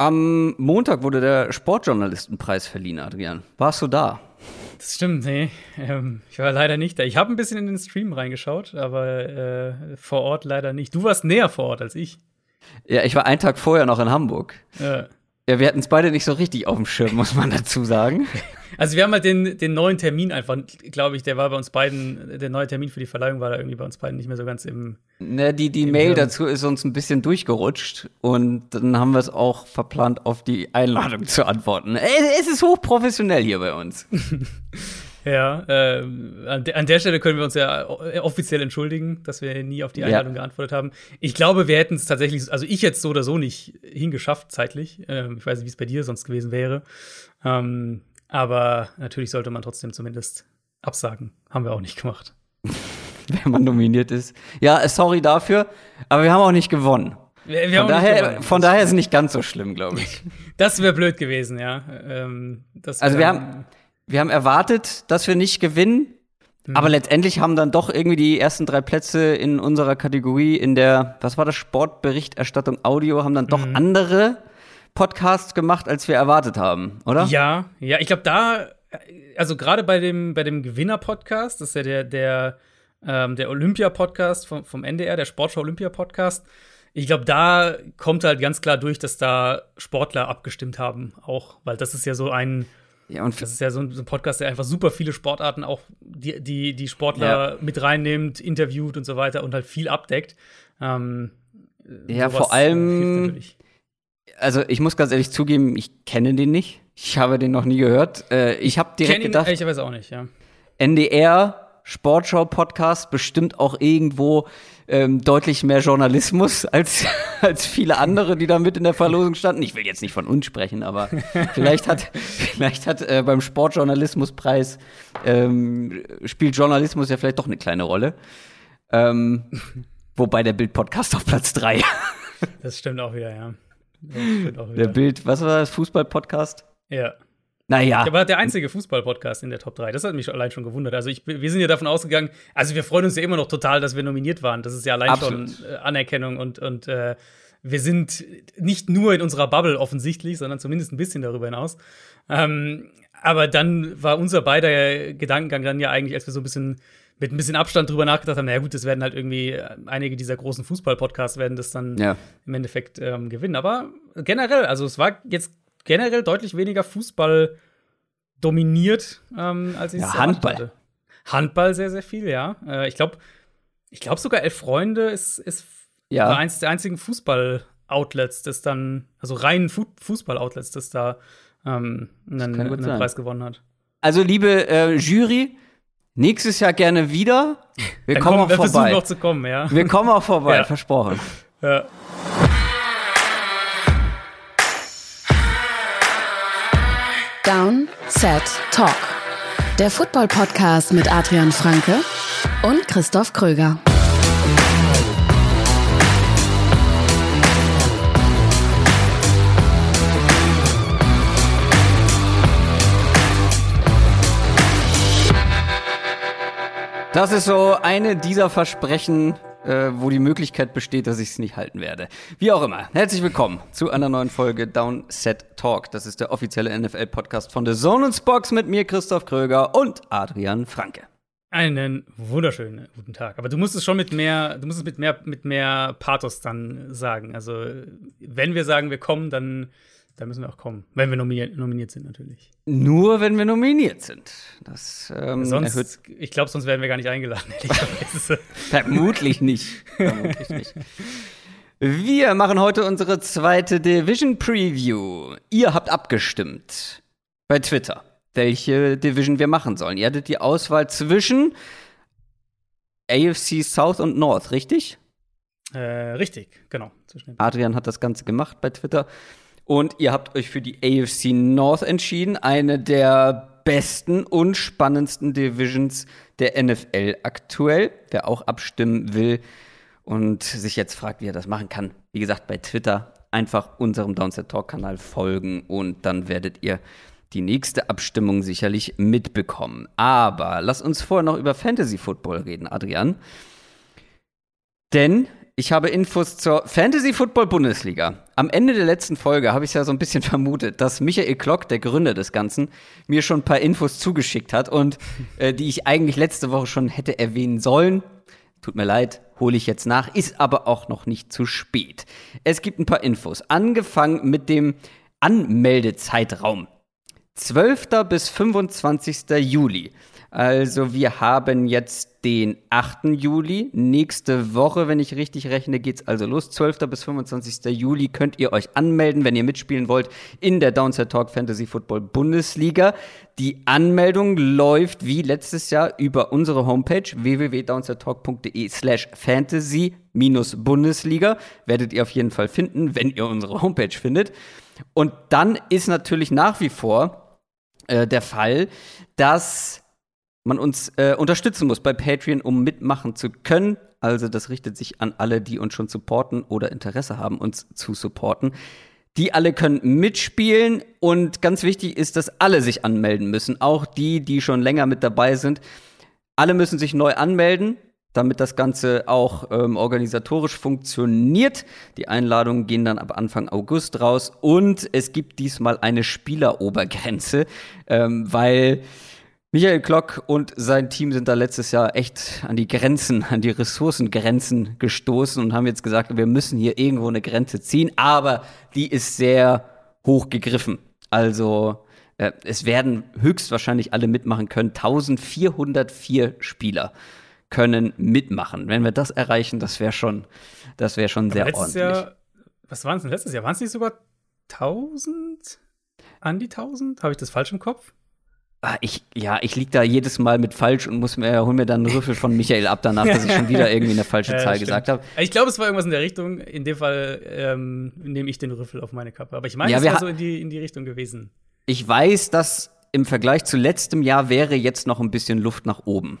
Am Montag wurde der Sportjournalistenpreis verliehen, Adrian. Warst du da? Das stimmt, nee. Ähm, ich war leider nicht da. Ich habe ein bisschen in den Stream reingeschaut, aber äh, vor Ort leider nicht. Du warst näher vor Ort als ich. Ja, ich war einen Tag vorher noch in Hamburg. Ja. Ja, wir hatten es beide nicht so richtig auf dem Schirm, muss man dazu sagen. Also wir haben halt den, den neuen Termin einfach, glaube ich, der war bei uns beiden, der neue Termin für die Verleihung war da irgendwie bei uns beiden nicht mehr so ganz im. Ne, die die Mail Hirn. dazu ist uns ein bisschen durchgerutscht und dann haben wir es auch verplant, auf die Einladung zu antworten. Es ist hochprofessionell hier bei uns. Ja, äh, an, de an, der Stelle können wir uns ja offiziell entschuldigen, dass wir nie auf die Einladung ja. geantwortet haben. Ich glaube, wir hätten es tatsächlich, also ich jetzt so oder so nicht hingeschafft zeitlich. Ähm, ich weiß nicht, wie es bei dir sonst gewesen wäre. Ähm, aber natürlich sollte man trotzdem zumindest absagen. Haben wir auch nicht gemacht. Wenn man nominiert ist. Ja, sorry dafür, aber wir haben auch nicht gewonnen. Wir, wir von daher, gewonnen. von daher ist es nicht ganz so schlimm, glaube ich. das wäre blöd gewesen, ja. Ähm, also wir haben wir haben erwartet, dass wir nicht gewinnen, mhm. aber letztendlich haben dann doch irgendwie die ersten drei Plätze in unserer Kategorie in der, was war das, Sportberichterstattung Audio, haben dann doch mhm. andere Podcasts gemacht, als wir erwartet haben, oder? Ja, ja, ich glaube da, also gerade bei dem, bei dem Gewinner-Podcast, das ist ja der, der, ähm, der Olympia-Podcast vom, vom NDR, der Sportschau Olympia-Podcast, ich glaube, da kommt halt ganz klar durch, dass da Sportler abgestimmt haben, auch, weil das ist ja so ein ja, und das ist ja so ein, so ein, Podcast, der einfach super viele Sportarten auch die, die, die Sportler ja. mit reinnimmt, interviewt und so weiter und halt viel abdeckt. Ähm, ja, vor allem. Also ich muss ganz ehrlich zugeben, ich kenne den nicht. Ich habe den noch nie gehört. Äh, ich habe direkt ihn, gedacht. Ich weiß auch nicht, ja. NDR Sportschau-Podcast bestimmt auch irgendwo ähm, deutlich mehr Journalismus als, als viele andere, die da mit in der Verlosung standen. Ich will jetzt nicht von uns sprechen, aber vielleicht hat, vielleicht hat äh, beim Sportjournalismuspreis ähm, spielt Journalismus ja vielleicht doch eine kleine Rolle. Ähm, wobei der Bild-Podcast auf Platz 3. das stimmt auch wieder, ja. Auch wieder. Der Bild, was war das? Fußball-Podcast? Ja. Naja. Der war der einzige Fußball-Podcast in der Top 3. Das hat mich allein schon gewundert. Also ich, wir sind ja davon ausgegangen, also wir freuen uns ja immer noch total, dass wir nominiert waren. Das ist ja allein Absolut. schon äh, Anerkennung und, und äh, wir sind nicht nur in unserer Bubble offensichtlich, sondern zumindest ein bisschen darüber hinaus. Ähm, aber dann war unser beider Gedankengang dann ja eigentlich, als wir so ein bisschen mit ein bisschen Abstand drüber nachgedacht haben, naja gut, das werden halt irgendwie äh, einige dieser großen Fußball-Podcasts werden das dann ja. im Endeffekt ähm, gewinnen. Aber generell, also es war jetzt generell deutlich weniger Fußball dominiert, ähm, als ich es ja, Handball. Hatte. Handball sehr, sehr viel, ja. Äh, ich glaube, ich glaube sogar Elf Freunde ist, ist ja. war eins der einzigen Fußball-Outlets, das dann, also reinen Fu Fußball-Outlets, das da ähm, einen, einen Preis gewonnen hat. Also, liebe äh, Jury, nächstes Jahr gerne wieder. Wir kommen kommen, auch vorbei. noch zu kommen, ja. Wir kommen auch vorbei, ja. versprochen. Ja. Down, Set, Talk. Der Football-Podcast mit Adrian Franke und Christoph Kröger. Das ist so eine dieser Versprechen, äh, wo die Möglichkeit besteht, dass ich es nicht halten werde. Wie auch immer, herzlich willkommen zu einer neuen Folge Downset Talk. Das ist der offizielle NFL-Podcast von The und Box mit mir, Christoph Kröger und Adrian Franke. Einen wunderschönen guten Tag. Aber du musst es schon mit mehr, du musst es mit mehr, mit mehr Pathos dann sagen. Also, wenn wir sagen, wir kommen, dann da müssen wir auch kommen. Wenn wir nominiert, nominiert sind, natürlich. Nur wenn wir nominiert sind. Das ähm, sonst. Ich glaube, sonst werden wir gar nicht eingeladen, Vermutlich nicht. Vermutlich nicht. Wir machen heute unsere zweite Division Preview. Ihr habt abgestimmt bei Twitter, welche Division wir machen sollen. Ihr hattet die Auswahl zwischen AFC South und North, richtig? Äh, richtig, genau. Adrian hat das Ganze gemacht bei Twitter. Und ihr habt euch für die AFC North entschieden, eine der besten und spannendsten Divisions der NFL aktuell. Wer auch abstimmen will und sich jetzt fragt, wie er das machen kann, wie gesagt, bei Twitter einfach unserem Downset Talk Kanal folgen und dann werdet ihr die nächste Abstimmung sicherlich mitbekommen. Aber lass uns vorher noch über Fantasy Football reden, Adrian. Denn Ich habe Infos zur Fantasy Football Bundesliga. Am Ende der letzten Folge habe ich ja so ein bisschen vermutet, dass Michael Klock, der Gründer des Ganzen, mir schon ein paar Infos zugeschickt hat und äh, die ich eigentlich letzte Woche schon hätte erwähnen sollen. Tut mir leid, hole ich jetzt nach, ist aber auch noch nicht zu spät. Es gibt ein paar Infos. Angefangen mit dem Anmeldezeitraum. 12. bis 25. Juli. Also wir haben jetzt den 8. Juli. Nächste Woche, wenn ich richtig rechne, geht's also los. 12. bis 25. Juli könnt ihr euch anmelden, wenn ihr mitspielen wollt in der Downside Talk Fantasy Football Bundesliga. Die Anmeldung läuft wie letztes Jahr über unsere Homepage www.downsidetalk.de slash fantasy Bundesliga. Werdet ihr auf jeden Fall finden, wenn ihr unsere Homepage findet. Und dann ist natürlich nach wie vor äh, der Fall, dass man uns äh, unterstützen muss bei Patreon, um mitmachen zu können. Also das richtet sich an alle, die uns schon supporten oder Interesse haben, uns zu supporten. Die alle können mitspielen und ganz wichtig ist, dass alle sich anmelden müssen, auch die, die schon länger mit dabei sind. Alle müssen sich neu anmelden, damit das Ganze auch ähm, organisatorisch funktioniert. Die Einladungen gehen dann ab Anfang August raus und es gibt diesmal eine Spielerobergrenze, ähm, weil Michael Klock und sein Team sind da letztes Jahr echt an die Grenzen, an die Ressourcengrenzen gestoßen und haben jetzt gesagt, wir müssen hier irgendwo eine Grenze ziehen, aber die ist sehr hoch gegriffen. Also äh, es werden höchstwahrscheinlich alle mitmachen können. 1404 Spieler können mitmachen. Wenn wir das erreichen, das wäre schon, das wäre schon sehr ordentlich. Jahr, was waren es denn letztes Jahr? Waren es nicht sogar 1000? An die 1000? Habe ich das falsch im Kopf? Ah, ich, ja, ich lieg da jedes Mal mit falsch und muss mir, hol mir dann einen Rüffel von Michael ab danach, dass ich schon wieder irgendwie eine falsche Zahl stimmt. gesagt habe. Ich glaube, es war irgendwas in der Richtung. In dem Fall ähm, nehme ich den Rüffel auf meine Kappe. Aber ich meine, ja, es war so in die, in die Richtung gewesen. Ich weiß, dass im Vergleich zu letztem Jahr wäre jetzt noch ein bisschen Luft nach oben.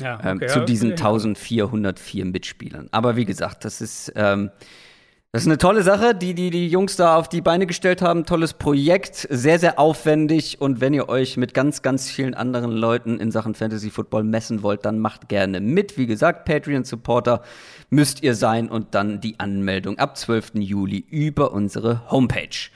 Ja, ähm, okay, ähm, zu diesen okay. 1404 Mitspielern. Aber wie gesagt, das ist ähm, das ist eine tolle Sache, die, die die Jungs da auf die Beine gestellt haben. Tolles Projekt, sehr, sehr aufwendig. Und wenn ihr euch mit ganz, ganz vielen anderen Leuten in Sachen Fantasy Football messen wollt, dann macht gerne mit. Wie gesagt, Patreon-Supporter müsst ihr sein und dann die Anmeldung ab 12. Juli über unsere Homepage.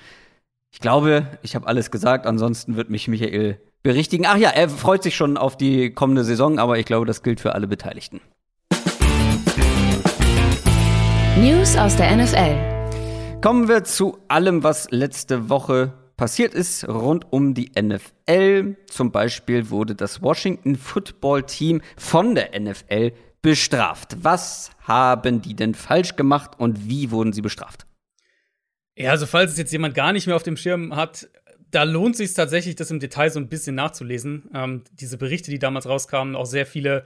Ich glaube, ich habe alles gesagt. Ansonsten wird mich Michael berichtigen. Ach ja, er freut sich schon auf die kommende Saison, aber ich glaube, das gilt für alle Beteiligten. News aus der NFL. Kommen wir zu allem, was letzte Woche passiert ist rund um die NFL. Zum Beispiel wurde das Washington Football Team von der NFL bestraft. Was haben die denn falsch gemacht und wie wurden sie bestraft? Ja, also falls es jetzt jemand gar nicht mehr auf dem Schirm hat, da lohnt sich tatsächlich, das im Detail so ein bisschen nachzulesen. Ähm, diese Berichte, die damals rauskamen, auch sehr viele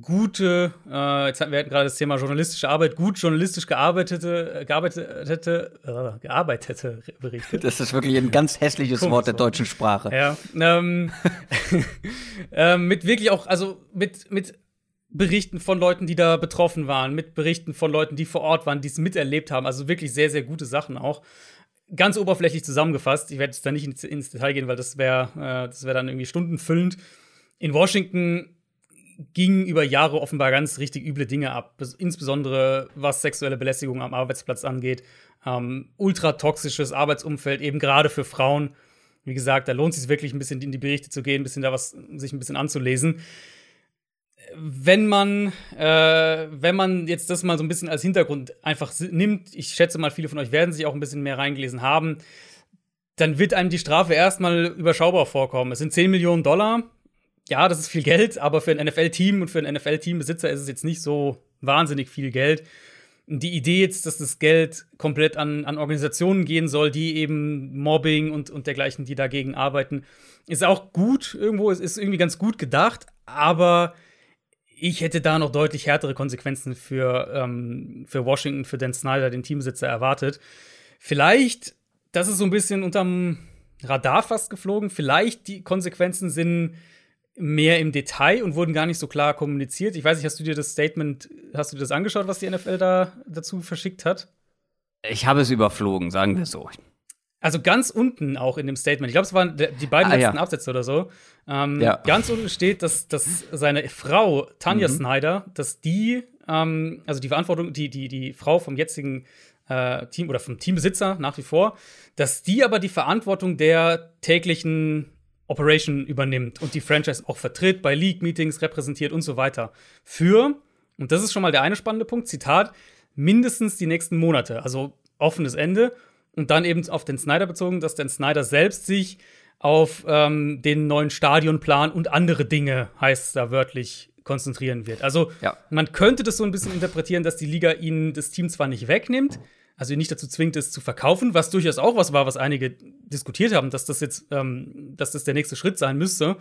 gute, äh, jetzt hatten wir hatten gerade das Thema journalistische Arbeit, gut journalistisch gearbeitete, äh, gearbeitete, äh, gearbeitete Berichte. Das ist wirklich ein ganz hässliches Komisch Wort der deutschen Sprache. Ja, ähm, äh, mit wirklich auch, also mit, mit Berichten von Leuten, die da betroffen waren, mit Berichten von Leuten, die vor Ort waren, die es miterlebt haben, also wirklich sehr, sehr gute Sachen auch. Ganz oberflächlich zusammengefasst, ich werde jetzt da nicht ins, ins Detail gehen, weil das wäre äh, das wäre dann irgendwie stundenfüllend. In Washington gingen über Jahre offenbar ganz richtig üble Dinge ab, insbesondere was sexuelle Belästigung am Arbeitsplatz angeht. Ähm, ultra toxisches Arbeitsumfeld, eben gerade für Frauen. Wie gesagt, da lohnt es sich wirklich ein bisschen in die Berichte zu gehen, ein bisschen da was, sich ein bisschen anzulesen. Wenn man, äh, wenn man jetzt das mal so ein bisschen als Hintergrund einfach nimmt, ich schätze mal, viele von euch werden sich auch ein bisschen mehr reingelesen haben, dann wird einem die Strafe erstmal überschaubar vorkommen. Es sind 10 Millionen Dollar, ja, das ist viel Geld, aber für ein NFL-Team und für einen NFL-Teambesitzer ist es jetzt nicht so wahnsinnig viel Geld. Die Idee jetzt, dass das Geld komplett an, an Organisationen gehen soll, die eben Mobbing und, und dergleichen, die dagegen arbeiten, ist auch gut irgendwo, es ist irgendwie ganz gut gedacht, aber ich hätte da noch deutlich härtere Konsequenzen für, ähm, für Washington, für Dan Snyder, den Teambesitzer, erwartet. Vielleicht, das ist so ein bisschen unterm Radar fast geflogen, vielleicht die Konsequenzen sind mehr im Detail und wurden gar nicht so klar kommuniziert. Ich weiß nicht, hast du dir das Statement, hast du dir das angeschaut, was die NFL da dazu verschickt hat? Ich habe es überflogen, sagen wir so. Also ganz unten auch in dem Statement, ich glaube, es waren die beiden ah, letzten ja. Absätze oder so. Ähm, ja. Ganz unten steht, dass, dass seine Frau, Tanja mhm. Snyder, dass die, ähm, also die Verantwortung, die, die, die Frau vom jetzigen äh, Team oder vom Teambesitzer nach wie vor, dass die aber die Verantwortung der täglichen Operation übernimmt und die Franchise auch vertritt, bei League-Meetings repräsentiert und so weiter. Für, und das ist schon mal der eine spannende Punkt, Zitat, mindestens die nächsten Monate, also offenes Ende und dann eben auf den Snyder bezogen, dass Dan Snyder selbst sich auf ähm, den neuen Stadionplan und andere Dinge, heißt es da wörtlich, konzentrieren wird. Also ja. man könnte das so ein bisschen interpretieren, dass die Liga ihn das Team zwar nicht wegnimmt, also ihn nicht dazu zwingt, es zu verkaufen, was durchaus auch was war, was einige diskutiert haben, dass das jetzt, ähm, dass das der nächste Schritt sein müsste,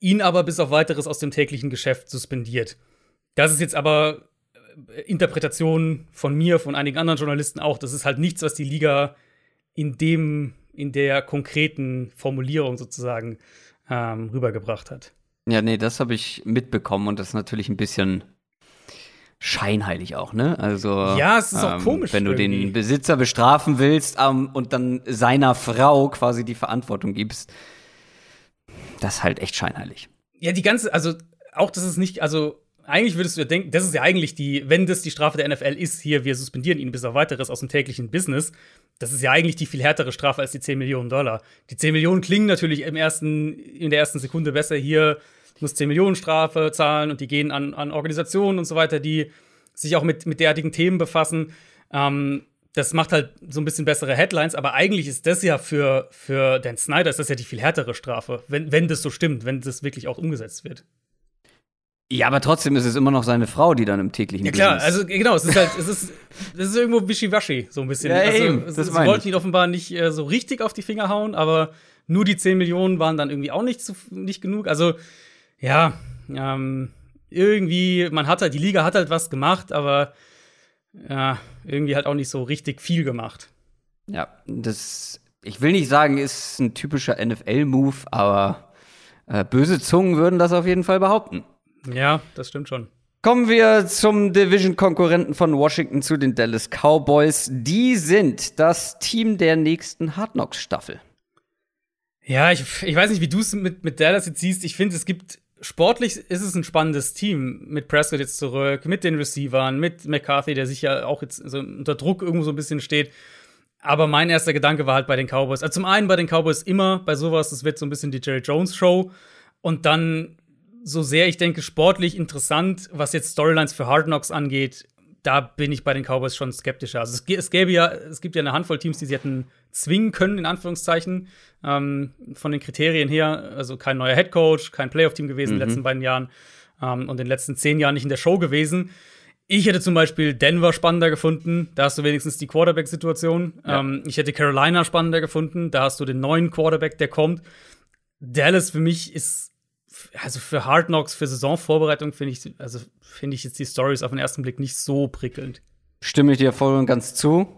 ihn aber bis auf weiteres aus dem täglichen Geschäft suspendiert. Das ist jetzt aber Interpretation von mir, von einigen anderen Journalisten auch. Das ist halt nichts, was die Liga in dem, in der konkreten Formulierung sozusagen ähm, rübergebracht hat. Ja, nee, das habe ich mitbekommen und das ist natürlich ein bisschen scheinheilig auch, ne? Also ja, es ist ähm, auch komisch, wenn du irgendwie. den Besitzer bestrafen willst ähm, und dann seiner Frau quasi die Verantwortung gibst. Das ist halt echt scheinheilig. Ja, die ganze, also auch das ist nicht, also eigentlich würdest du ja denken, das ist ja eigentlich die, wenn das die Strafe der NFL ist, hier, wir suspendieren ihn bis auf weiteres aus dem täglichen Business, das ist ja eigentlich die viel härtere Strafe als die 10 Millionen Dollar. Die 10 Millionen klingen natürlich im ersten, in der ersten Sekunde besser. Hier muss 10 Millionen Strafe zahlen und die gehen an, an Organisationen und so weiter, die sich auch mit, mit derartigen Themen befassen. Ähm, das macht halt so ein bisschen bessere Headlines, aber eigentlich ist das ja für, für Dan Snyder ist das ja die viel härtere Strafe, wenn, wenn das so stimmt, wenn das wirklich auch umgesetzt wird. Ja, aber trotzdem ist es immer noch seine Frau, die dann im täglichen Ja klar, Business also genau, es ist halt, es ist, es ist irgendwo wischiwaschi, so ein bisschen. Ja, also, eben, das sie wollten ihn offenbar nicht äh, so richtig auf die Finger hauen, aber nur die 10 Millionen waren dann irgendwie auch nicht, zu, nicht genug. Also, ja, ähm, irgendwie, man hat halt, die Liga hat halt was gemacht, aber ja, irgendwie halt auch nicht so richtig viel gemacht. Ja, das, ich will nicht sagen, ist ein typischer NFL-Move, aber äh, böse Zungen würden das auf jeden Fall behaupten. Ja, das stimmt schon. Kommen wir zum Division-Konkurrenten von Washington zu den Dallas Cowboys. Die sind das Team der nächsten Hard Knocks-Staffel. Ja, ich, ich weiß nicht, wie du es mit, mit Dallas jetzt siehst. Ich finde, es gibt sportlich ist es ein spannendes Team mit Prescott jetzt zurück, mit den Receivern, mit McCarthy, der sich ja auch jetzt so unter Druck irgendwo so ein bisschen steht. Aber mein erster Gedanke war halt bei den Cowboys. Also zum einen bei den Cowboys immer bei sowas, das wird so ein bisschen die Jerry Jones Show. Und dann so sehr ich denke, sportlich interessant, was jetzt Storylines für Hard Knocks angeht, da bin ich bei den Cowboys schon skeptischer. Also es, es gäbe ja, es gibt ja eine Handvoll Teams, die sie hätten zwingen können, in Anführungszeichen, ähm, von den Kriterien her. Also kein neuer Head Coach, kein Playoff-Team gewesen mhm. in den letzten beiden Jahren ähm, und in den letzten zehn Jahren nicht in der Show gewesen. Ich hätte zum Beispiel Denver spannender gefunden, da hast du wenigstens die Quarterback-Situation. Ja. Ähm, ich hätte Carolina spannender gefunden, da hast du den neuen Quarterback, der kommt. Dallas für mich ist also für Hard Knocks, für Saisonvorbereitung finde ich, also finde ich jetzt die Stories auf den ersten Blick nicht so prickelnd. Stimme ich dir voll und ganz zu.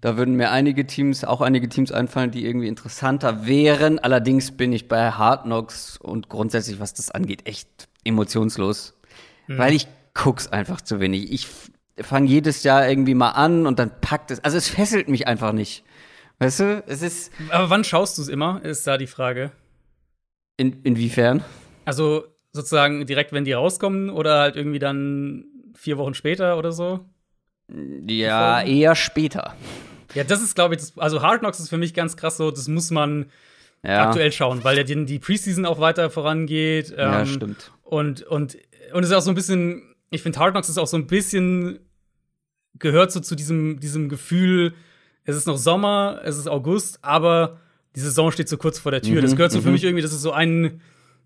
Da würden mir einige Teams, auch einige Teams einfallen, die irgendwie interessanter wären. Allerdings bin ich bei Hard Knocks und grundsätzlich, was das angeht, echt emotionslos. Hm. Weil ich guck's einfach zu wenig. Ich fange jedes Jahr irgendwie mal an und dann packt es. Also es fesselt mich einfach nicht. Weißt du, es ist. Aber wann schaust du es immer, ist da die Frage. In, inwiefern? Also sozusagen direkt, wenn die rauskommen oder halt irgendwie dann vier Wochen später oder so? Ja, eher später. Ja, das ist, glaube ich, das, also Hard Knocks ist für mich ganz krass so, das muss man ja. aktuell schauen, weil ja die, die Preseason auch weiter vorangeht. Ähm, ja, stimmt. Und, und, und es ist auch so ein bisschen, ich finde Hard Knocks ist auch so ein bisschen, gehört so zu diesem, diesem Gefühl, es ist noch Sommer, es ist August, aber die Saison steht so kurz vor der Tür. Mhm, das gehört so für mhm. mich irgendwie, das ist so ein,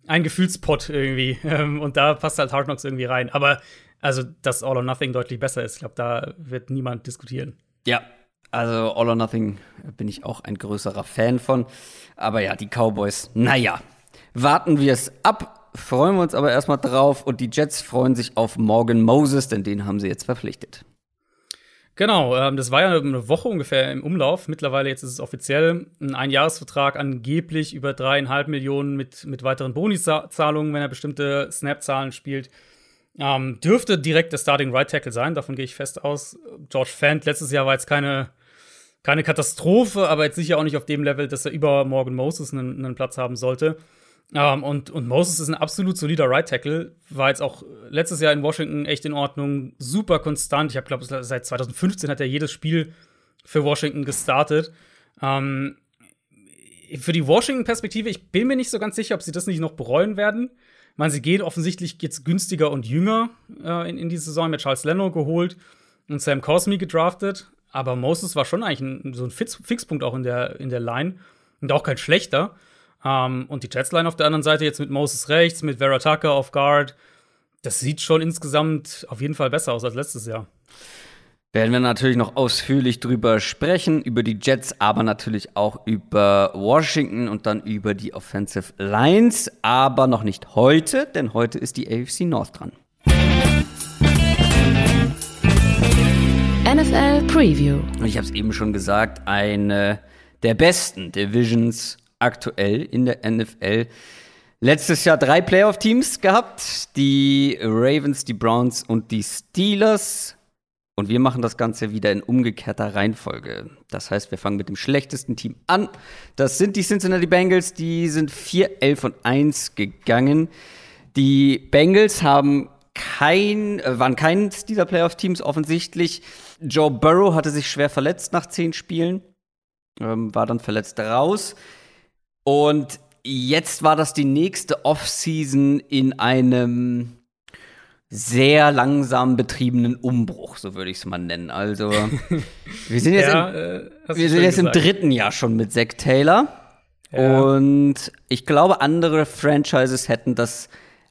ein Gefühlspot irgendwie. Ähm, und da passt halt Hard Knocks irgendwie rein. Aber also, dass All or Nothing deutlich besser ist, ich glaube, da wird niemand diskutieren. Ja, also All or Nothing bin ich auch ein größerer Fan von. Aber ja, die Cowboys, naja, warten wir es ab. Freuen wir uns aber erstmal drauf. Und die Jets freuen sich auf Morgan Moses, denn den haben sie jetzt verpflichtet. Genau, ähm, das war ja eine Woche ungefähr im Umlauf. Mittlerweile jetzt ist es offiziell ein Einjahresvertrag angeblich über dreieinhalb Millionen mit, mit weiteren Bonizahlungen, wenn er bestimmte Snap-Zahlen spielt. Ähm, dürfte direkt der Starting Right Tackle sein, davon gehe ich fest aus. George Fant letztes Jahr war jetzt keine, keine Katastrophe, aber jetzt sicher auch nicht auf dem Level, dass er über Morgan Moses einen, einen Platz haben sollte. Um, und, und Moses ist ein absolut solider Right Tackle. War jetzt auch letztes Jahr in Washington echt in Ordnung. Super konstant. Ich glaube, seit 2015 hat er jedes Spiel für Washington gestartet. Um, für die Washington-Perspektive, ich bin mir nicht so ganz sicher, ob sie das nicht noch bereuen werden. Ich meine, sie gehen offensichtlich jetzt günstiger und jünger äh, in, in die Saison mit Charles Leno geholt und Sam Cosmi gedraftet. Aber Moses war schon eigentlich ein, so ein Fix Fixpunkt auch in der, in der Line und auch kein schlechter. Um, und die Jets-Line auf der anderen Seite jetzt mit Moses rechts, mit Vera Tucker auf Guard. Das sieht schon insgesamt auf jeden Fall besser aus als letztes Jahr. Werden wir natürlich noch ausführlich drüber sprechen, über die Jets, aber natürlich auch über Washington und dann über die Offensive Lines. Aber noch nicht heute, denn heute ist die AFC North dran. NFL Preview. Ich habe es eben schon gesagt, eine der besten Divisions aktuell in der NFL. Letztes Jahr drei Playoff-Teams gehabt: die Ravens, die Browns und die Steelers. Und wir machen das Ganze wieder in umgekehrter Reihenfolge. Das heißt, wir fangen mit dem schlechtesten Team an. Das sind die Cincinnati Bengals. Die sind 4, 11 und 1 gegangen. Die Bengals haben kein, waren keines dieser Playoff-Teams offensichtlich. Joe Burrow hatte sich schwer verletzt nach zehn Spielen, ähm, war dann verletzt raus. Und jetzt war das die nächste Offseason in einem sehr langsam betriebenen Umbruch, so würde ich es mal nennen. Also wir sind jetzt, ja, im, äh, wir sind jetzt im dritten Jahr schon mit Zack Taylor. Ja. Und ich glaube, andere Franchises hätten das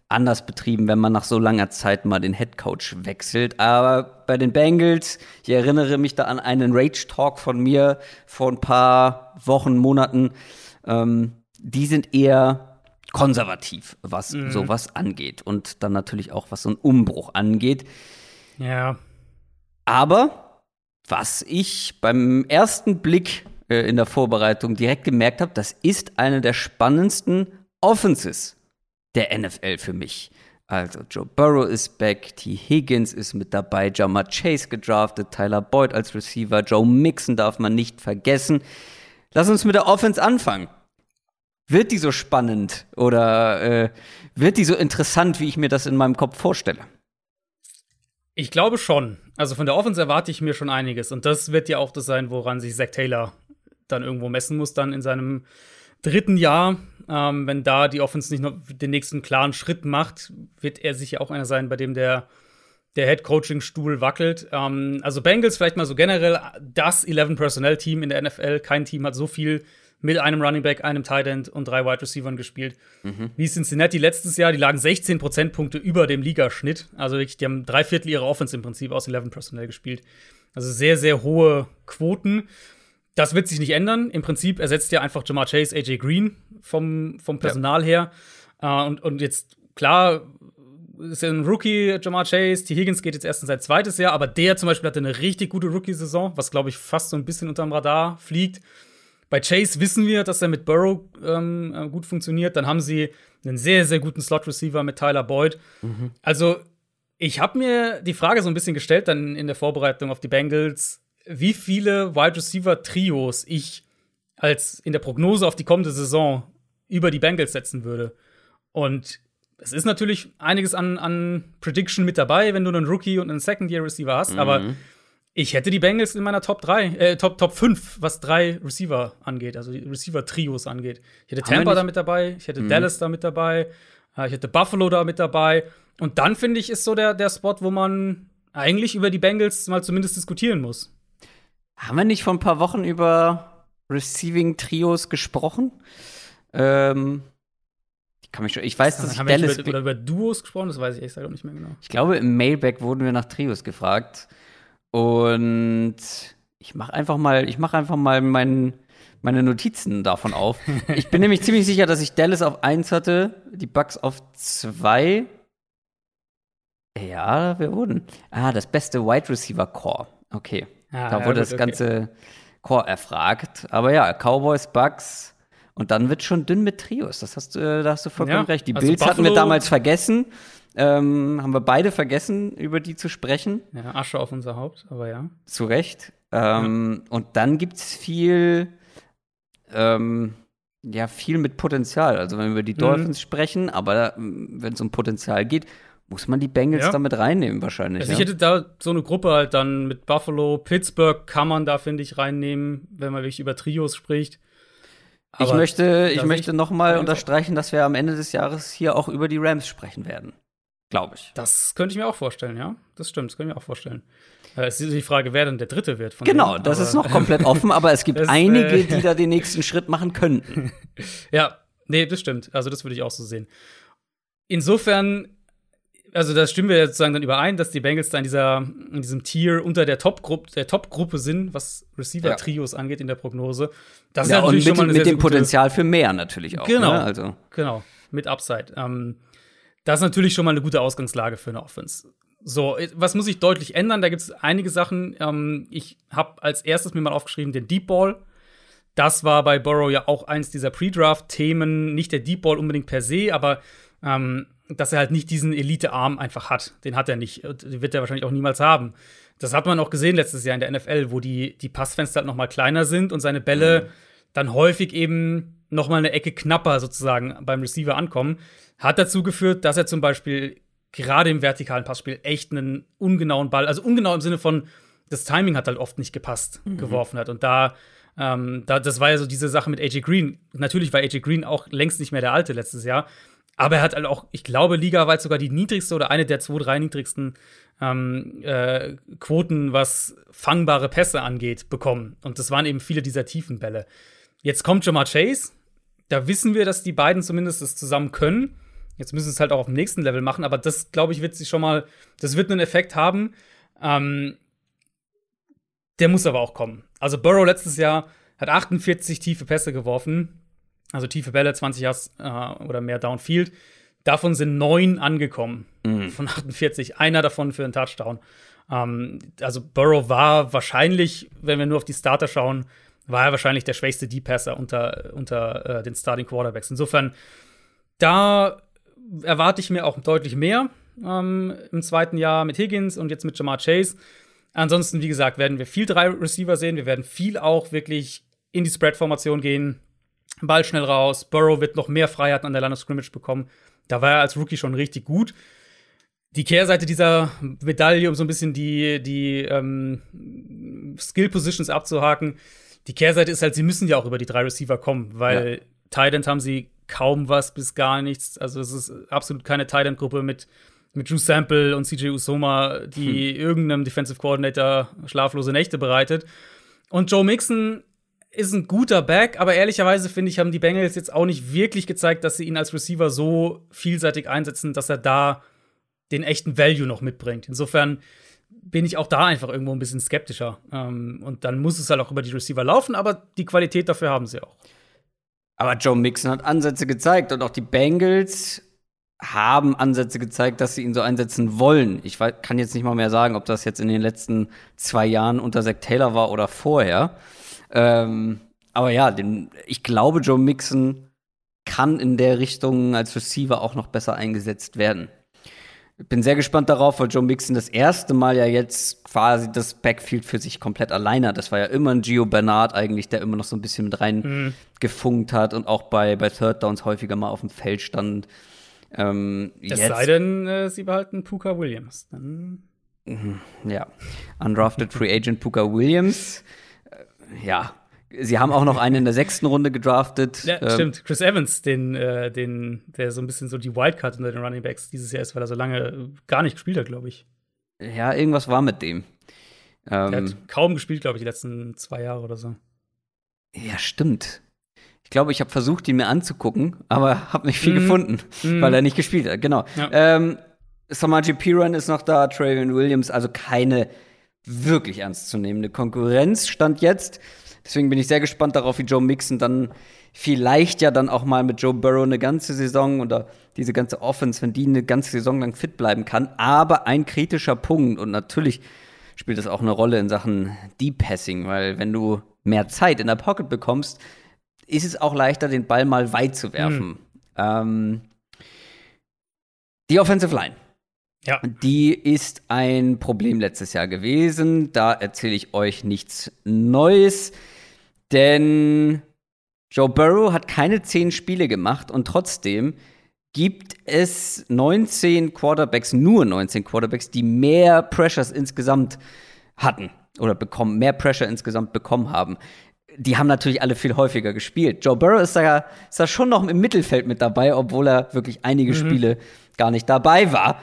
anders betrieben, wenn man nach so langer Zeit mal den Headcoach wechselt. Aber bei den Bengals, ich erinnere mich da an einen Rage-Talk von mir vor ein paar Wochen, Monaten, ähm, die sind eher konservativ, was mhm. sowas angeht. Und dann natürlich auch, was so ein Umbruch angeht. Ja. Aber was ich beim ersten Blick äh, in der Vorbereitung direkt gemerkt habe, das ist eine der spannendsten Offenses der NFL für mich. Also Joe Burrow ist back, T. Higgins ist mit dabei, Jamar Chase gedraftet, Tyler Boyd als Receiver, Joe Mixon darf man nicht vergessen. Lass uns mit der Offense anfangen. Wird die so spannend oder äh, wird die so interessant, wie ich mir das in meinem Kopf vorstelle? Ich glaube schon. Also von der Offense erwarte ich mir schon einiges. Und das wird ja auch das sein, woran sich Zach Taylor dann irgendwo messen muss, dann in seinem dritten Jahr. Ähm, wenn da die Offense nicht noch den nächsten klaren Schritt macht, wird er sicher auch einer sein, bei dem der der Head-Coaching-Stuhl wackelt. Ähm, also Bengals vielleicht mal so generell das 11-Personnel-Team in der NFL. Kein Team hat so viel mit einem Running Back, einem Tight End und drei Wide Receivers gespielt. Mhm. Wie Cincinnati letztes Jahr, die lagen 16 Prozentpunkte über dem Ligaschnitt. Also wirklich, die haben drei Viertel ihrer Offense im Prinzip aus 11 Personnel gespielt. Also sehr, sehr hohe Quoten. Das wird sich nicht ändern. Im Prinzip ersetzt ja einfach Jamar Chase AJ Green vom, vom Personal ja. her. Uh, und, und jetzt, klar, ist ja ein Rookie, Jamar Chase. T. Higgins geht jetzt erst in sein zweites Jahr, aber der zum Beispiel hatte eine richtig gute Rookie-Saison, was, glaube ich, fast so ein bisschen unterm Radar fliegt. Bei Chase wissen wir, dass er mit Burrow ähm, äh, gut funktioniert. Dann haben sie einen sehr, sehr guten Slot-Receiver mit Tyler Boyd. Mhm. Also, ich habe mir die Frage so ein bisschen gestellt, dann in der Vorbereitung auf die Bengals, wie viele Wide Receiver-Trios ich als in der Prognose auf die kommende Saison über die Bengals setzen würde. Und es ist natürlich einiges an, an Prediction mit dabei, wenn du einen Rookie und einen Second-Year-Receiver hast, mhm. aber ich hätte die Bengals in meiner Top 3, äh, Top, Top 5, was drei Receiver angeht, also die Receiver-Trios angeht. Ich hätte Tampa da mit dabei, ich hätte mhm. Dallas da mit dabei, äh, ich hätte Buffalo da mit dabei. Und dann finde ich, ist so der, der Spot, wo man eigentlich über die Bengals mal zumindest diskutieren muss. Haben wir nicht vor ein paar Wochen über Receiving-Trios gesprochen? Ähm, kann mich schon, ich weiß, dass ich Dallas über, oder über Duos gesprochen, das weiß ich echt nicht mehr genau. Ich glaube, im Mailback wurden wir nach Trios gefragt. Und ich mache einfach mal, ich mache einfach mal mein, meine Notizen davon auf. ich bin nämlich ziemlich sicher, dass ich Dallas auf 1 hatte, die Bucks auf 2. Ja, wir wurden. Ah, das beste Wide Receiver Core. Okay. Ah, da wurde ja, gut, das ganze okay. Core erfragt. Aber ja, Cowboys, Bucks. Und dann wird schon dünn mit Trios. Das hast du, da hast du vollkommen ja, recht. Die also Bills Buffalo hatten wir damals vergessen. Ähm, haben wir beide vergessen, über die zu sprechen. Ja, Asche auf unser Haupt, aber ja. Zu Recht. Ähm, ja. Und dann gibt es viel, ähm, ja, viel mit Potenzial. Also wenn wir über die mhm. Dolphins mhm. sprechen, aber wenn es um Potenzial geht, muss man die Bengals ja. damit reinnehmen wahrscheinlich. Also ich hätte da so eine Gruppe halt dann mit Buffalo, Pittsburgh kann man da, finde ich, reinnehmen, wenn man wirklich über Trios spricht. Aber ich möchte, ich möchte noch mal unterstreichen, dass wir am Ende des Jahres hier auch über die Rams sprechen werden. Glaube ich. Das könnte ich mir auch vorstellen, ja. Das stimmt, das könnte ich mir auch vorstellen. Äh, es ist die Frage, wer denn der Dritte wird. genau, denen. das ist noch komplett offen, aber es gibt das, einige, äh, die da den nächsten Schritt machen könnten. ja, nee, das stimmt. Also, das würde ich auch so sehen. Insofern also da stimmen wir ja sozusagen dann überein, dass die Bengals da in, dieser, in diesem Tier unter der Top-Gruppe der Top -Gruppe sind, was Receiver-Trios ja. angeht in der Prognose. Das ja, ist ja natürlich und mit, schon mal mit dem Potenzial für mehr natürlich auch. Genau, ne? also. genau mit Upside. Ähm, das ist natürlich schon mal eine gute Ausgangslage für eine Offense. So, was muss ich deutlich ändern? Da gibt es einige Sachen. Ähm, ich habe als erstes mir mal aufgeschrieben den Deep Ball. Das war bei Burrow ja auch eins dieser Pre-Draft-Themen. Nicht der Deep Ball unbedingt per se, aber ähm, dass er halt nicht diesen Elite-Arm einfach hat. Den hat er nicht. Den wird er wahrscheinlich auch niemals haben. Das hat man auch gesehen letztes Jahr in der NFL, wo die, die Passfenster halt noch mal kleiner sind und seine Bälle mhm. dann häufig eben noch mal eine Ecke knapper sozusagen beim Receiver ankommen. Hat dazu geführt, dass er zum Beispiel gerade im vertikalen Passspiel echt einen ungenauen Ball, also ungenau im Sinne von, das Timing hat halt oft nicht gepasst, mhm. geworfen hat. Und da, ähm, da, das war ja so diese Sache mit AJ Green. Natürlich war AJ Green auch längst nicht mehr der Alte letztes Jahr, aber er hat halt auch, ich glaube, ligaweit sogar die niedrigste oder eine der zwei, drei niedrigsten ähm, äh, Quoten, was fangbare Pässe angeht, bekommen. Und das waren eben viele dieser tiefen Bälle. Jetzt kommt Jamar Chase. Da wissen wir, dass die beiden zumindest das zusammen können. Jetzt müssen sie es halt auch auf dem nächsten Level machen, aber das, glaube ich, wird sich schon mal, das wird einen Effekt haben. Ähm, der muss aber auch kommen. Also Burrow letztes Jahr hat 48 tiefe Pässe geworfen also tiefe Bälle, 20 Yards äh, oder mehr Downfield. Davon sind neun angekommen mhm. von 48. Einer davon für einen Touchdown. Ähm, also Burrow war wahrscheinlich, wenn wir nur auf die Starter schauen, war er wahrscheinlich der schwächste Deep-Passer unter, unter äh, den Starting Quarterbacks. Insofern, da erwarte ich mir auch deutlich mehr ähm, im zweiten Jahr mit Higgins und jetzt mit Jamar Chase. Ansonsten, wie gesagt, werden wir viel drei Receiver sehen. Wir werden viel auch wirklich in die Spread-Formation gehen. Ball schnell raus. Burrow wird noch mehr Freiheiten an der Line of Scrimmage bekommen. Da war er als Rookie schon richtig gut. Die Kehrseite dieser Medaille, um so ein bisschen die, die ähm, Skill Positions abzuhaken, die Kehrseite ist halt, sie müssen ja auch über die drei Receiver kommen, weil ja. Tight haben sie kaum was bis gar nichts. Also es ist absolut keine Tight Gruppe mit mit Drew Sample und CJ Usoma, die hm. irgendeinem Defensive Coordinator schlaflose Nächte bereitet. Und Joe Mixon ist ein guter Back, aber ehrlicherweise finde ich, haben die Bengals jetzt auch nicht wirklich gezeigt, dass sie ihn als Receiver so vielseitig einsetzen, dass er da den echten Value noch mitbringt. Insofern bin ich auch da einfach irgendwo ein bisschen skeptischer. Ähm, und dann muss es halt auch über die Receiver laufen, aber die Qualität dafür haben sie auch. Aber Joe Mixon hat Ansätze gezeigt und auch die Bengals haben Ansätze gezeigt, dass sie ihn so einsetzen wollen. Ich kann jetzt nicht mal mehr sagen, ob das jetzt in den letzten zwei Jahren unter Zach Taylor war oder vorher. Ähm, aber ja, den, ich glaube, Joe Mixon kann in der Richtung als Receiver auch noch besser eingesetzt werden. Ich bin sehr gespannt darauf, weil Joe Mixon das erste Mal ja jetzt quasi das Backfield für sich komplett alleine hat. Das war ja immer ein Gio Bernard eigentlich, der immer noch so ein bisschen mit rein mhm. gefunkt hat und auch bei, bei Third Downs häufiger mal auf dem Feld stand. Ähm, es sei denn, äh, sie behalten Puka Williams. Dann mhm, ja, Undrafted Free Agent Puka Williams ja, Sie haben auch noch einen in der sechsten Runde gedraftet. Ja, ähm, stimmt. Chris Evans, den, äh, den, der so ein bisschen so die Wildcard unter den Running Backs dieses Jahr ist, weil er so lange gar nicht gespielt hat, glaube ich. Ja, irgendwas war mit dem. Ähm, der hat kaum gespielt, glaube ich, die letzten zwei Jahre oder so. Ja, stimmt. Ich glaube, ich habe versucht, ihn mir anzugucken, aber habe nicht viel mm. gefunden, mm. weil er nicht gespielt hat. Genau. Ja. Ähm, Samaji Piran ist noch da, Travion Williams, also keine wirklich ernstzunehmende Konkurrenz stand jetzt. Deswegen bin ich sehr gespannt darauf, wie Joe Mixon dann vielleicht ja dann auch mal mit Joe Burrow eine ganze Saison oder diese ganze Offense, wenn die eine ganze Saison lang fit bleiben kann. Aber ein kritischer Punkt und natürlich spielt das auch eine Rolle in Sachen Deep Passing, weil wenn du mehr Zeit in der Pocket bekommst, ist es auch leichter, den Ball mal weit zu werfen. Mhm. Ähm, die Offensive Line Ja. Die ist ein Problem letztes Jahr gewesen. Da erzähle ich euch nichts Neues, denn Joe Burrow hat keine zehn Spiele gemacht und trotzdem gibt es 19 Quarterbacks, nur 19 Quarterbacks, die mehr Pressures insgesamt hatten oder bekommen, mehr Pressure insgesamt bekommen haben. Die haben natürlich alle viel häufiger gespielt. Joe Burrow ist da, ist da schon noch im Mittelfeld mit dabei, obwohl er wirklich einige mhm. Spiele gar nicht dabei war.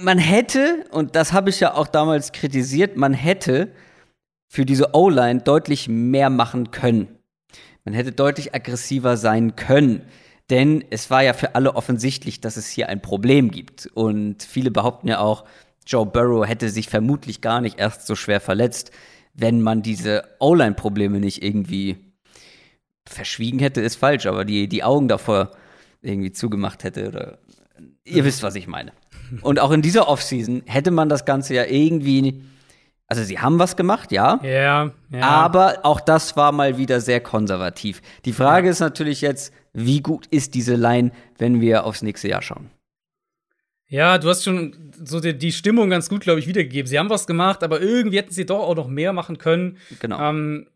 Man hätte, und das habe ich ja auch damals kritisiert, man hätte für diese O-Line deutlich mehr machen können. Man hätte deutlich aggressiver sein können. Denn es war ja für alle offensichtlich, dass es hier ein Problem gibt. Und viele behaupten ja auch, Joe Burrow hätte sich vermutlich gar nicht erst so schwer verletzt, wenn man diese O-Line-Probleme nicht irgendwie verschwiegen hätte, ist falsch, aber die, die Augen davor irgendwie zugemacht hätte. Oder ihr wisst, was ich meine. Und auch in dieser Offseason hätte man das Ganze ja irgendwie. Also sie haben was gemacht, ja. Ja, ja. Aber auch das war mal wieder sehr konservativ. Die Frage ja. ist natürlich jetzt, wie gut ist diese Line, wenn wir aufs nächste Jahr schauen? Ja, du hast schon so die, die Stimmung ganz gut, glaube ich, wiedergegeben. Sie haben was gemacht, aber irgendwie hätten sie doch auch noch mehr machen können. Genau. Ähm,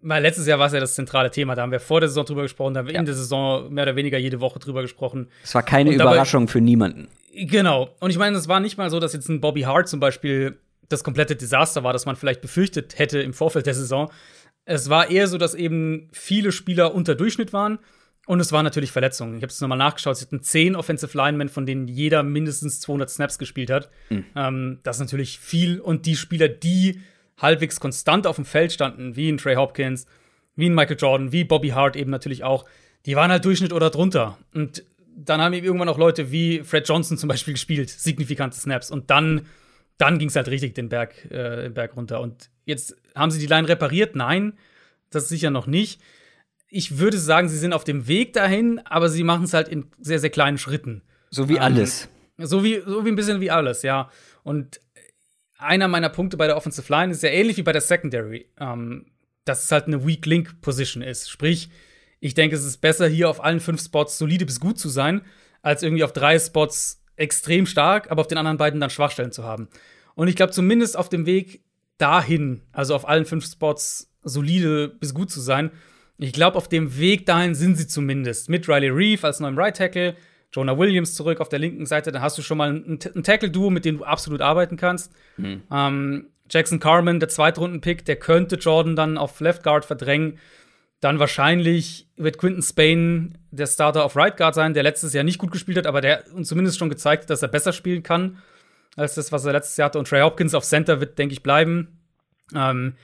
weil letztes Jahr war es ja das zentrale Thema. Da haben wir vor der Saison drüber gesprochen, da haben wir ja. in der Saison mehr oder weniger jede Woche drüber gesprochen. Es war keine dabei, Überraschung für niemanden. Genau. Und ich meine, es war nicht mal so, dass jetzt ein Bobby Hart zum Beispiel das komplette Desaster war, das man vielleicht befürchtet hätte im Vorfeld der Saison. Es war eher so, dass eben viele Spieler unter Durchschnitt waren und es waren natürlich Verletzungen. Ich habe es nochmal nachgeschaut. Sie hatten zehn Offensive Linemen, von denen jeder mindestens 200 Snaps gespielt hat. Mhm. Ähm, das ist natürlich viel. Und die Spieler, die halbwegs konstant auf dem Feld standen, wie ein Trey Hopkins, wie ein Michael Jordan, wie Bobby Hart eben natürlich auch, die waren halt Durchschnitt oder drunter. Und dann haben eben irgendwann auch Leute wie Fred Johnson zum Beispiel gespielt, signifikante Snaps. Und dann, dann ging es halt richtig den Berg, äh, den Berg runter. Und jetzt haben sie die Line repariert? Nein, das sicher noch nicht ich würde sagen, sie sind auf dem Weg dahin, aber sie machen es halt in sehr, sehr kleinen Schritten. So wie ähm, alles. so wie, so wie ein bisschen wie alles, ja. Und einer meiner Punkte bei der Offensive Line ist ja ähnlich wie bei der Secondary, ähm, dass es halt eine Weak Link Position ist. Sprich, ich denke, es ist besser, hier auf allen fünf Spots solide bis gut zu sein, als irgendwie auf drei Spots extrem stark, aber auf den anderen beiden dann Schwachstellen zu haben. Und ich glaube, zumindest auf dem Weg dahin, also auf allen fünf Spots solide bis gut zu sein, ich glaube, auf dem Weg dahin sind sie zumindest. Mit Riley Reeve als neuem Right Tackle, Jonah Williams zurück auf der linken Seite, dann hast du schon mal ein, ein Tackle-Duo, mit dem du absolut arbeiten kannst. Mhm. Ähm, Jackson Carmen, der Zweitrunden-Pick, der könnte Jordan dann auf Left Guard verdrängen. Dann wahrscheinlich wird Quinton Spain der Starter auf Right Guard sein, der letztes Jahr nicht gut gespielt hat, aber der uns zumindest schon gezeigt hat, dass er besser spielen kann als das, was er letztes Jahr hatte. Und Trey Hopkins auf Center wird, denke ich, bleiben. Ähm,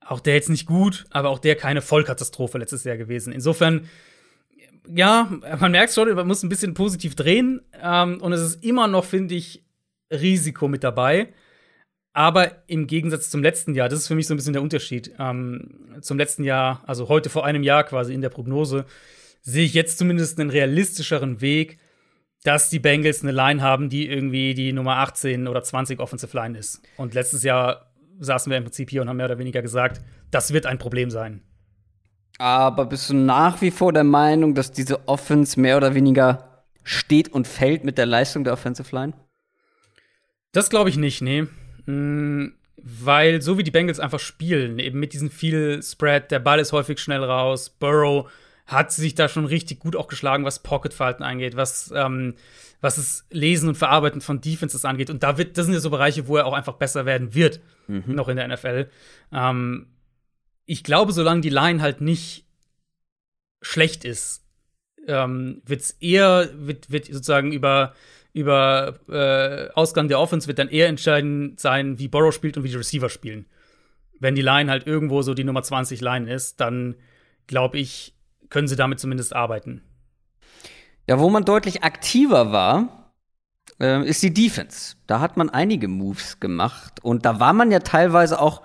auch der jetzt nicht gut, aber auch der keine Vollkatastrophe letztes Jahr gewesen. Insofern, ja, man merkt schon, man muss ein bisschen positiv drehen. Ähm, und es ist immer noch, finde ich, Risiko mit dabei. Aber im Gegensatz zum letzten Jahr, das ist für mich so ein bisschen der Unterschied. Ähm, zum letzten Jahr, also heute vor einem Jahr quasi in der Prognose, sehe ich jetzt zumindest einen realistischeren Weg, dass die Bengals eine Line haben, die irgendwie die Nummer 18 oder 20 Offensive Line ist. Und letztes Jahr saßen wir im Prinzip hier und haben mehr oder weniger gesagt, das wird ein Problem sein. Aber bist du nach wie vor der Meinung, dass diese Offense mehr oder weniger steht und fällt mit der Leistung der Offensive Line? Das glaube ich nicht, nee. Mhm, weil so wie die Bengals einfach spielen, eben mit diesem viel Spread, der Ball ist häufig schnell raus, Burrow hat sich da schon richtig gut auch geschlagen, was Pocket-Verhalten angeht, was ähm, was das Lesen und Verarbeiten von Defenses angeht. Und da wird, das sind ja so Bereiche, wo er auch einfach besser werden wird, mhm. noch in der NFL. Ähm, ich glaube, solange die Line halt nicht schlecht ist, ähm, wird es eher, wird, wird sozusagen über, über äh, Ausgang der Offense wird dann eher entscheidend sein, wie Borrow spielt und wie die Receiver spielen. Wenn die Line halt irgendwo so die Nummer 20 Line ist, dann glaube ich, können sie damit zumindest arbeiten. Ja, wo man deutlich aktiver war, äh, ist die Defense. Da hat man einige Moves gemacht und da war man ja teilweise auch,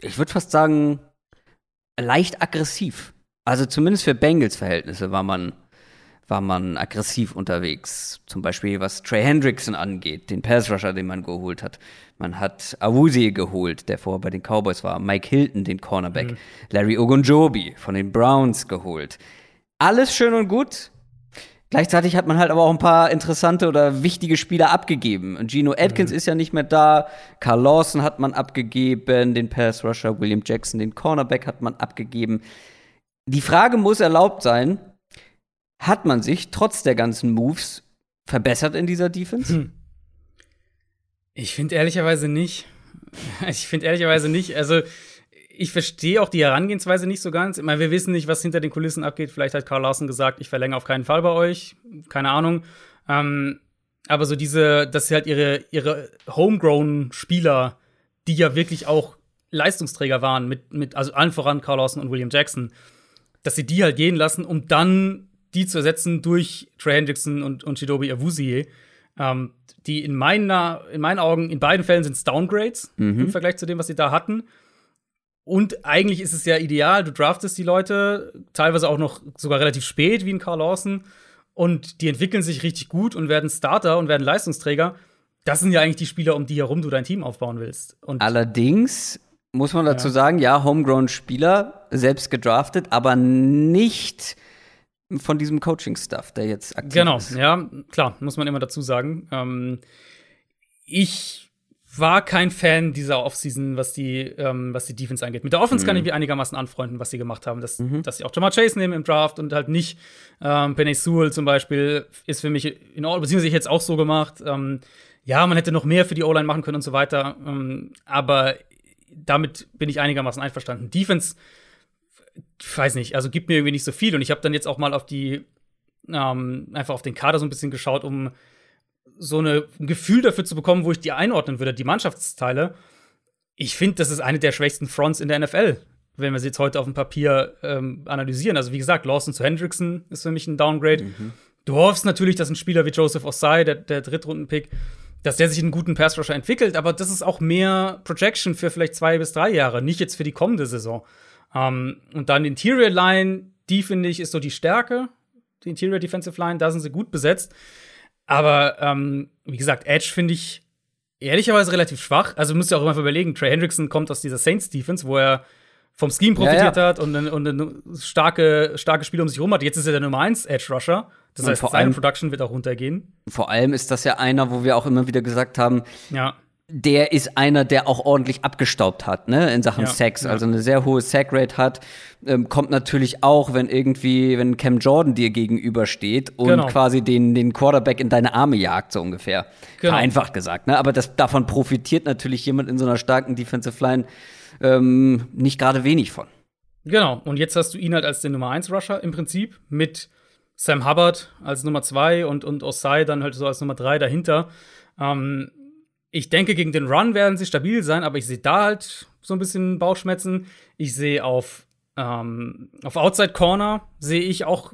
ich würde fast sagen, leicht aggressiv. Also zumindest für Bengals-Verhältnisse war man, war man aggressiv unterwegs. Zum Beispiel was Trey Hendrickson angeht, den Pass-Rusher, den man geholt hat. Man hat Awuzie geholt, der vorher bei den Cowboys war. Mike Hilton, den Cornerback. Mhm. Larry Ogunjobi von den Browns geholt. Alles schön und gut. Gleichzeitig hat man halt aber auch ein paar interessante oder wichtige Spieler abgegeben. Und Gino Atkins mhm. ist ja nicht mehr da. Carl Lawson hat man abgegeben, den Pass Rusher, William Jackson, den Cornerback hat man abgegeben. Die Frage muss erlaubt sein, hat man sich trotz der ganzen Moves verbessert in dieser Defense? Hm. Ich finde ehrlicherweise nicht. Ich finde ehrlicherweise nicht. Also, ich verstehe auch die Herangehensweise nicht so ganz. Ich meine, wir wissen nicht, was hinter den Kulissen abgeht. Vielleicht hat Carl Larsen gesagt, ich verlängere auf keinen Fall bei euch. Keine Ahnung. Ähm, aber so diese, dass sie halt ihre, ihre Homegrown-Spieler, die ja wirklich auch Leistungsträger waren, mit, mit, also allen voran Carl Lawson und William Jackson, dass sie die halt gehen lassen, um dann die zu ersetzen durch Trey Hendrickson und, und Shidobi Awuzie. Ähm, die in, meiner, in meinen Augen, in beiden Fällen sind es Downgrades mhm. im Vergleich zu dem, was sie da hatten. Und eigentlich ist es ja ideal, du draftest die Leute, teilweise auch noch sogar relativ spät, wie in Carl Lawson, und die entwickeln sich richtig gut und werden Starter und werden Leistungsträger. Das sind ja eigentlich die Spieler, um die herum du dein Team aufbauen willst. Und Allerdings muss man dazu ja. sagen, ja, Homegrown-Spieler, selbst gedraftet, aber nicht von diesem Coaching-Stuff, der jetzt aktiv genau, ist. Genau, ja, klar, muss man immer dazu sagen. Ähm, ich war kein Fan dieser Offseason, was die, ähm, was die Defense angeht. Mit der Offense mhm. kann ich mich einigermaßen anfreunden, was sie gemacht haben. Dass, mhm. dass sie auch Jamal Chase nehmen im Draft und halt nicht ähm, Penny Sewell zum Beispiel ist für mich in Ordnung, beziehungsweise ich jetzt auch so gemacht. Ähm, ja, man hätte noch mehr für die O-Line machen können und so weiter. Ähm, aber damit bin ich einigermaßen einverstanden. Defense, weiß nicht, also gibt mir irgendwie nicht so viel. Und ich habe dann jetzt auch mal auf die, ähm, einfach auf den Kader so ein bisschen geschaut, um so eine, ein Gefühl dafür zu bekommen, wo ich die einordnen würde, die Mannschaftsteile. Ich finde, das ist eine der schwächsten Fronts in der NFL, wenn wir sie jetzt heute auf dem Papier ähm, analysieren. Also, wie gesagt, Lawson zu Hendrickson ist für mich ein Downgrade. Mhm. Du hoffst natürlich, dass ein Spieler wie Joseph Osai, der, der Drittrunden-Pick, dass der sich einen guten Pass-Rusher entwickelt, aber das ist auch mehr Projection für vielleicht zwei bis drei Jahre, nicht jetzt für die kommende Saison. Ähm, und dann Interior Line, die finde ich, ist so die Stärke. Die Interior Defensive Line, da sind sie gut besetzt. Aber ähm, wie gesagt, Edge finde ich ehrlicherweise relativ schwach. Also müsst ihr auch immer überlegen, Trey Hendrickson kommt aus dieser Saints Defense, wo er vom Scheme profitiert ja, ja. hat und, und eine starke, starke Spiele um sich herum hat. Jetzt ist er der Nummer 1 Edge Rusher. Das heißt, seine allem, Production wird auch runtergehen. Vor allem ist das ja einer, wo wir auch immer wieder gesagt haben, ja der ist einer, der auch ordentlich abgestaubt hat, ne, in Sachen ja, Sex, ja. also eine sehr hohe Sack-Rate hat, ähm, kommt natürlich auch, wenn irgendwie, wenn Cam Jordan dir gegenübersteht und genau. quasi den, den Quarterback in deine Arme jagt, so ungefähr. Genau. Vereinfacht gesagt, ne, aber das, davon profitiert natürlich jemand in so einer starken Defensive Line ähm, nicht gerade wenig von. Genau, und jetzt hast du ihn halt als den Nummer 1 Rusher im Prinzip mit Sam Hubbard als Nummer 2 und, und Osai dann halt so als Nummer 3 dahinter. Ähm, ich denke, gegen den Run werden sie stabil sein, aber ich sehe da halt so ein bisschen Bauchschmerzen. Ich sehe auf, ähm, auf Outside Corner sehe ich auch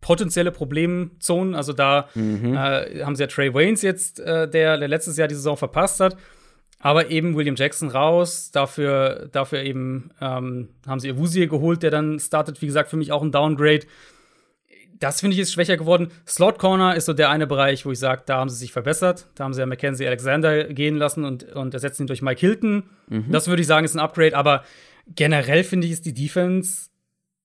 potenzielle Problemzonen. Also da mhm. äh, haben sie ja Trey Waynes jetzt, äh, der, der letztes Jahr die Saison verpasst hat. Aber eben William Jackson raus, dafür, dafür eben ähm, haben sie Awuzie geholt, der dann startet, wie gesagt, für mich auch ein Downgrade das finde ich ist schwächer geworden. Slot Corner ist so der eine Bereich, wo ich sage, da haben sie sich verbessert. Da haben sie ja Mackenzie Alexander gehen lassen und, und ersetzen ihn durch Mike Hilton. Mhm. Das würde ich sagen, ist ein Upgrade. Aber generell finde ich, ist die Defense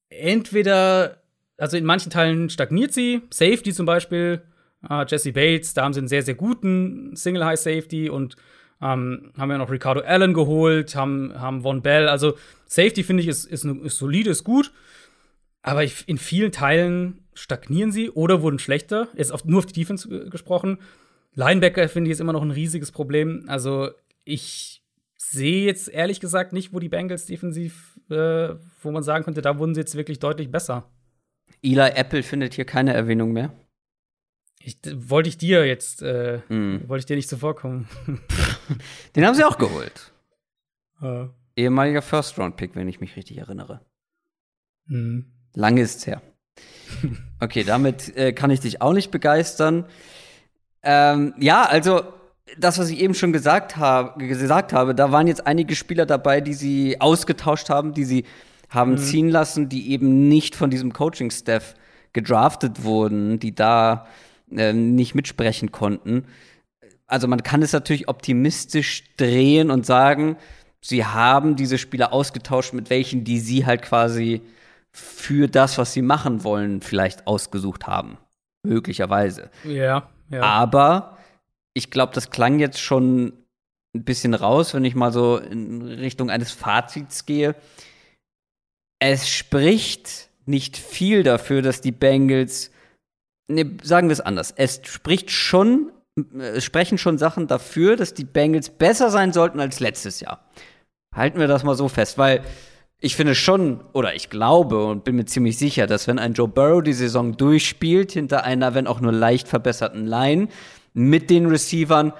entweder, also in manchen Teilen stagniert sie. Safety zum Beispiel, äh, Jesse Bates, da haben sie einen sehr, sehr guten Single High Safety und ähm, haben ja noch Ricardo Allen geholt, haben, haben Von Bell. Also Safety finde ich ist, ist, ist solide, ist gut. Aber ich, in vielen Teilen stagnieren sie oder wurden schlechter. Jetzt auf, nur auf die Defense gesprochen. Linebacker finde ich ist immer noch ein riesiges Problem. Also ich sehe jetzt ehrlich gesagt nicht, wo die Bengals defensiv, äh, wo man sagen könnte, da wurden sie jetzt wirklich deutlich besser. Eli Apple findet hier keine Erwähnung mehr. Ich, wollte ich dir jetzt, äh, mm. wollte ich dir nicht zuvorkommen. Den haben sie auch geholt. Uh. Ehemaliger First-Round-Pick, wenn ich mich richtig erinnere. Mm. Lange ist's her. Okay, damit äh, kann ich dich auch nicht begeistern. Ähm, ja, also das, was ich eben schon gesagt, hab, gesagt habe, da waren jetzt einige Spieler dabei, die sie ausgetauscht haben, die sie haben mhm. ziehen lassen, die eben nicht von diesem Coaching-Staff gedraftet wurden, die da äh, nicht mitsprechen konnten. Also man kann es natürlich optimistisch drehen und sagen, sie haben diese Spieler ausgetauscht mit welchen, die sie halt quasi für das, was sie machen wollen, vielleicht ausgesucht haben. Möglicherweise. Ja, ja. Aber ich glaube, das klang jetzt schon ein bisschen raus, wenn ich mal so in Richtung eines Fazits gehe. Es spricht nicht viel dafür, dass die Bengals, ne, sagen wir es anders, es spricht schon, es sprechen schon Sachen dafür, dass die Bengals besser sein sollten als letztes Jahr. Halten wir das mal so fest, weil ich finde schon, oder ich glaube und bin mir ziemlich sicher, dass wenn ein Joe Burrow die Saison durchspielt, hinter einer, wenn auch nur leicht verbesserten Line, mit den Receivern,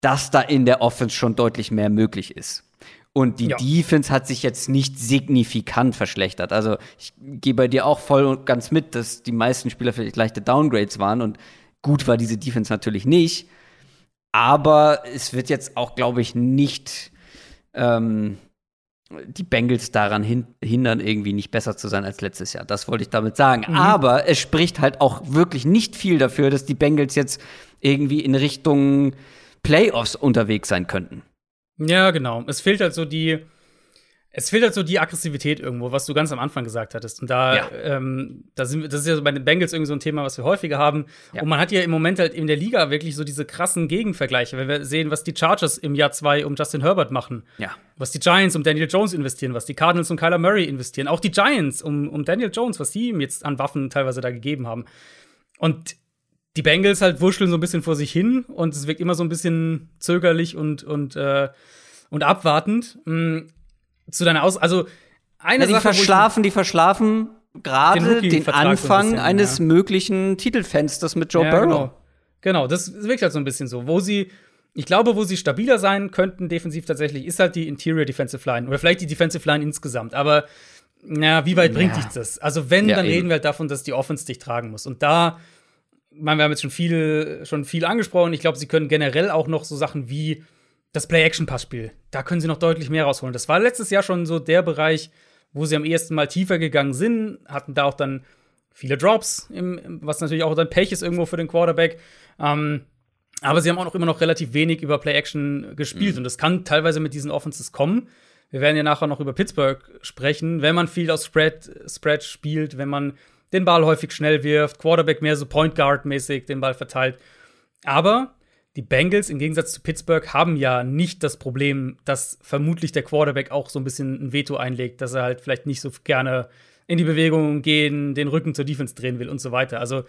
dass da in der Offense schon deutlich mehr möglich ist. Und die ja. Defense hat sich jetzt nicht signifikant verschlechtert. Also ich gehe bei dir auch voll und ganz mit, dass die meisten Spieler vielleicht leichte Downgrades waren und gut war diese Defense natürlich nicht. Aber es wird jetzt auch, glaube ich, nicht ähm, die Bengals daran hin hindern, irgendwie nicht besser zu sein als letztes Jahr. Das wollte ich damit sagen. Mhm. Aber es spricht halt auch wirklich nicht viel dafür, dass die Bengals jetzt irgendwie in Richtung Playoffs unterwegs sein könnten. Ja, genau. Es fehlt halt so die, es fehlt halt so die Aggressivität irgendwo, was du ganz am Anfang gesagt hattest. Und da, ja. ähm, da sind, das ist ja so bei den Bengals irgendwie so ein Thema, was wir häufiger haben. Ja. Und man hat ja im Moment halt in der Liga wirklich so diese krassen Gegenvergleiche, wenn wir sehen, was die Chargers im Jahr zwei um Justin Herbert machen. Ja. Was die Giants um Daniel Jones investieren, was die Cardinals um Kyler Murray investieren. Auch die Giants um, um Daniel Jones, was die ihm jetzt an Waffen teilweise da gegeben haben. Und die Bengals halt wuscheln so ein bisschen vor sich hin und es wirkt immer so ein bisschen zögerlich und, und, äh, und abwartend. Zu deiner Aus also eine ja, die Sache, verschlafen, die verschlafen gerade den, den Anfang bisschen, eines ja. möglichen Titelfensters mit Joe ja, Burrow. Genau. genau, das wirkt halt so ein bisschen so. Wo sie, ich glaube, wo sie stabiler sein könnten defensiv tatsächlich, ist halt die Interior Defensive Line oder vielleicht die Defensive Line insgesamt. Aber na, wie weit bringt dich das? Also wenn, dann eben. reden wir halt davon, dass die Offense dich tragen muss. Und da meine, wir haben jetzt schon viel, schon viel angesprochen. Ich glaube, sie können generell auch noch so Sachen wie das Play-Action-Passspiel. Da können sie noch deutlich mehr rausholen. Das war letztes Jahr schon so der Bereich, wo sie am ehesten mal tiefer gegangen sind, hatten da auch dann viele Drops, im, was natürlich auch dann Pech ist irgendwo für den Quarterback. Ähm, aber sie haben auch noch immer noch relativ wenig über Play-Action gespielt. Mhm. Und das kann teilweise mit diesen Offenses kommen. Wir werden ja nachher noch über Pittsburgh sprechen. Wenn man viel aus Spread, Spread spielt, wenn man den Ball häufig schnell wirft, Quarterback mehr so Point Guard mäßig den Ball verteilt. Aber die Bengals im Gegensatz zu Pittsburgh haben ja nicht das Problem, dass vermutlich der Quarterback auch so ein bisschen ein Veto einlegt, dass er halt vielleicht nicht so gerne in die Bewegung gehen, den Rücken zur Defense drehen will und so weiter. Also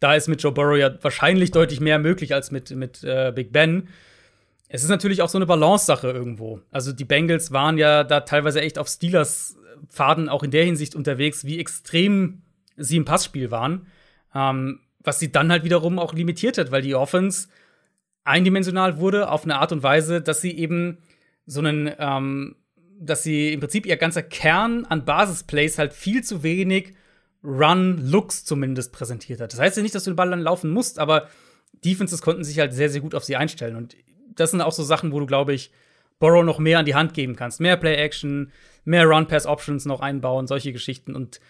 da ist mit Joe Burrow ja wahrscheinlich deutlich mehr möglich als mit, mit äh, Big Ben. Es ist natürlich auch so eine Balance-Sache irgendwo. Also die Bengals waren ja da teilweise echt auf Steelers Pfaden auch in der Hinsicht unterwegs, wie extrem sie im Passspiel waren. Ähm, was sie dann halt wiederum auch limitiert hat, weil die Offense eindimensional wurde auf eine Art und Weise, dass sie eben so einen, ähm, dass sie im Prinzip ihr ganzer Kern an Basisplays halt viel zu wenig Run-Looks zumindest präsentiert hat. Das heißt ja nicht, dass du den Ball dann laufen musst, aber Defenses konnten sich halt sehr, sehr gut auf sie einstellen. Und das sind auch so Sachen, wo du, glaube ich, Borrow noch mehr an die Hand geben kannst. Mehr Play-Action, mehr Run-Pass-Options noch einbauen, solche Geschichten. Und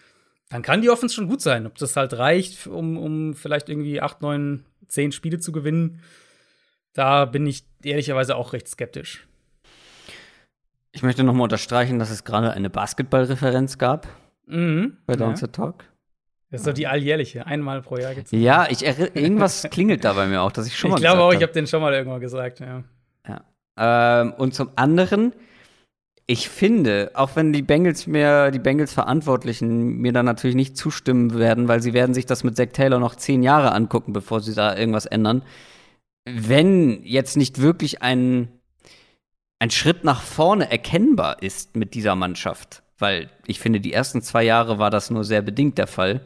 dann kann die Offense schon gut sein. Ob das halt reicht, um, um vielleicht irgendwie 8, 9, 10 Spiele zu gewinnen, da bin ich ehrlicherweise auch recht skeptisch. Ich möchte nochmal unterstreichen, dass es gerade eine Basketballreferenz gab mhm, bei Downset ja. Talk. Das ist so die alljährliche, einmal pro Jahr geht's. Ja, ich irgendwas klingelt da bei mir auch, dass ich schon mal Ich glaube auch, ich habe den schon mal irgendwann gesagt, ja. Ja. Ähm, und zum anderen ich finde, auch wenn die Bengals mir, die Bengals Verantwortlichen mir da natürlich nicht zustimmen werden, weil sie werden sich das mit Zach Taylor noch zehn Jahre angucken, bevor sie da irgendwas ändern. Wenn jetzt nicht wirklich ein, ein Schritt nach vorne erkennbar ist mit dieser Mannschaft, weil ich finde, die ersten zwei Jahre war das nur sehr bedingt der Fall.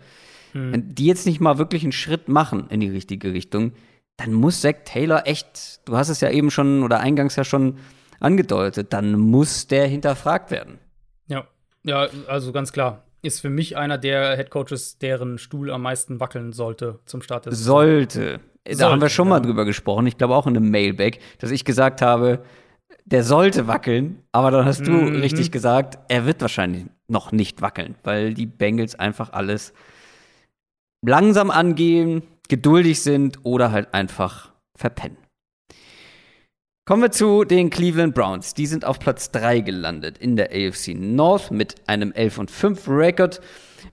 Hm. Wenn die jetzt nicht mal wirklich einen Schritt machen in die richtige Richtung, dann muss Zach Taylor echt, du hast es ja eben schon oder eingangs ja schon angedeutet, dann muss der hinterfragt werden. Ja, ja, also ganz klar. Ist für mich einer der Headcoaches, deren Stuhl am meisten wackeln sollte zum Start des Sollte. Da sollte, haben wir schon ja. mal drüber gesprochen. Ich glaube auch in einem Mailback, dass ich gesagt habe, der sollte wackeln, aber dann hast du mhm. richtig gesagt, er wird wahrscheinlich noch nicht wackeln, weil die Bengals einfach alles langsam angehen, geduldig sind oder halt einfach verpennen. Kommen wir zu den Cleveland Browns. Die sind auf Platz 3 gelandet in der AFC North mit einem 11 und 5 Rekord.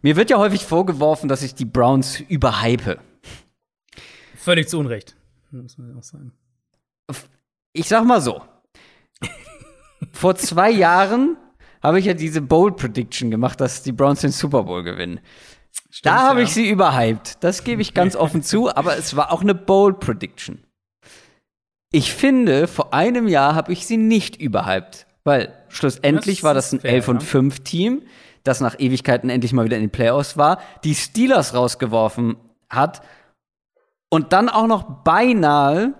Mir wird ja häufig vorgeworfen, dass ich die Browns überhype. Völlig zu Unrecht, muss man auch sagen. Ich sag mal so. Vor zwei Jahren habe ich ja diese Bold Prediction gemacht, dass die Browns den Super Bowl gewinnen. Stimmt, da habe ja. ich sie überhyped. Das gebe ich ganz offen zu, aber es war auch eine Bold Prediction. Ich finde, vor einem Jahr habe ich sie nicht überhyped, weil schlussendlich das war das ein fair, 11 und 5 Team, das nach Ewigkeiten endlich mal wieder in den Playoffs war, die Steelers rausgeworfen hat und dann auch noch beinahe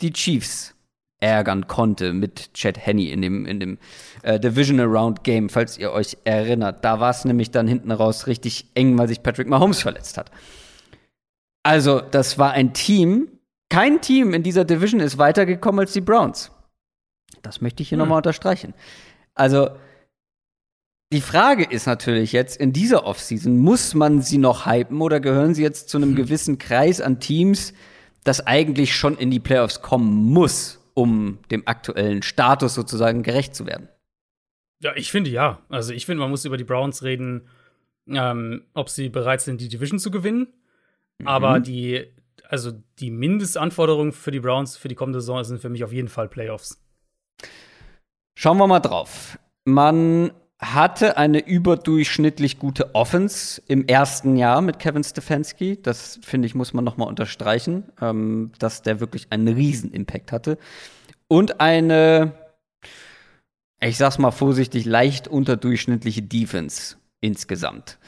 die Chiefs ärgern konnte mit Chad Henney in dem, in dem äh, Divisional Round Game, falls ihr euch erinnert. Da war es nämlich dann hinten raus richtig eng, weil sich Patrick Mahomes verletzt hat. Also, das war ein Team. Kein Team in dieser Division ist weitergekommen als die Browns. Das möchte ich hier hm. nochmal unterstreichen. Also, die Frage ist natürlich jetzt, in dieser Offseason, muss man sie noch hypen oder gehören sie jetzt zu einem hm. gewissen Kreis an Teams, das eigentlich schon in die Playoffs kommen muss, um dem aktuellen Status sozusagen gerecht zu werden? Ja, ich finde ja. Also ich finde, man muss über die Browns reden, ähm, ob sie bereit sind, die Division zu gewinnen. Mhm. Aber die, also die Mindestanforderungen für die Browns für die kommende Saison sind für mich auf jeden Fall Playoffs. Schauen wir mal drauf. Man hatte eine überdurchschnittlich gute Offense im ersten Jahr mit Kevin Stefanski. Das finde ich, muss man noch mal unterstreichen, ähm, dass der wirklich einen riesen Impact hatte. Und eine, ich sag's mal vorsichtig, leicht unterdurchschnittliche Defense insgesamt.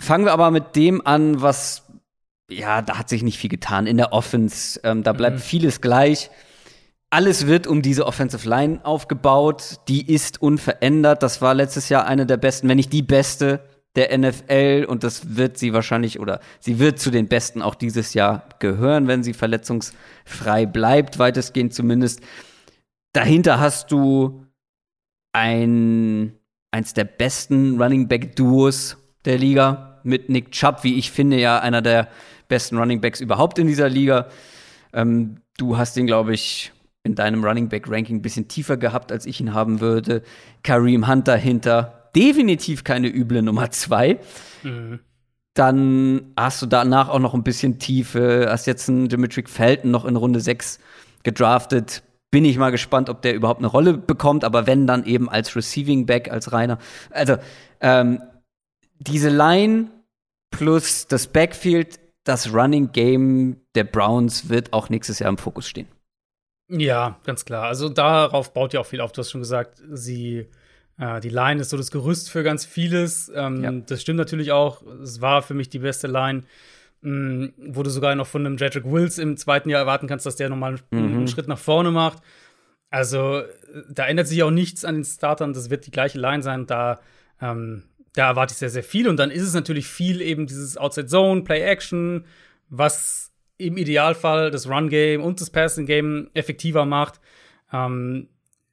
Fangen wir aber mit dem an, was, ja, da hat sich nicht viel getan in der Offense. Ähm, da bleibt mhm. vieles gleich. Alles wird um diese Offensive Line aufgebaut. Die ist unverändert. Das war letztes Jahr eine der besten, wenn nicht die beste der NFL. Und das wird sie wahrscheinlich oder sie wird zu den besten auch dieses Jahr gehören, wenn sie verletzungsfrei bleibt, weitestgehend zumindest. Dahinter hast du ein, eins der besten Running Back Duos der Liga mit Nick Chubb, wie ich finde, ja einer der besten Running Backs überhaupt in dieser Liga. Ähm, du hast ihn, glaube ich, in deinem Running Back Ranking ein bisschen tiefer gehabt, als ich ihn haben würde. Kareem Hunt dahinter. Definitiv keine üble Nummer zwei. Mhm. Dann hast du danach auch noch ein bisschen Tiefe. Hast jetzt einen Dimitri Felton noch in Runde 6 gedraftet. Bin ich mal gespannt, ob der überhaupt eine Rolle bekommt, aber wenn dann eben als Receiving Back, als Reiner. Also, ähm, diese Line plus das Backfield, das Running Game der Browns wird auch nächstes Jahr im Fokus stehen. Ja, ganz klar. Also darauf baut ja auch viel auf. Du hast schon gesagt, sie, äh, die Line ist so das Gerüst für ganz vieles. Ähm, ja. Das stimmt natürlich auch. Es war für mich die beste Line, mh, mm, wo du sogar noch von einem Jedrick Wills im zweiten Jahr erwarten kannst, dass der nochmal einen, mhm. einen Schritt nach vorne macht. Also da ändert sich auch nichts an den Startern. Das wird die gleiche Line sein. Da, ähm, da erwarte ich sehr, sehr viel. Und dann ist es natürlich viel eben dieses Outside Zone, Play Action, was im Idealfall das Run-Game und das Passing-Game effektiver macht. Ähm,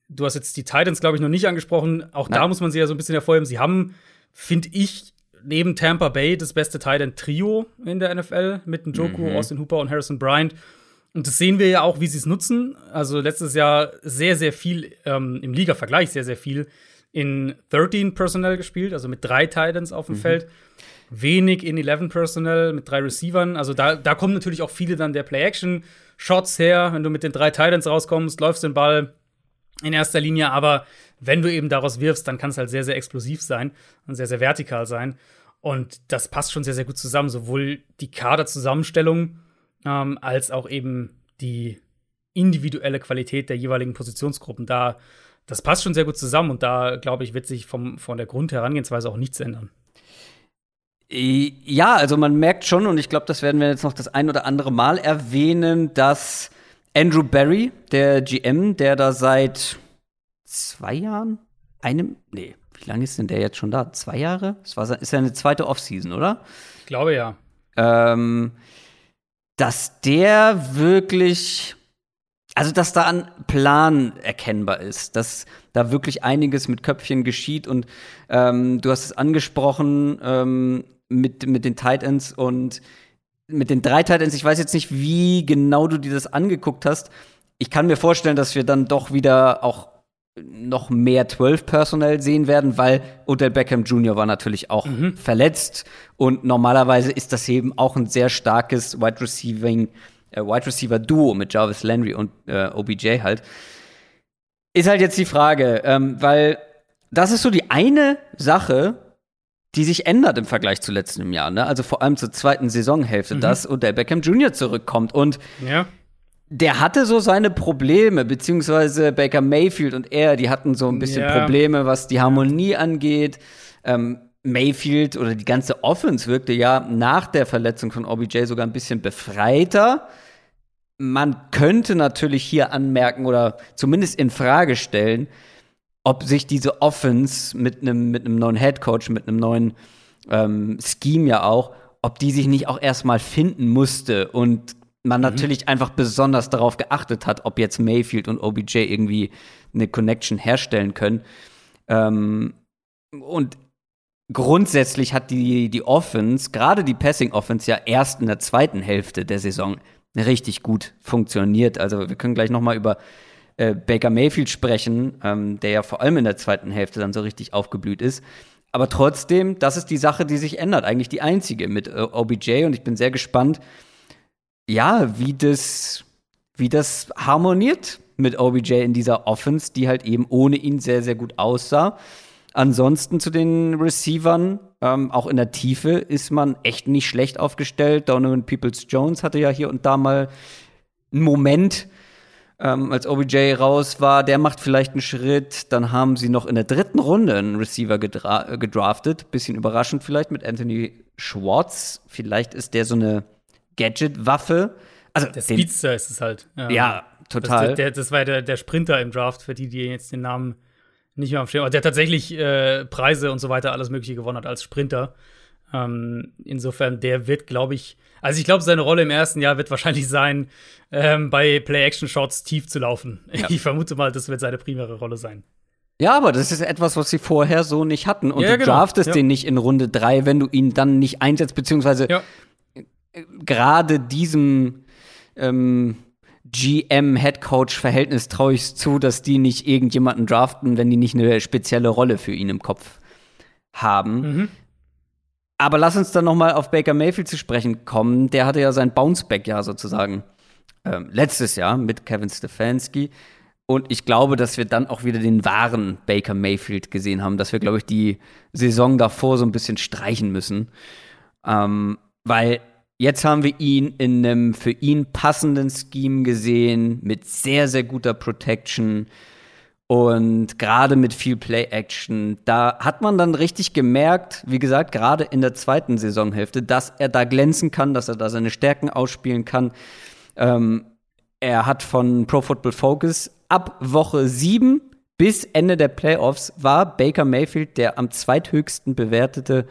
du hast jetzt die Titans, glaube ich, noch nicht angesprochen. Auch Nein. da muss man sie ja so ein bisschen hervorheben. Sie haben, finde ich, neben Tampa Bay das beste Titan-Trio in der NFL mit Njoku, mhm. Austin Hooper und Harrison Bryant. Und das sehen wir ja auch, wie sie es nutzen. Also letztes Jahr sehr, sehr viel ähm, im Liga-Vergleich, sehr, sehr viel in 13 Personnel gespielt, also mit drei Titans auf dem mhm. Feld wenig in 11 Personnel mit drei Receivern. Also da, da kommen natürlich auch viele dann der Play-Action-Shots her. Wenn du mit den drei Titans rauskommst, läufst den Ball in erster Linie, aber wenn du eben daraus wirfst, dann kann es halt sehr, sehr explosiv sein und sehr, sehr vertikal sein. Und das passt schon sehr, sehr gut zusammen. Sowohl die Kaderzusammenstellung ähm, als auch eben die individuelle Qualität der jeweiligen Positionsgruppen. Da, das passt schon sehr gut zusammen und da, glaube ich, wird sich vom, von der Grundherangehensweise auch nichts ändern. Ja, also man merkt schon, und ich glaube, das werden wir jetzt noch das ein oder andere Mal erwähnen, dass Andrew Barry, der GM, der da seit zwei Jahren, einem, nee, wie lange ist denn der jetzt schon da? Zwei Jahre? Das war, ist ja eine zweite Offseason, oder? Ich glaube ja. Ähm, dass der wirklich, also dass da ein Plan erkennbar ist, dass da wirklich einiges mit Köpfchen geschieht und ähm, du hast es angesprochen, ähm, mit, mit den Titans und mit den drei Titans. Ich weiß jetzt nicht, wie genau du dir das angeguckt hast. Ich kann mir vorstellen, dass wir dann doch wieder auch noch mehr 12 Personal sehen werden, weil Odell Beckham Jr. war natürlich auch mhm. verletzt und normalerweise ist das eben auch ein sehr starkes Wide Receiving äh, Wide Receiver Duo mit Jarvis Landry und äh, OBJ halt. Ist halt jetzt die Frage, ähm, weil das ist so die eine Sache, die sich ändert im Vergleich zu letztem Jahr, ne? Also vor allem zur zweiten Saisonhälfte, mhm. dass Odell Beckham Jr. zurückkommt und ja der hatte so seine Probleme, beziehungsweise Baker Mayfield und er, die hatten so ein bisschen ja. Probleme, was die Harmonie angeht. Ähm, Mayfield oder die ganze Offense wirkte ja nach der Verletzung von OBJ sogar ein bisschen befreiter. Man könnte natürlich hier anmerken oder zumindest in Frage stellen, ob sich diese Offense mit einem mit einem neuen Headcoach, mit einem neuen ähm, Scheme ja auch, ob die sich nicht auch erstmal finden musste und man mhm. natürlich einfach besonders darauf geachtet hat, ob jetzt Mayfield und OBJ irgendwie eine Connection herstellen können. Ähm, und grundsätzlich hat die, die Offense, gerade die Passing Offense, ja erst in der zweiten Hälfte der Saison richtig gut funktioniert. Also wir können gleich noch mal über äh, Baker Mayfield sprechen, ähm, der ja vor allem in der zweiten Hälfte dann so richtig aufgeblüht ist. Aber trotzdem, das ist die Sache, die sich ändert, eigentlich die einzige mit äh, OBJ. Und ich bin sehr gespannt, ja, wie das, wie das harmoniert mit OBJ in dieser Offense, die halt eben ohne ihn sehr, sehr gut aussah. Ansonsten zu den Receivern, ähm, auch in der Tiefe ist man echt nicht schlecht aufgestellt. Donovan Peoples Jones hatte ja hier und da mal einen Moment, ähm, als OBJ raus war, der macht vielleicht einen Schritt. Dann haben sie noch in der dritten Runde einen Receiver gedraftet. Bisschen überraschend vielleicht mit Anthony Schwartz. Vielleicht ist der so eine Gadget-Waffe. Also der Speedster ist es halt. Ja, ja total. Das, der, das war der, der Sprinter im Draft, für die, die jetzt den Namen nicht mehr am Schirm Der tatsächlich äh, Preise und so weiter, alles Mögliche gewonnen hat als Sprinter. Ähm, insofern, der wird, glaube ich, also ich glaube, seine Rolle im ersten Jahr wird wahrscheinlich sein, ähm, bei Play-Action-Shots tief zu laufen. Ja. Ich vermute mal, das wird seine primäre Rolle sein. Ja, aber das ist etwas, was sie vorher so nicht hatten. Und ja, du genau. draftest ja. den nicht in Runde drei, wenn du ihn dann nicht einsetzt, beziehungsweise ja gerade diesem ähm, GM-Headcoach-Verhältnis traue ich zu, dass die nicht irgendjemanden draften, wenn die nicht eine spezielle Rolle für ihn im Kopf haben. Mhm. Aber lass uns dann noch mal auf Baker Mayfield zu sprechen kommen. Der hatte ja sein Bounceback-Jahr sozusagen ähm, letztes Jahr mit Kevin Stefanski. Und ich glaube, dass wir dann auch wieder den wahren Baker Mayfield gesehen haben, dass wir, glaube ich, die Saison davor so ein bisschen streichen müssen. Ähm, weil Jetzt haben wir ihn in einem für ihn passenden Scheme gesehen, mit sehr, sehr guter Protection und gerade mit viel Play-Action. Da hat man dann richtig gemerkt, wie gesagt, gerade in der zweiten Saisonhälfte, dass er da glänzen kann, dass er da seine Stärken ausspielen kann. Ähm, er hat von Pro Football Focus ab Woche 7 bis Ende der Playoffs war Baker Mayfield der am zweithöchsten bewertete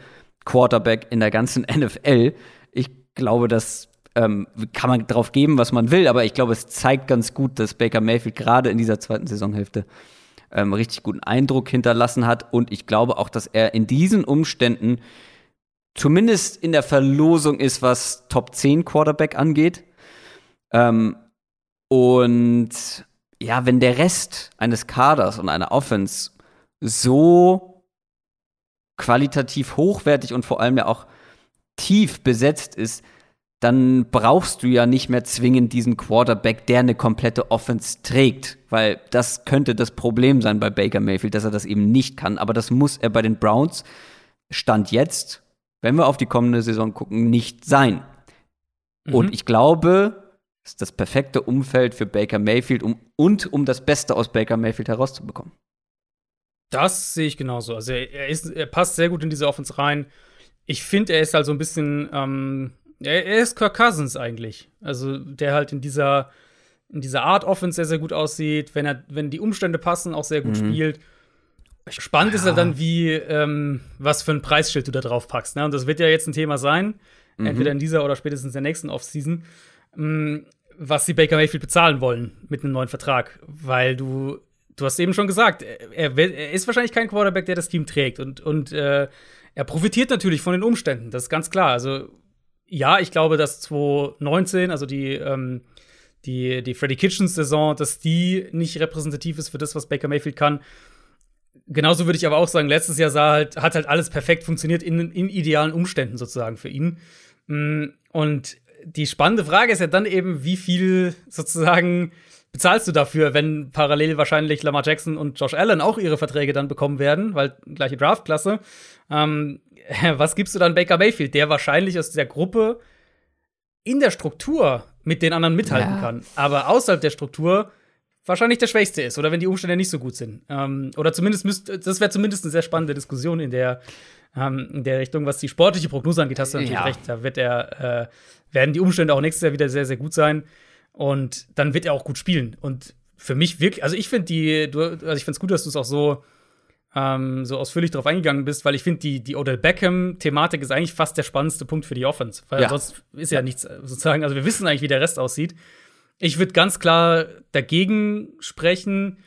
Quarterback in der ganzen NFL glaube, das ähm, kann man drauf geben, was man will, aber ich glaube, es zeigt ganz gut, dass Baker Mayfield gerade in dieser zweiten Saisonhälfte ähm, richtig guten Eindruck hinterlassen hat. Und ich glaube auch, dass er in diesen Umständen zumindest in der Verlosung ist, was Top 10 Quarterback angeht. Ähm, und ja, wenn der Rest eines Kaders und einer Offense so qualitativ hochwertig und vor allem ja auch tief besetzt ist, dann brauchst du ja nicht mehr zwingend diesen Quarterback, der eine komplette Offense trägt, weil das könnte das Problem sein bei Baker Mayfield, dass er das eben nicht kann. Aber das muss er bei den Browns Stand jetzt, wenn wir auf die kommende Saison gucken, nicht sein. Mhm. Und ich glaube, es ist das perfekte Umfeld für Baker Mayfield um, und um das Beste aus Baker Mayfield herauszubekommen. Das sehe ich genauso. Also er, ist, er passt sehr gut in diese Offense rein ich finde, er ist halt so ein bisschen, ähm, er, er, ist Kirk Cousins eigentlich. Also, der halt in dieser, in dieser Art Offense sehr, sehr gut aussieht, wenn er, wenn die Umstände passen, auch sehr gut mhm. spielt. Spannend ja. ist halt dann, wie, ähm, was für ein Preisschild du da drauf packst. Ne? Und das wird ja jetzt ein Thema sein, mhm. entweder in dieser oder spätestens in der nächsten Offseason, ähm, was sie Baker Mayfield bezahlen wollen mit einem neuen Vertrag. Weil du, du hast eben schon gesagt, er, er ist wahrscheinlich kein Quarterback, der das Team trägt. Und, und äh, er profitiert natürlich von den Umständen, das ist ganz klar. Also, ja, ich glaube, dass 2019, also die, ähm, die, die Freddie Kitchens-Saison, dass die nicht repräsentativ ist für das, was Baker Mayfield kann. Genauso würde ich aber auch sagen, letztes Jahr sah halt, hat halt alles perfekt funktioniert in, in idealen Umständen sozusagen für ihn. Mm, und die spannende Frage ist ja dann eben, wie viel sozusagen bezahlst du dafür, wenn parallel wahrscheinlich Lamar Jackson und Josh Allen auch ihre Verträge dann bekommen werden, weil gleiche Draftklasse. Ähm, was gibst du dann Baker Mayfield, der wahrscheinlich aus der Gruppe in der Struktur mit den anderen mithalten ja. kann, aber außerhalb der Struktur wahrscheinlich der Schwächste ist oder wenn die Umstände nicht so gut sind. Ähm, oder zumindest müsste, das wäre zumindest eine sehr spannende Diskussion in der, ähm, in der Richtung, was die sportliche Prognose angeht, hast du natürlich ja. recht. Da wird er, äh, werden die Umstände auch nächstes Jahr wieder sehr, sehr gut sein. Und dann wird er auch gut spielen. Und für mich wirklich, also ich finde die, du, also ich finde es gut, dass du es auch so, ähm, so ausführlich darauf eingegangen bist, weil ich finde, die, die Odell Beckham-Thematik ist eigentlich fast der spannendste Punkt für die Offense. Weil ja. sonst ist ja nichts sozusagen, also wir wissen eigentlich, wie der Rest aussieht. Ich würde ganz klar dagegen sprechen,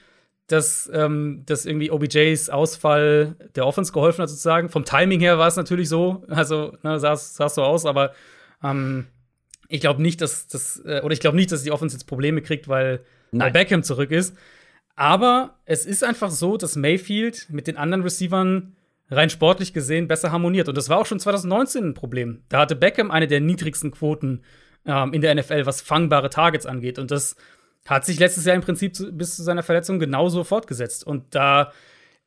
dass, ähm, dass irgendwie OBJs Ausfall der Offense geholfen hat, sozusagen. Vom Timing her war es natürlich so, also ne, sah es so aus, aber ähm, ich glaube nicht, dass das, äh, oder ich glaube nicht, dass die Offense jetzt Probleme kriegt, weil, weil Beckham zurück ist. Aber es ist einfach so, dass Mayfield mit den anderen Receivern rein sportlich gesehen besser harmoniert. Und das war auch schon 2019 ein Problem. Da hatte Beckham eine der niedrigsten Quoten ähm, in der NFL, was fangbare Targets angeht. Und das hat sich letztes Jahr im Prinzip zu, bis zu seiner Verletzung genauso fortgesetzt. Und da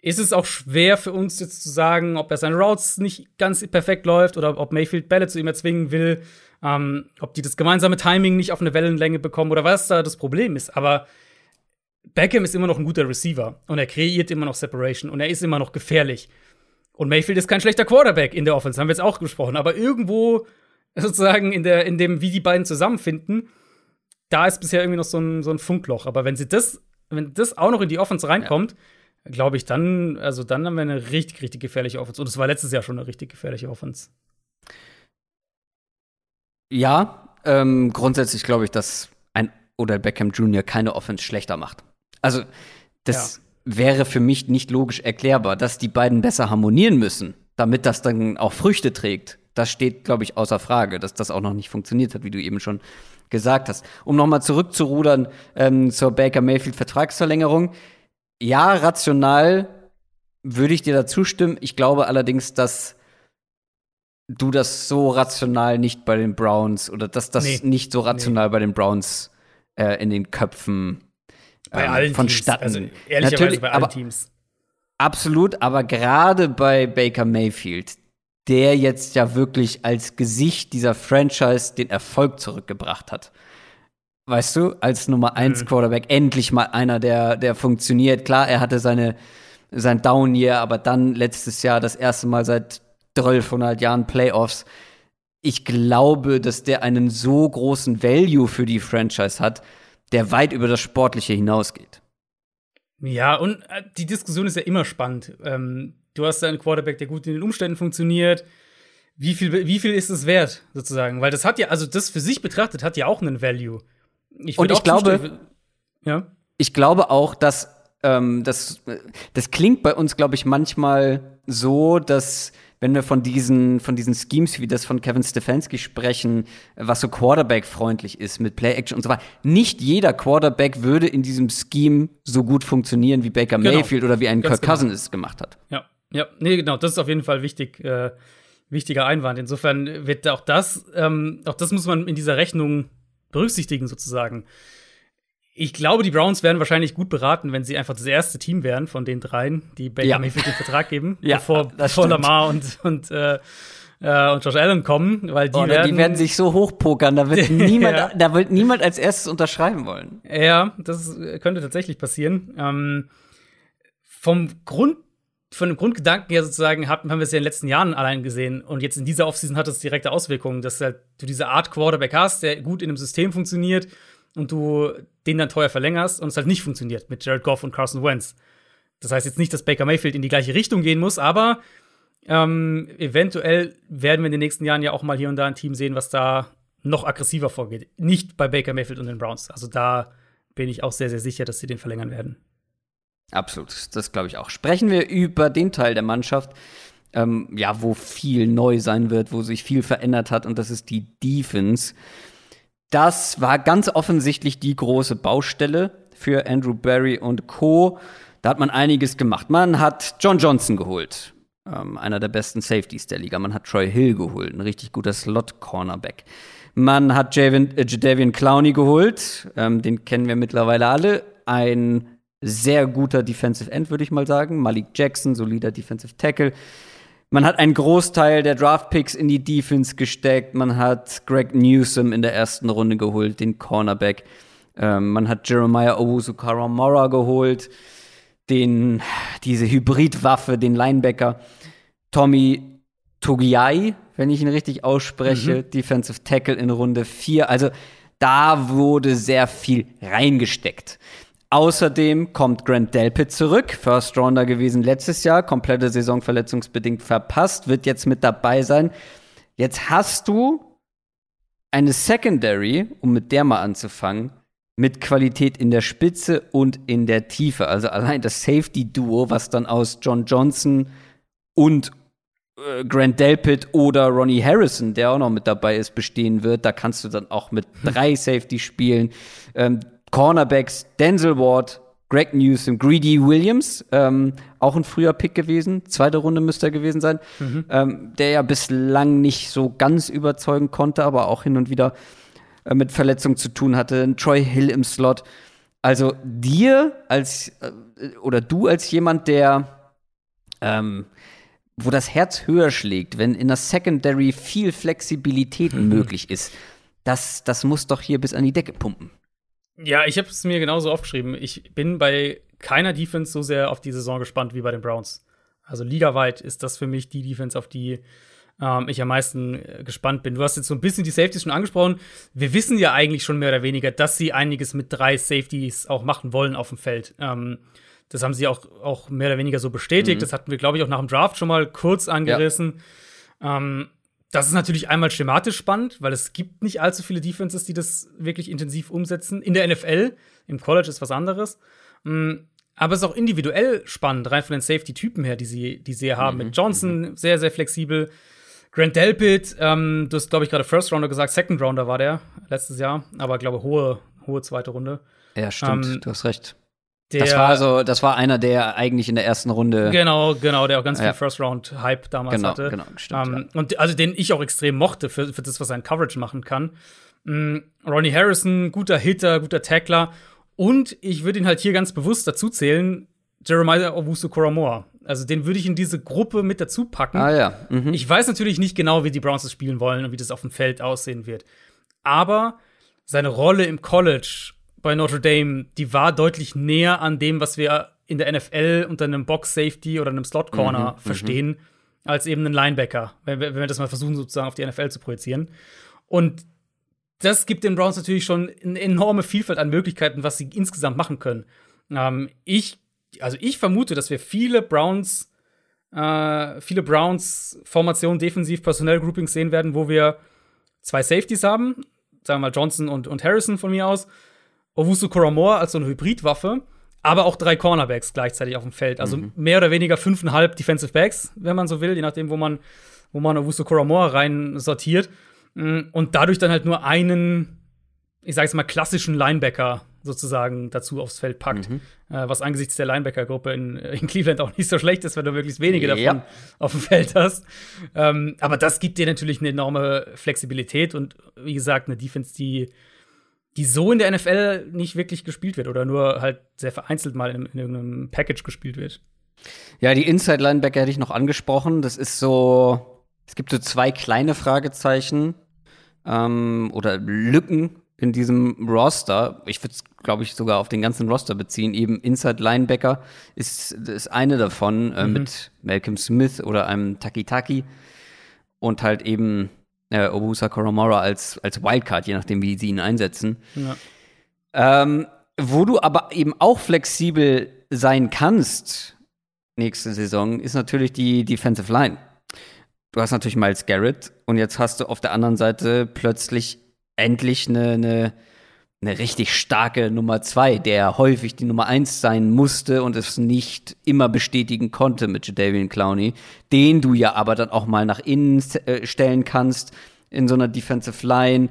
ist es auch schwer für uns jetzt zu sagen, ob er seine Routes nicht ganz perfekt läuft oder ob Mayfield Bälle zu ihm erzwingen will, ähm, ob die das gemeinsame Timing nicht auf eine Wellenlänge bekommen oder was da das Problem ist. Aber Beckham ist immer noch ein guter Receiver und er kreiert immer noch Separation und er ist immer noch gefährlich. Und Mayfield ist kein schlechter Quarterback in der Offense, haben wir jetzt auch gesprochen. Aber irgendwo sozusagen in, der, in dem, wie die beiden zusammenfinden, da ist bisher irgendwie noch so ein, so ein Funkloch. Aber wenn sie das, wenn das auch noch in die Offense reinkommt, ja. glaube ich, dann, also dann haben wir eine richtig, richtig gefährliche Offense. Und es war letztes Jahr schon eine richtig gefährliche Offense. Ja, ähm, grundsätzlich glaube ich, dass ein Odell Beckham Jr. keine Offense schlechter macht. Also, das ja. wäre für mich nicht logisch erklärbar, dass die beiden besser harmonieren müssen, damit das dann auch Früchte trägt. Das steht, glaube ich, außer Frage, dass das auch noch nicht funktioniert hat, wie du eben schon gesagt hast. Um nochmal zurückzurudern ähm, zur Baker Mayfield Vertragsverlängerung. Ja, rational würde ich dir da zustimmen. Ich glaube allerdings, dass du das so rational nicht bei den Browns oder dass das nee. nicht so rational nee. bei den Browns äh, in den Köpfen bei ähm, allen vonstatten. Teams. Also ehrlicherweise Natürlich, bei allen Teams. Absolut, aber gerade bei Baker Mayfield, der jetzt ja wirklich als Gesicht dieser Franchise den Erfolg zurückgebracht hat. Weißt du, als Nummer 1 mhm. Quarterback endlich mal einer, der, der funktioniert. Klar, er hatte seine, sein Down-Year, aber dann letztes Jahr das erste Mal seit 1200 Jahren Playoffs. Ich glaube, dass der einen so großen Value für die Franchise hat, der weit über das Sportliche hinausgeht. Ja, und äh, die Diskussion ist ja immer spannend. Ähm, du hast einen Quarterback, der gut in den Umständen funktioniert. Wie viel, wie viel ist es wert, sozusagen? Weil das hat ja, also das für sich betrachtet, hat ja auch einen Value. Ich Und ich glaube, ja? ich glaube auch, dass ähm, das, das klingt bei uns, glaube ich, manchmal so, dass wenn wir von diesen, von diesen Schemes wie das von Kevin Stefanski sprechen, was so Quarterback-freundlich ist mit Play-Action und so weiter, nicht jeder Quarterback würde in diesem Scheme so gut funktionieren wie Baker genau. Mayfield oder wie ein Kirk genau. Cousins es gemacht hat. Ja. Ja, nee, genau, das ist auf jeden Fall wichtig, äh, wichtiger Einwand. Insofern wird auch das, ähm, auch das muss man in dieser Rechnung berücksichtigen, sozusagen. Ich glaube, die Browns wären wahrscheinlich gut beraten, wenn sie einfach das erste Team wären von den dreien, die Baker ja. Mayfield den Vertrag geben, ja, bevor, bevor Lamar und, und, äh, äh, und Josh Allen kommen, weil die, oh, werden, die werden sich so hochpokern, da wird niemand, ja. da wird niemand als erstes unterschreiben wollen. Ja, das könnte tatsächlich passieren. Ähm, vom Grund von dem Grundgedanken her sozusagen haben, haben wir es ja in den letzten Jahren allein gesehen. Und jetzt in dieser Offseason hat es direkte Auswirkungen, dass halt du diese Art Quarterback hast, der gut in einem System funktioniert und du den dann teuer verlängerst und es halt nicht funktioniert mit Jared Goff und Carson Wentz. Das heißt jetzt nicht, dass Baker Mayfield in die gleiche Richtung gehen muss, aber ähm, eventuell werden wir in den nächsten Jahren ja auch mal hier und da ein Team sehen, was da noch aggressiver vorgeht. Nicht bei Baker Mayfield und den Browns. Also da bin ich auch sehr, sehr sicher, dass sie den verlängern werden. Absolut, das glaube ich auch. Sprechen wir über den Teil der Mannschaft, ähm, ja, wo viel neu sein wird, wo sich viel verändert hat, und das ist die Defense. Das war ganz offensichtlich die große Baustelle für Andrew Barry und Co. Da hat man einiges gemacht. Man hat John Johnson geholt, ähm, einer der besten Safeties der Liga. Man hat Troy Hill geholt, ein richtig guter Slot-Cornerback. Man hat Javin, äh, Jadavian Clowney geholt, ähm, den kennen wir mittlerweile alle. Ein sehr guter Defensive End, würde ich mal sagen. Malik Jackson, solider Defensive Tackle. Man hat einen Großteil der Draft-Picks in die Defense gesteckt. Man hat Greg Newsom in der ersten Runde geholt, den Cornerback. Ähm, man hat Jeremiah Owusu Karamora geholt, den, diese Hybridwaffe, den Linebacker. Tommy Togiai, wenn ich ihn richtig ausspreche, mhm. Defensive Tackle in Runde 4. Also da wurde sehr viel reingesteckt. Außerdem kommt Grant Delpit zurück, First Rounder gewesen letztes Jahr, komplette Saison verletzungsbedingt verpasst, wird jetzt mit dabei sein. Jetzt hast du eine Secondary, um mit der mal anzufangen, mit Qualität in der Spitze und in der Tiefe. Also allein das Safety-Duo, was dann aus John Johnson und äh, Grant Delpit oder Ronnie Harrison, der auch noch mit dabei ist, bestehen wird. Da kannst du dann auch mit drei Safety spielen. Ähm, Cornerbacks Denzel Ward, Greg Newsom, Greedy Williams, ähm, auch ein früher Pick gewesen, zweite Runde müsste er gewesen sein, mhm. ähm, der ja bislang nicht so ganz überzeugen konnte, aber auch hin und wieder äh, mit Verletzungen zu tun hatte. Troy Hill im Slot. Also dir als äh, oder du als jemand, der ähm, wo das Herz höher schlägt, wenn in der Secondary viel Flexibilität mhm. möglich ist, das, das muss doch hier bis an die Decke pumpen. Ja, ich habe es mir genauso aufgeschrieben. Ich bin bei keiner Defense so sehr auf die Saison gespannt wie bei den Browns. Also ligaweit ist das für mich die Defense, auf die ähm, ich am meisten äh, gespannt bin. Du hast jetzt so ein bisschen die Safeties schon angesprochen. Wir wissen ja eigentlich schon mehr oder weniger, dass sie einiges mit drei Safeties auch machen wollen auf dem Feld. Ähm, das haben sie auch, auch mehr oder weniger so bestätigt. Mhm. Das hatten wir, glaube ich, auch nach dem Draft schon mal kurz angerissen. Ja. Ähm, das ist natürlich einmal schematisch spannend, weil es gibt nicht allzu viele Defenses, die das wirklich intensiv umsetzen. In der NFL, im College ist was anderes. Mm, aber es ist auch individuell spannend, rein von den Safety-Typen her, die sie, die sie haben. Mhm. Mit Johnson mhm. sehr, sehr flexibel. Grant Delpit, ähm, du hast, glaube ich, gerade First Rounder gesagt, Second Rounder war der letztes Jahr, aber glaube hohe, hohe zweite Runde. Ja, stimmt, ähm, du hast recht. Der, das war so, das war einer, der eigentlich in der ersten Runde. Genau, genau, der auch ganz ja. viel First-Round-Hype damals genau, hatte. Genau, stimmt. Ähm, ja. Und also den ich auch extrem mochte für, für das, was sein Coverage machen kann. Mm, Ronnie Harrison, guter Hitter, guter Tackler. Und ich würde ihn halt hier ganz bewusst dazu zählen, Jeremiah Owusu Koramoa. Also den würde ich in diese Gruppe mit dazu packen. Ah ja. Mhm. Ich weiß natürlich nicht genau, wie die Browns das spielen wollen und wie das auf dem Feld aussehen wird. Aber seine Rolle im College bei Notre Dame, die war deutlich näher an dem, was wir in der NFL unter einem Box Safety oder einem Slot Corner mhm, mhm, verstehen, als eben einen Linebacker, wenn wir, wenn wir das mal versuchen, sozusagen auf die NFL zu projizieren. Und das gibt den Browns natürlich schon eine enorme Vielfalt an Möglichkeiten, was sie insgesamt machen können. Ähm, ich, also ich vermute, dass wir viele Browns, äh, viele Browns Formationen, defensiv, personell Groupings sehen werden, wo wir zwei Safeties haben, sagen wir mal Johnson und, und Harrison von mir aus, Owusu Koramor als so eine Hybridwaffe, aber auch drei Cornerbacks gleichzeitig auf dem Feld. Also mhm. mehr oder weniger fünfeinhalb Defensive Backs, wenn man so will, je nachdem, wo man, wo man Owusu Koramor rein sortiert. Mm, und dadurch dann halt nur einen, ich sage jetzt mal, klassischen Linebacker sozusagen dazu aufs Feld packt. Mhm. Äh, was angesichts der Linebacker-Gruppe in, in, Cleveland auch nicht so schlecht ist, wenn du möglichst wenige ja. davon auf dem Feld hast. Ähm, aber das gibt dir natürlich eine enorme Flexibilität und wie gesagt, eine Defense, die die so in der NFL nicht wirklich gespielt wird oder nur halt sehr vereinzelt mal in, in irgendeinem Package gespielt wird. Ja, die Inside Linebacker hätte ich noch angesprochen. Das ist so, es gibt so zwei kleine Fragezeichen ähm, oder Lücken in diesem Roster. Ich würde es, glaube ich, sogar auf den ganzen Roster beziehen. Eben Inside Linebacker ist, ist eine davon äh, mhm. mit Malcolm Smith oder einem Taki Taki und halt eben äh, Obusa Koromora als, als Wildcard, je nachdem, wie sie ihn einsetzen. Ja. Ähm, wo du aber eben auch flexibel sein kannst nächste Saison, ist natürlich die Defensive Line. Du hast natürlich Miles Garrett und jetzt hast du auf der anderen Seite plötzlich endlich eine, eine eine richtig starke Nummer zwei, der häufig die Nummer eins sein musste und es nicht immer bestätigen konnte mit Jadavian Clowney, den du ja aber dann auch mal nach innen äh, stellen kannst in so einer Defensive Line.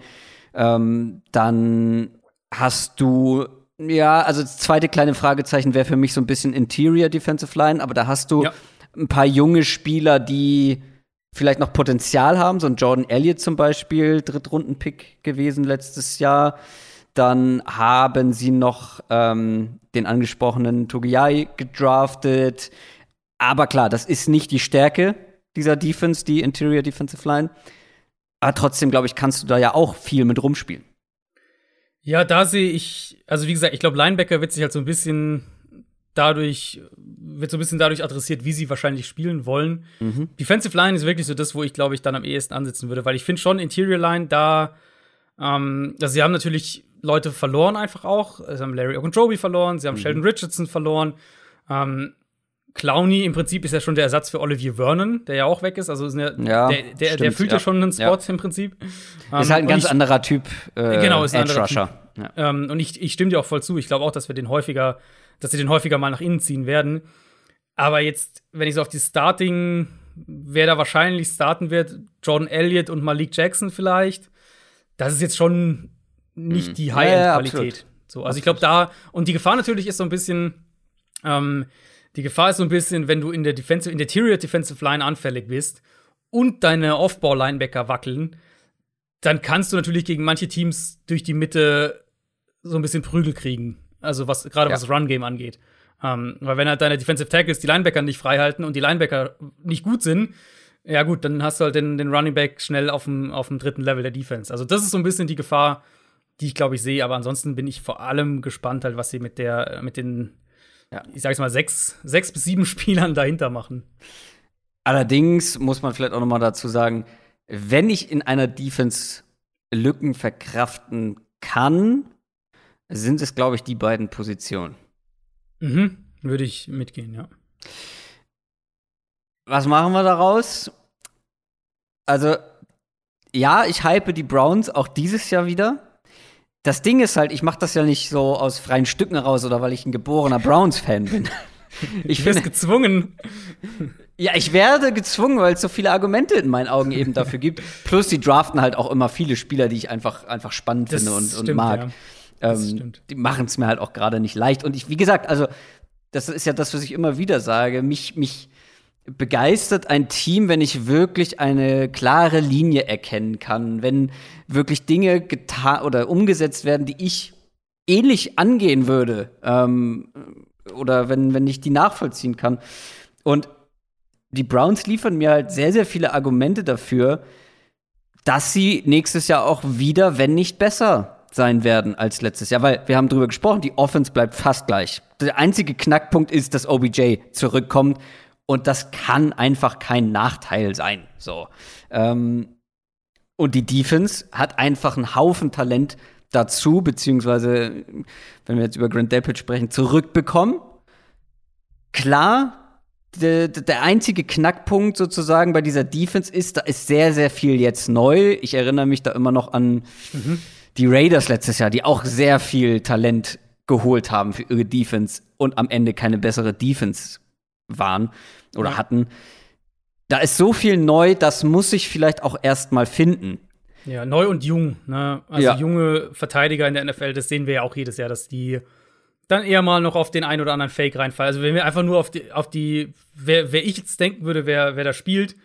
Ähm, dann hast du, ja, also das zweite kleine Fragezeichen wäre für mich so ein bisschen Interior Defensive Line, aber da hast du ja. ein paar junge Spieler, die vielleicht noch Potenzial haben, so ein Jordan Elliott zum Beispiel, Drittrunden-Pick gewesen letztes Jahr. Dann haben sie noch ähm, den angesprochenen Togiai gedraftet. Aber klar, das ist nicht die Stärke dieser Defense, die Interior Defensive Line. Aber trotzdem, glaube ich, kannst du da ja auch viel mit rumspielen. Ja, da sehe ich, also wie gesagt, ich glaube, Linebacker wird sich halt so ein bisschen dadurch, wird so ein bisschen dadurch adressiert, wie sie wahrscheinlich spielen wollen. Mhm. Defensive Line ist wirklich so das, wo ich, glaube ich, dann am ehesten ansetzen würde, weil ich finde schon Interior Line da, ähm, also sie haben natürlich Leute verloren einfach auch. Sie haben Larry Ogunjobi verloren, sie haben mhm. Sheldon Richardson verloren. Ähm, Clowney im Prinzip ist ja schon der Ersatz für Olivier Vernon, der ja auch weg ist. Also ist eine, ja, der, der, stimmt, der fühlt ja. ja. schon einen Spot ja. im Prinzip. Ist halt ein ähm, ganz ich, anderer Typ. Äh, genau, ist ein Edge anderer Typ. Ähm, und ich, ich stimme dir auch voll zu. Ich glaube auch, dass wir den häufiger, dass sie den häufiger mal nach innen ziehen werden. Aber jetzt, wenn ich so auf die Starting, wer da wahrscheinlich starten wird, Jordan Elliott und Malik Jackson vielleicht, das ist jetzt schon nicht mhm. die High-End-Qualität. so, also ich glaube da, und die Gefahr natürlich ist so ein bisschen, ähm, die Gefahr ist so ein bisschen, wenn du in der Defensive, in der Interior Defensive Line anfällig bist und deine Off-Ball-Linebacker wackeln, dann kannst du natürlich gegen manche Teams durch die Mitte so ein bisschen Prügel kriegen. Also was gerade ja. was Run-Game angeht. Ähm, weil wenn halt deine Defensive Tackles die Linebacker nicht frei halten und die Linebacker nicht gut sind, ja gut, dann hast du halt den, den Running Back schnell auf dem, auf dem dritten Level der Defense. Also das ist so ein bisschen die Gefahr, die ich glaube ich sehe. Aber ansonsten bin ich vor allem gespannt halt, was sie mit der, mit den ja. ich sag's mal, sechs, sechs bis sieben Spielern dahinter machen. Allerdings muss man vielleicht auch noch mal dazu sagen, wenn ich in einer Defense Lücken verkraften kann, sind es, glaube ich, die beiden Positionen. Mhm, würde ich mitgehen, ja. Was machen wir daraus? Also, ja, ich hype die Browns auch dieses Jahr wieder das Ding ist halt, ich mache das ja nicht so aus freien Stücken raus oder weil ich ein geborener Browns-Fan bin. Ich bin gezwungen. Ja, ich werde gezwungen, weil es so viele Argumente in meinen Augen eben dafür gibt. Plus, die draften halt auch immer viele Spieler, die ich einfach, einfach spannend das finde und, stimmt, und mag. Ja. Ähm, die machen es mir halt auch gerade nicht leicht. Und ich, wie gesagt, also, das ist ja das, was ich immer wieder sage. Mich, mich begeistert ein Team, wenn ich wirklich eine klare Linie erkennen kann, wenn wirklich Dinge getan oder umgesetzt werden, die ich ähnlich angehen würde ähm, oder wenn, wenn ich die nachvollziehen kann. Und die Browns liefern mir halt sehr, sehr viele Argumente dafür, dass sie nächstes Jahr auch wieder, wenn nicht besser, sein werden als letztes Jahr, weil wir haben drüber gesprochen, die Offense bleibt fast gleich. Der einzige Knackpunkt ist, dass OBJ zurückkommt und das kann einfach kein Nachteil sein. So. Ähm, und die Defense hat einfach einen Haufen Talent dazu, beziehungsweise, wenn wir jetzt über Grand Delpit sprechen, zurückbekommen. Klar, der, der einzige Knackpunkt sozusagen bei dieser Defense ist, da ist sehr, sehr viel jetzt neu. Ich erinnere mich da immer noch an mhm. die Raiders letztes Jahr, die auch sehr viel Talent geholt haben für ihre Defense und am Ende keine bessere Defense waren oder ja. hatten. Da ist so viel neu, das muss ich vielleicht auch erst mal finden. Ja, neu und jung. Ne? Also ja. junge Verteidiger in der NFL, das sehen wir ja auch jedes Jahr, dass die dann eher mal noch auf den einen oder anderen Fake reinfallen. Also wenn wir einfach nur auf die, auf die wer, wer ich jetzt denken würde, wer, wer da spielt,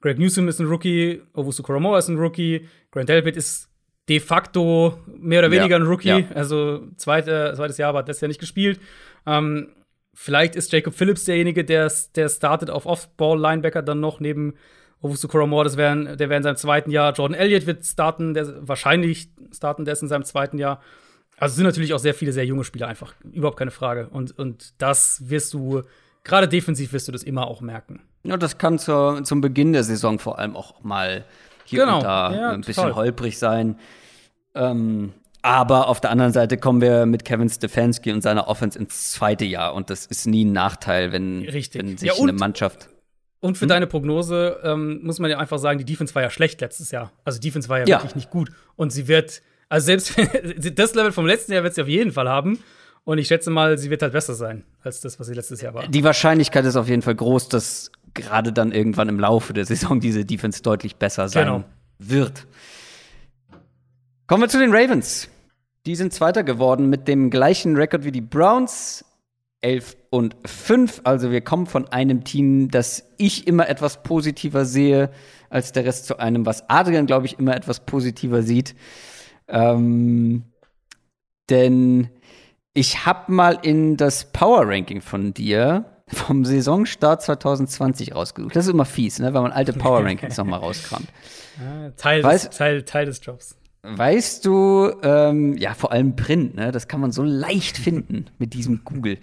Greg Newsom ist ein Rookie, Owusu Koromoa ist ein Rookie, Grant Delpit ist de facto mehr oder weniger ja. ein Rookie, ja. also zweite, zweites Jahr, aber hat das ja nicht gespielt. Ähm, Vielleicht ist Jacob Phillips derjenige, der, der startet auf Off-Ball-Linebacker dann noch neben Owusu Koromor, das wär, der wäre in seinem zweiten Jahr. Jordan Elliott wird starten, der wahrscheinlich starten, der ist in seinem zweiten Jahr. Also es sind natürlich auch sehr viele sehr junge Spieler einfach, überhaupt keine Frage. Und, und das wirst du, gerade defensiv wirst du das immer auch merken. Ja, das kann zur, zum Beginn der Saison vor allem auch mal hier genau. und da ja, ein bisschen total. holprig sein. Ähm, aber auf der anderen Seite kommen wir mit Kevin Stefanski und seiner Offense ins zweite Jahr und das ist nie ein Nachteil, wenn, wenn sich ja, eine Mannschaft. Und für hm? deine Prognose ähm, muss man ja einfach sagen, die Defense war ja schlecht letztes Jahr. Also die Defense war ja, ja. wirklich nicht gut. Und sie wird, also selbst das Level vom letzten Jahr wird sie auf jeden Fall haben. Und ich schätze mal, sie wird halt besser sein als das, was sie letztes Jahr war. Die Wahrscheinlichkeit ist auf jeden Fall groß, dass gerade dann irgendwann im Laufe der Saison diese Defense deutlich besser sein genau. wird. Kommen wir zu den Ravens. Die sind Zweiter geworden mit dem gleichen Rekord wie die Browns. 11 und 5. Also wir kommen von einem Team, das ich immer etwas positiver sehe als der Rest zu einem, was Adrian, glaube ich, immer etwas positiver sieht. Ähm, denn ich habe mal in das Power Ranking von dir vom Saisonstart 2020 rausgesucht. Das ist immer fies, ne, wenn man alte Power Rankings noch mal rauskramt. Ja, Teil, des, Teil, Teil des Jobs. Weißt du, ähm, ja, vor allem Print, ne? Das kann man so leicht finden mit diesem Google.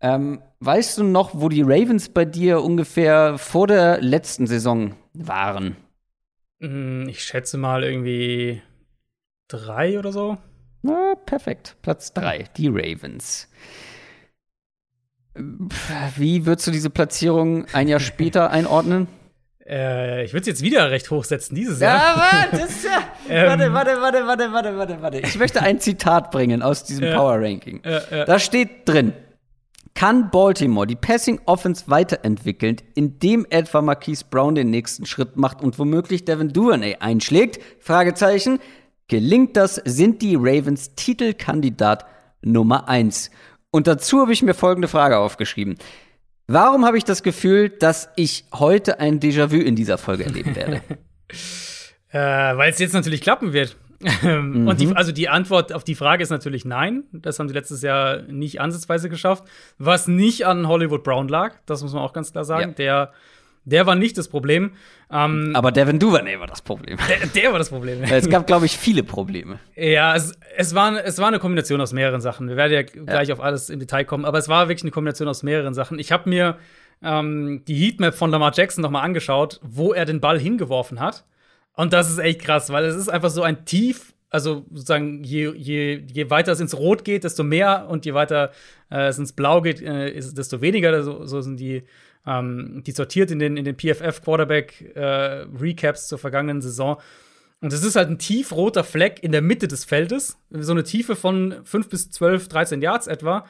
Ähm, weißt du noch, wo die Ravens bei dir ungefähr vor der letzten Saison waren? Hm, ich schätze mal irgendwie drei oder so. Na, perfekt. Platz drei, die Ravens. Wie würdest du diese Platzierung ein Jahr später einordnen? Äh, ich würde es jetzt wieder recht hochsetzen, dieses Jahr. Ja, warte, das, ja. warte, warte, warte, warte, warte, warte, warte. Ich möchte ein Zitat bringen aus diesem ja, Power Ranking. Ja, da steht drin: Kann Baltimore die Passing Offense weiterentwickeln, indem etwa Marquise Brown den nächsten Schritt macht und womöglich Devin Duvernay einschlägt? Fragezeichen. Gelingt das, sind die Ravens Titelkandidat Nummer 1. Und dazu habe ich mir folgende Frage aufgeschrieben. Warum habe ich das Gefühl, dass ich heute ein Déjà-vu in dieser Folge erleben werde? äh, Weil es jetzt natürlich klappen wird. mhm. Und die, also die Antwort auf die Frage ist natürlich nein. Das haben sie letztes Jahr nicht ansatzweise geschafft. Was nicht an Hollywood Brown lag, das muss man auch ganz klar sagen. Ja. Der der war nicht das Problem. Ähm, Aber Devin Duvernay war das Problem. Der, der war das Problem. es gab, glaube ich, viele Probleme. Ja, es, es, war, es war eine Kombination aus mehreren Sachen. Wir werden ja, ja, gleich auf alles im Detail kommen. Aber es war wirklich eine Kombination aus mehreren Sachen. Ich habe mir ähm, die Heatmap von Lamar Jackson noch mal angeschaut, wo er den Ball hingeworfen hat. Und das ist echt krass, weil es ist einfach so ein tief also sozusagen, je, je, je weiter es ins Rot geht, desto mehr und je weiter äh, es ins Blau geht, äh, ist, desto weniger. So, so sind die ähm, die sortiert in den, in den PFF Quarterback äh, Recaps zur vergangenen Saison. Und es ist halt ein tiefroter Fleck in der Mitte des Feldes, so eine Tiefe von 5 bis 12, 13 Yards etwa.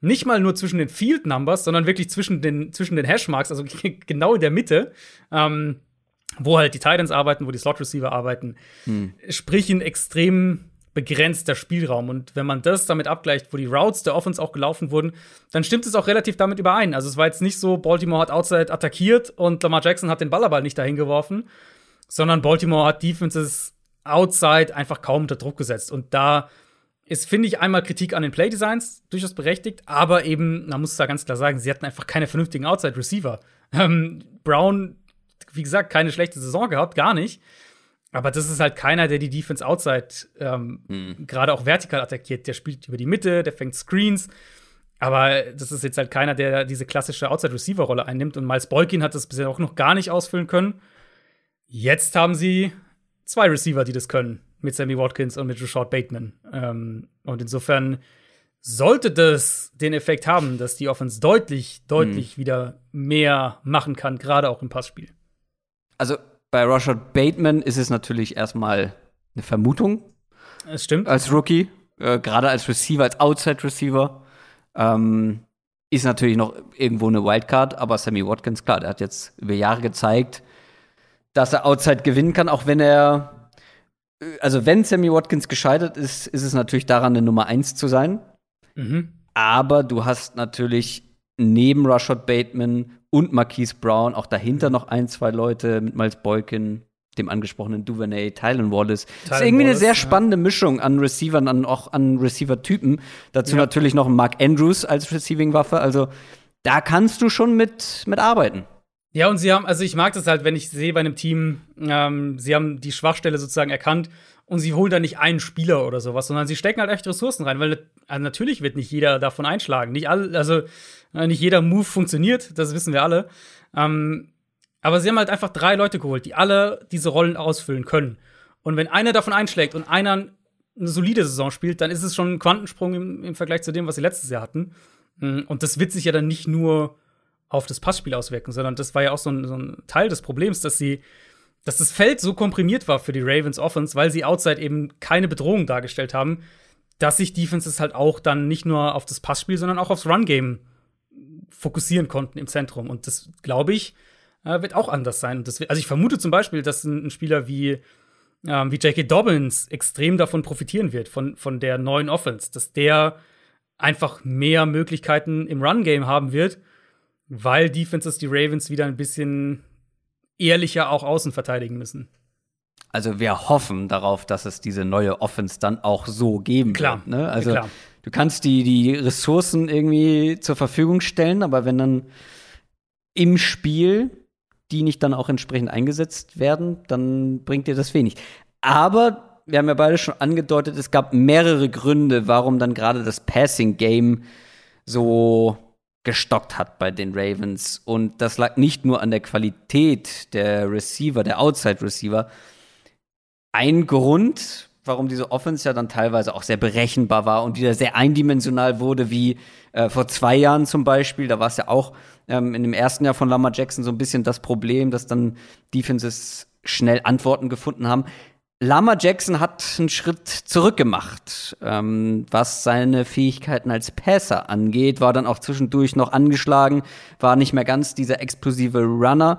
Nicht mal nur zwischen den Field Numbers, sondern wirklich zwischen den, zwischen den Hashmarks, also genau in der Mitte, ähm, wo halt die Titans arbeiten, wo die Slot Receiver arbeiten. Hm. Sprich, ein extrem begrenzter Spielraum. Und wenn man das damit abgleicht, wo die Routes der Offense auch gelaufen wurden, dann stimmt es auch relativ damit überein. Also es war jetzt nicht so, Baltimore hat Outside attackiert und Lamar Jackson hat den Ballerball nicht dahin geworfen, sondern Baltimore hat Defenses Outside einfach kaum unter Druck gesetzt. Und da ist, finde ich, einmal Kritik an den Playdesigns durchaus berechtigt, aber eben, man muss da ganz klar sagen, sie hatten einfach keine vernünftigen Outside-Receiver. Ähm, Brown, wie gesagt, keine schlechte Saison gehabt, gar nicht. Aber das ist halt keiner, der die Defense Outside ähm, mhm. gerade auch vertikal attackiert. Der spielt über die Mitte, der fängt Screens. Aber das ist jetzt halt keiner, der diese klassische Outside-Receiver-Rolle einnimmt. Und Miles Boykin hat das bisher auch noch gar nicht ausfüllen können. Jetzt haben sie zwei Receiver, die das können. Mit Sammy Watkins und mit Rashad Bateman. Ähm, und insofern sollte das den Effekt haben, dass die Offense deutlich, deutlich mhm. wieder mehr machen kann, gerade auch im Passspiel. Also bei Rashad Bateman ist es natürlich erstmal eine Vermutung. Es stimmt. Als Rookie, äh, gerade als Receiver, als Outside Receiver. Ähm, ist natürlich noch irgendwo eine Wildcard, aber Sammy Watkins, klar, der hat jetzt über Jahre gezeigt, dass er Outside gewinnen kann, auch wenn er, äh, also wenn Sammy Watkins gescheitert ist, ist es natürlich daran, eine Nummer 1 zu sein. Mhm. Aber du hast natürlich neben Rashad Bateman und Marquise Brown, auch dahinter noch ein, zwei Leute mit Miles Boykin, dem angesprochenen Duvernay, Tylen Wallace. Tylen das ist irgendwie Wallace, eine sehr spannende ja. Mischung an Receivern, an, auch an Receiver-Typen. Dazu ja. natürlich noch Mark Andrews als Receiving-Waffe. Also da kannst du schon mit, mit arbeiten. Ja, und sie haben, also ich mag das halt, wenn ich sehe bei einem Team, ähm, sie haben die Schwachstelle sozusagen erkannt und sie holen da nicht einen Spieler oder sowas, sondern sie stecken halt echt Ressourcen rein, weil also natürlich wird nicht jeder davon einschlagen. Nicht alle, also äh, nicht jeder Move funktioniert, das wissen wir alle. Ähm, aber sie haben halt einfach drei Leute geholt, die alle diese Rollen ausfüllen können. Und wenn einer davon einschlägt und einer eine solide Saison spielt, dann ist es schon ein Quantensprung im, im Vergleich zu dem, was sie letztes Jahr hatten. Mm, und das wird sich ja dann nicht nur auf das Passspiel auswirken, sondern das war ja auch so ein, so ein Teil des Problems, dass sie, dass das Feld so komprimiert war für die Ravens Offense, weil sie outside eben keine Bedrohung dargestellt haben, dass sich Defenses halt auch dann nicht nur auf das Passspiel, sondern auch aufs Run-Game fokussieren konnten im Zentrum. Und das, glaube ich, äh, wird auch anders sein. Das, also ich vermute zum Beispiel, dass ein, ein Spieler wie ähm, wie J.K. Dobbins extrem davon profitieren wird, von, von der neuen Offense, dass der einfach mehr Möglichkeiten im Run-Game haben wird, weil Defenses die Ravens wieder ein bisschen ehrlicher auch außen verteidigen müssen. Also wir hoffen darauf, dass es diese neue Offense dann auch so geben klar, wird. Ne? Also klar. du kannst die, die Ressourcen irgendwie zur Verfügung stellen, aber wenn dann im Spiel die nicht dann auch entsprechend eingesetzt werden, dann bringt dir das wenig. Aber wir haben ja beide schon angedeutet, es gab mehrere Gründe, warum dann gerade das Passing Game so gestockt hat bei den Ravens. Und das lag nicht nur an der Qualität der Receiver, der Outside Receiver. Ein Grund, warum diese Offense ja dann teilweise auch sehr berechenbar war und wieder sehr eindimensional wurde, wie äh, vor zwei Jahren zum Beispiel. Da war es ja auch ähm, in dem ersten Jahr von Lamar Jackson so ein bisschen das Problem, dass dann Defenses schnell Antworten gefunden haben. Lama Jackson hat einen Schritt zurück gemacht, ähm, was seine Fähigkeiten als Passer angeht, war dann auch zwischendurch noch angeschlagen, war nicht mehr ganz dieser explosive Runner.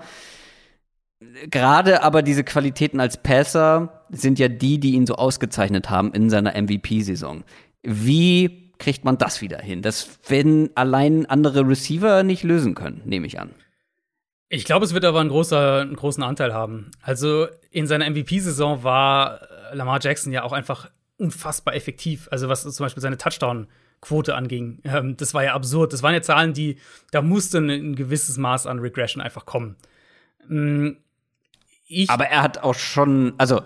Gerade aber diese Qualitäten als Passer sind ja die, die ihn so ausgezeichnet haben in seiner MVP-Saison. Wie kriegt man das wieder hin? Das werden allein andere Receiver nicht lösen können, nehme ich an. Ich glaube, es wird aber einen, großer, einen großen Anteil haben. Also in seiner MVP-Saison war äh, Lamar Jackson ja auch einfach unfassbar effektiv. Also was zum Beispiel seine Touchdown-Quote anging. Ähm, das war ja absurd. Das waren ja Zahlen, die, da musste ein, ein gewisses Maß an Regression einfach kommen. Ähm, aber er hat auch schon, also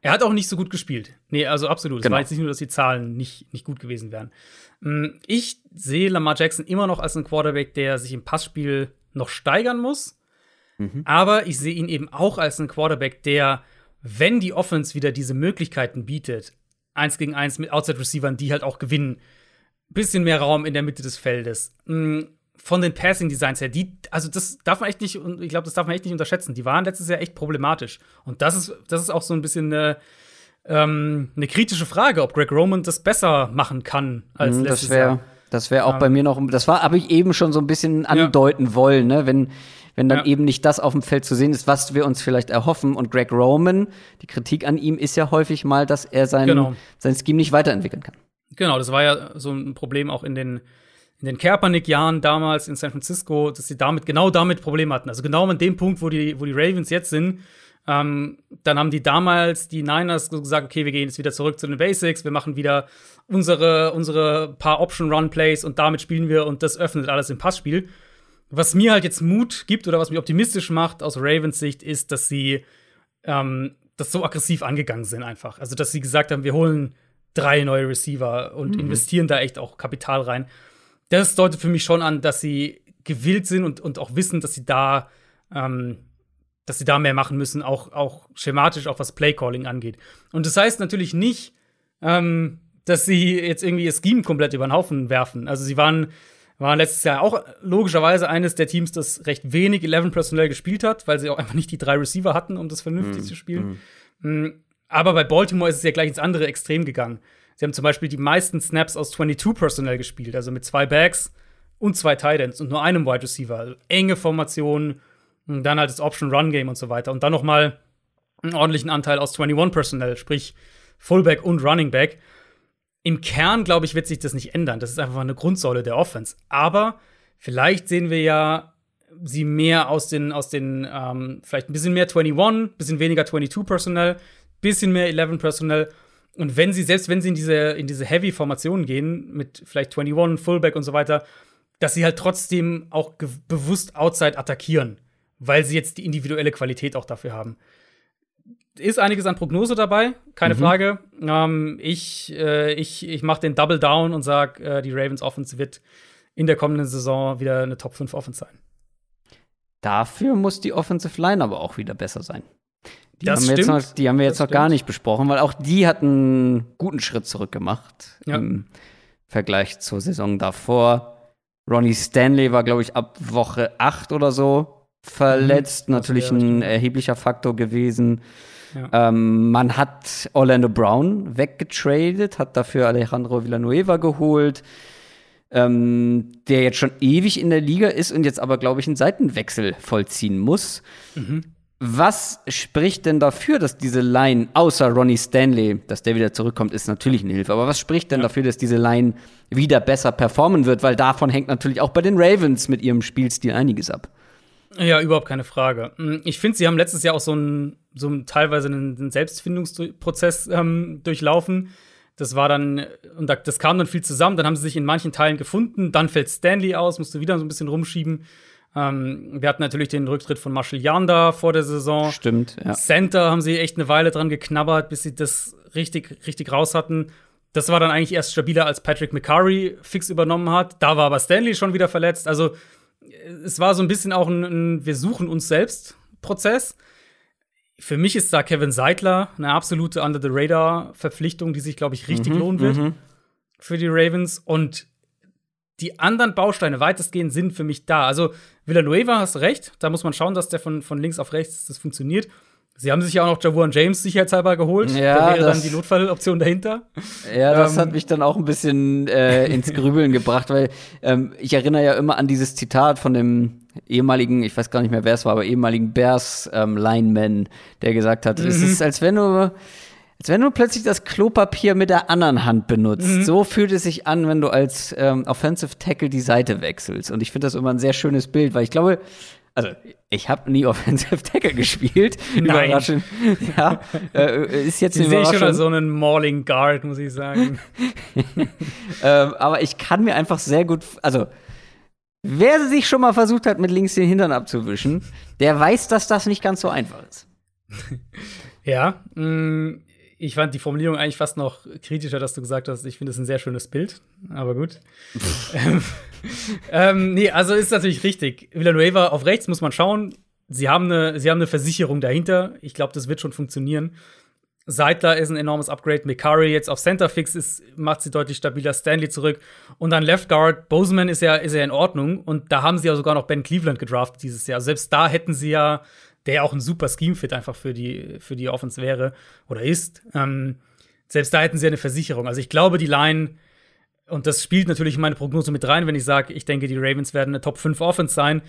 er hat auch nicht so gut gespielt. Nee, also absolut. Genau. Es war jetzt nicht nur, dass die Zahlen nicht, nicht gut gewesen wären. Mm, ich sehe Lamar Jackson immer noch als einen Quarterback, der sich im Passspiel noch steigern muss. Mhm. Aber ich sehe ihn eben auch als einen Quarterback, der, wenn die Offense wieder diese Möglichkeiten bietet, eins gegen eins mit Outside-Receivern, die halt auch gewinnen, bisschen mehr Raum in der Mitte des Feldes. Mm, von den Passing Designs her, die, also das darf man echt nicht, und ich glaube, das darf man echt nicht unterschätzen. Die waren letztes Jahr echt problematisch. Und das ist, das ist auch so ein bisschen eine, ähm, eine kritische Frage, ob Greg Roman das besser machen kann als mhm, letztes das wär, Jahr. Das wäre auch ähm, bei mir noch, das war, habe ich eben schon so ein bisschen andeuten ja. wollen, ne? Wenn, wenn dann ja. eben nicht das auf dem Feld zu sehen ist, was wir uns vielleicht erhoffen. Und Greg Roman, die Kritik an ihm ist ja häufig mal, dass er sein, genau. sein Scheme nicht weiterentwickeln kann. Genau, das war ja so ein Problem auch in den, in den Kaepernick-Jahren damals in San Francisco, dass sie damit, genau damit Probleme hatten. Also genau an dem Punkt, wo die, wo die Ravens jetzt sind, ähm, dann haben die damals, die Niners, gesagt, okay, wir gehen jetzt wieder zurück zu den Basics, wir machen wieder unsere, unsere paar Option-Run-Plays und damit spielen wir und das öffnet alles im Passspiel. Was mir halt jetzt Mut gibt oder was mich optimistisch macht aus Ravens Sicht, ist, dass sie ähm, das so aggressiv angegangen sind einfach. Also, dass sie gesagt haben, wir holen drei neue Receiver und mhm. investieren da echt auch Kapital rein. Das deutet für mich schon an, dass sie gewillt sind und, und auch wissen, dass sie da ähm, dass sie da mehr machen müssen, auch, auch schematisch, auch was Playcalling angeht. Und das heißt natürlich nicht, ähm, dass sie jetzt irgendwie ihr Scheme komplett über den Haufen werfen. Also sie waren waren letztes Jahr auch logischerweise eines der Teams, das recht wenig 11 personell gespielt hat, weil sie auch einfach nicht die drei Receiver hatten, um das vernünftig mm, zu spielen. Mm. Aber bei Baltimore ist es ja gleich ins andere Extrem gegangen. Sie haben zum Beispiel die meisten Snaps aus 22 personell gespielt, also mit zwei Backs und zwei Titans und nur einem Wide Receiver. Also enge Formationen, dann halt das Option Run Game und so weiter. Und dann noch mal einen ordentlichen Anteil aus 21 personell, sprich Fullback und Running Back im Kern, glaube ich, wird sich das nicht ändern. Das ist einfach eine Grundsäule der Offense. Aber vielleicht sehen wir ja sie mehr aus den, aus den ähm, vielleicht ein bisschen mehr 21, bisschen weniger 22 Personnel, bisschen mehr 11 Personnel. Und wenn sie, selbst wenn sie in diese, in diese Heavy-Formationen gehen, mit vielleicht 21, Fullback und so weiter, dass sie halt trotzdem auch bewusst Outside attackieren, weil sie jetzt die individuelle Qualität auch dafür haben ist einiges an Prognose dabei, keine mhm. Frage. Ähm, ich äh, ich, ich mache den Double Down und sage, äh, die Ravens Offense wird in der kommenden Saison wieder eine Top 5 Offense sein. Dafür muss die Offensive Line aber auch wieder besser sein. Die, das haben, stimmt. Noch, die haben wir jetzt das noch stimmt. gar nicht besprochen, weil auch die hatten einen guten Schritt zurück gemacht ja. im Vergleich zur Saison davor. Ronnie Stanley war, glaube ich, ab Woche 8 oder so verletzt. Mhm. Natürlich ein erheblicher Faktor gewesen. Ähm, man hat Orlando Brown weggetradet, hat dafür Alejandro Villanueva geholt, ähm, der jetzt schon ewig in der Liga ist und jetzt aber, glaube ich, einen Seitenwechsel vollziehen muss. Mhm. Was spricht denn dafür, dass diese Line, außer Ronnie Stanley, dass der wieder zurückkommt, ist natürlich eine Hilfe. Aber was spricht denn ja. dafür, dass diese Line wieder besser performen wird? Weil davon hängt natürlich auch bei den Ravens mit ihrem Spielstil einiges ab. Ja, überhaupt keine Frage. Hm, ich finde, sie haben letztes Jahr auch so einen, so einen teilweise einen Selbstfindungsprozess ähm, durchlaufen. Das war dann, und das kam dann viel zusammen. Dann haben sie sich in manchen Teilen gefunden. Dann fällt Stanley aus, musste wieder so ein bisschen rumschieben. Ähm, wir hatten natürlich den Rücktritt von Marshall Yanda vor der Saison. Stimmt, ja. Center haben sie echt eine Weile dran geknabbert, bis sie das richtig, richtig raus hatten. Das war dann eigentlich erst stabiler, als Patrick McCurry fix übernommen hat. Da war aber Stanley schon wieder verletzt. Also es war so ein bisschen auch ein, ein Wir suchen uns selbst Prozess. Für mich ist da Kevin Seidler eine absolute Under-the-Radar-Verpflichtung, die sich, glaube ich, richtig mhm, lohnen wird mhm. für die Ravens. Und die anderen Bausteine weitestgehend sind für mich da. Also Villanueva hast recht, da muss man schauen, dass der von, von links auf rechts das funktioniert. Sie haben sich ja auch noch Javuan James sicherheitshalber geholt. Ja, da wäre dann die Notfalloption dahinter. Ja, das ähm, hat mich dann auch ein bisschen äh, ins Grübeln gebracht, weil ähm, ich erinnere ja immer an dieses Zitat von dem ehemaligen, ich weiß gar nicht mehr, wer es war, aber ehemaligen Bears ähm, Lineman, der gesagt hat, mhm. es ist, als wenn du als wenn du plötzlich das Klopapier mit der anderen Hand benutzt. Mhm. So fühlt es sich an, wenn du als ähm, Offensive Tackle die Seite wechselst. Und ich finde das immer ein sehr schönes Bild, weil ich glaube, also ich habe nie Offensive Tackle gespielt. Nein. Überraschend. Ja, äh, ist jetzt ich sehe schon so einen Mauling Guard, muss ich sagen. ähm, aber ich kann mir einfach sehr gut, also wer sich schon mal versucht hat, mit links den Hintern abzuwischen, der weiß, dass das nicht ganz so einfach ist. Ja, mh, mm, ich fand die Formulierung eigentlich fast noch kritischer, dass du gesagt hast, ich finde es ein sehr schönes Bild, aber gut. ähm, ähm, nee, also ist natürlich richtig. Villanueva auf rechts muss man schauen. Sie haben eine, sie haben eine Versicherung dahinter. Ich glaube, das wird schon funktionieren. Seidler ist ein enormes Upgrade. Mikari jetzt auf Centerfix ist, macht sie deutlich stabiler. Stanley zurück. Und dann Left Guard. Boseman ist ja, ist ja in Ordnung. Und da haben sie ja sogar noch Ben Cleveland gedraftet dieses Jahr. Selbst da hätten sie ja der auch ein super Scheme-Fit einfach für die, für die Offense wäre oder ist. Ähm, selbst da hätten sie eine Versicherung. Also ich glaube, die Line, und das spielt natürlich in meine Prognose mit rein, wenn ich sage, ich denke, die Ravens werden eine Top 5 Offense sein.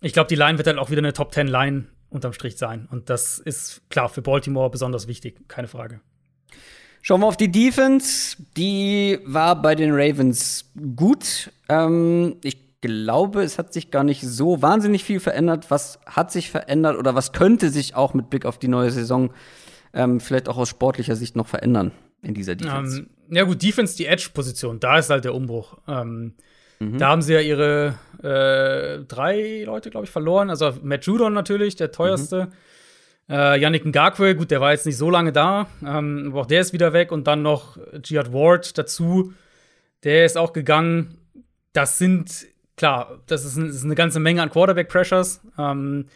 Ich glaube, die Line wird dann auch wieder eine Top 10 Line unterm Strich sein. Und das ist klar für Baltimore besonders wichtig, keine Frage. Schauen wir auf die Defense. Die war bei den Ravens gut. Ähm, ich glaube, es hat sich gar nicht so wahnsinnig viel verändert. Was hat sich verändert oder was könnte sich auch mit Blick auf die neue Saison ähm, vielleicht auch aus sportlicher Sicht noch verändern in dieser Defense? Ähm, ja gut, Defense, die Edge-Position, da ist halt der Umbruch. Ähm, mhm. Da haben sie ja ihre äh, drei Leute, glaube ich, verloren. Also Matt Judon natürlich, der teuerste. Mhm. Äh, Yannick Ngakwe, gut, der war jetzt nicht so lange da, ähm, aber auch der ist wieder weg. Und dann noch Giat Ward dazu, der ist auch gegangen. Das sind klar, das ist, ein, das ist eine ganze Menge an Quarterback-Pressures. Ähm,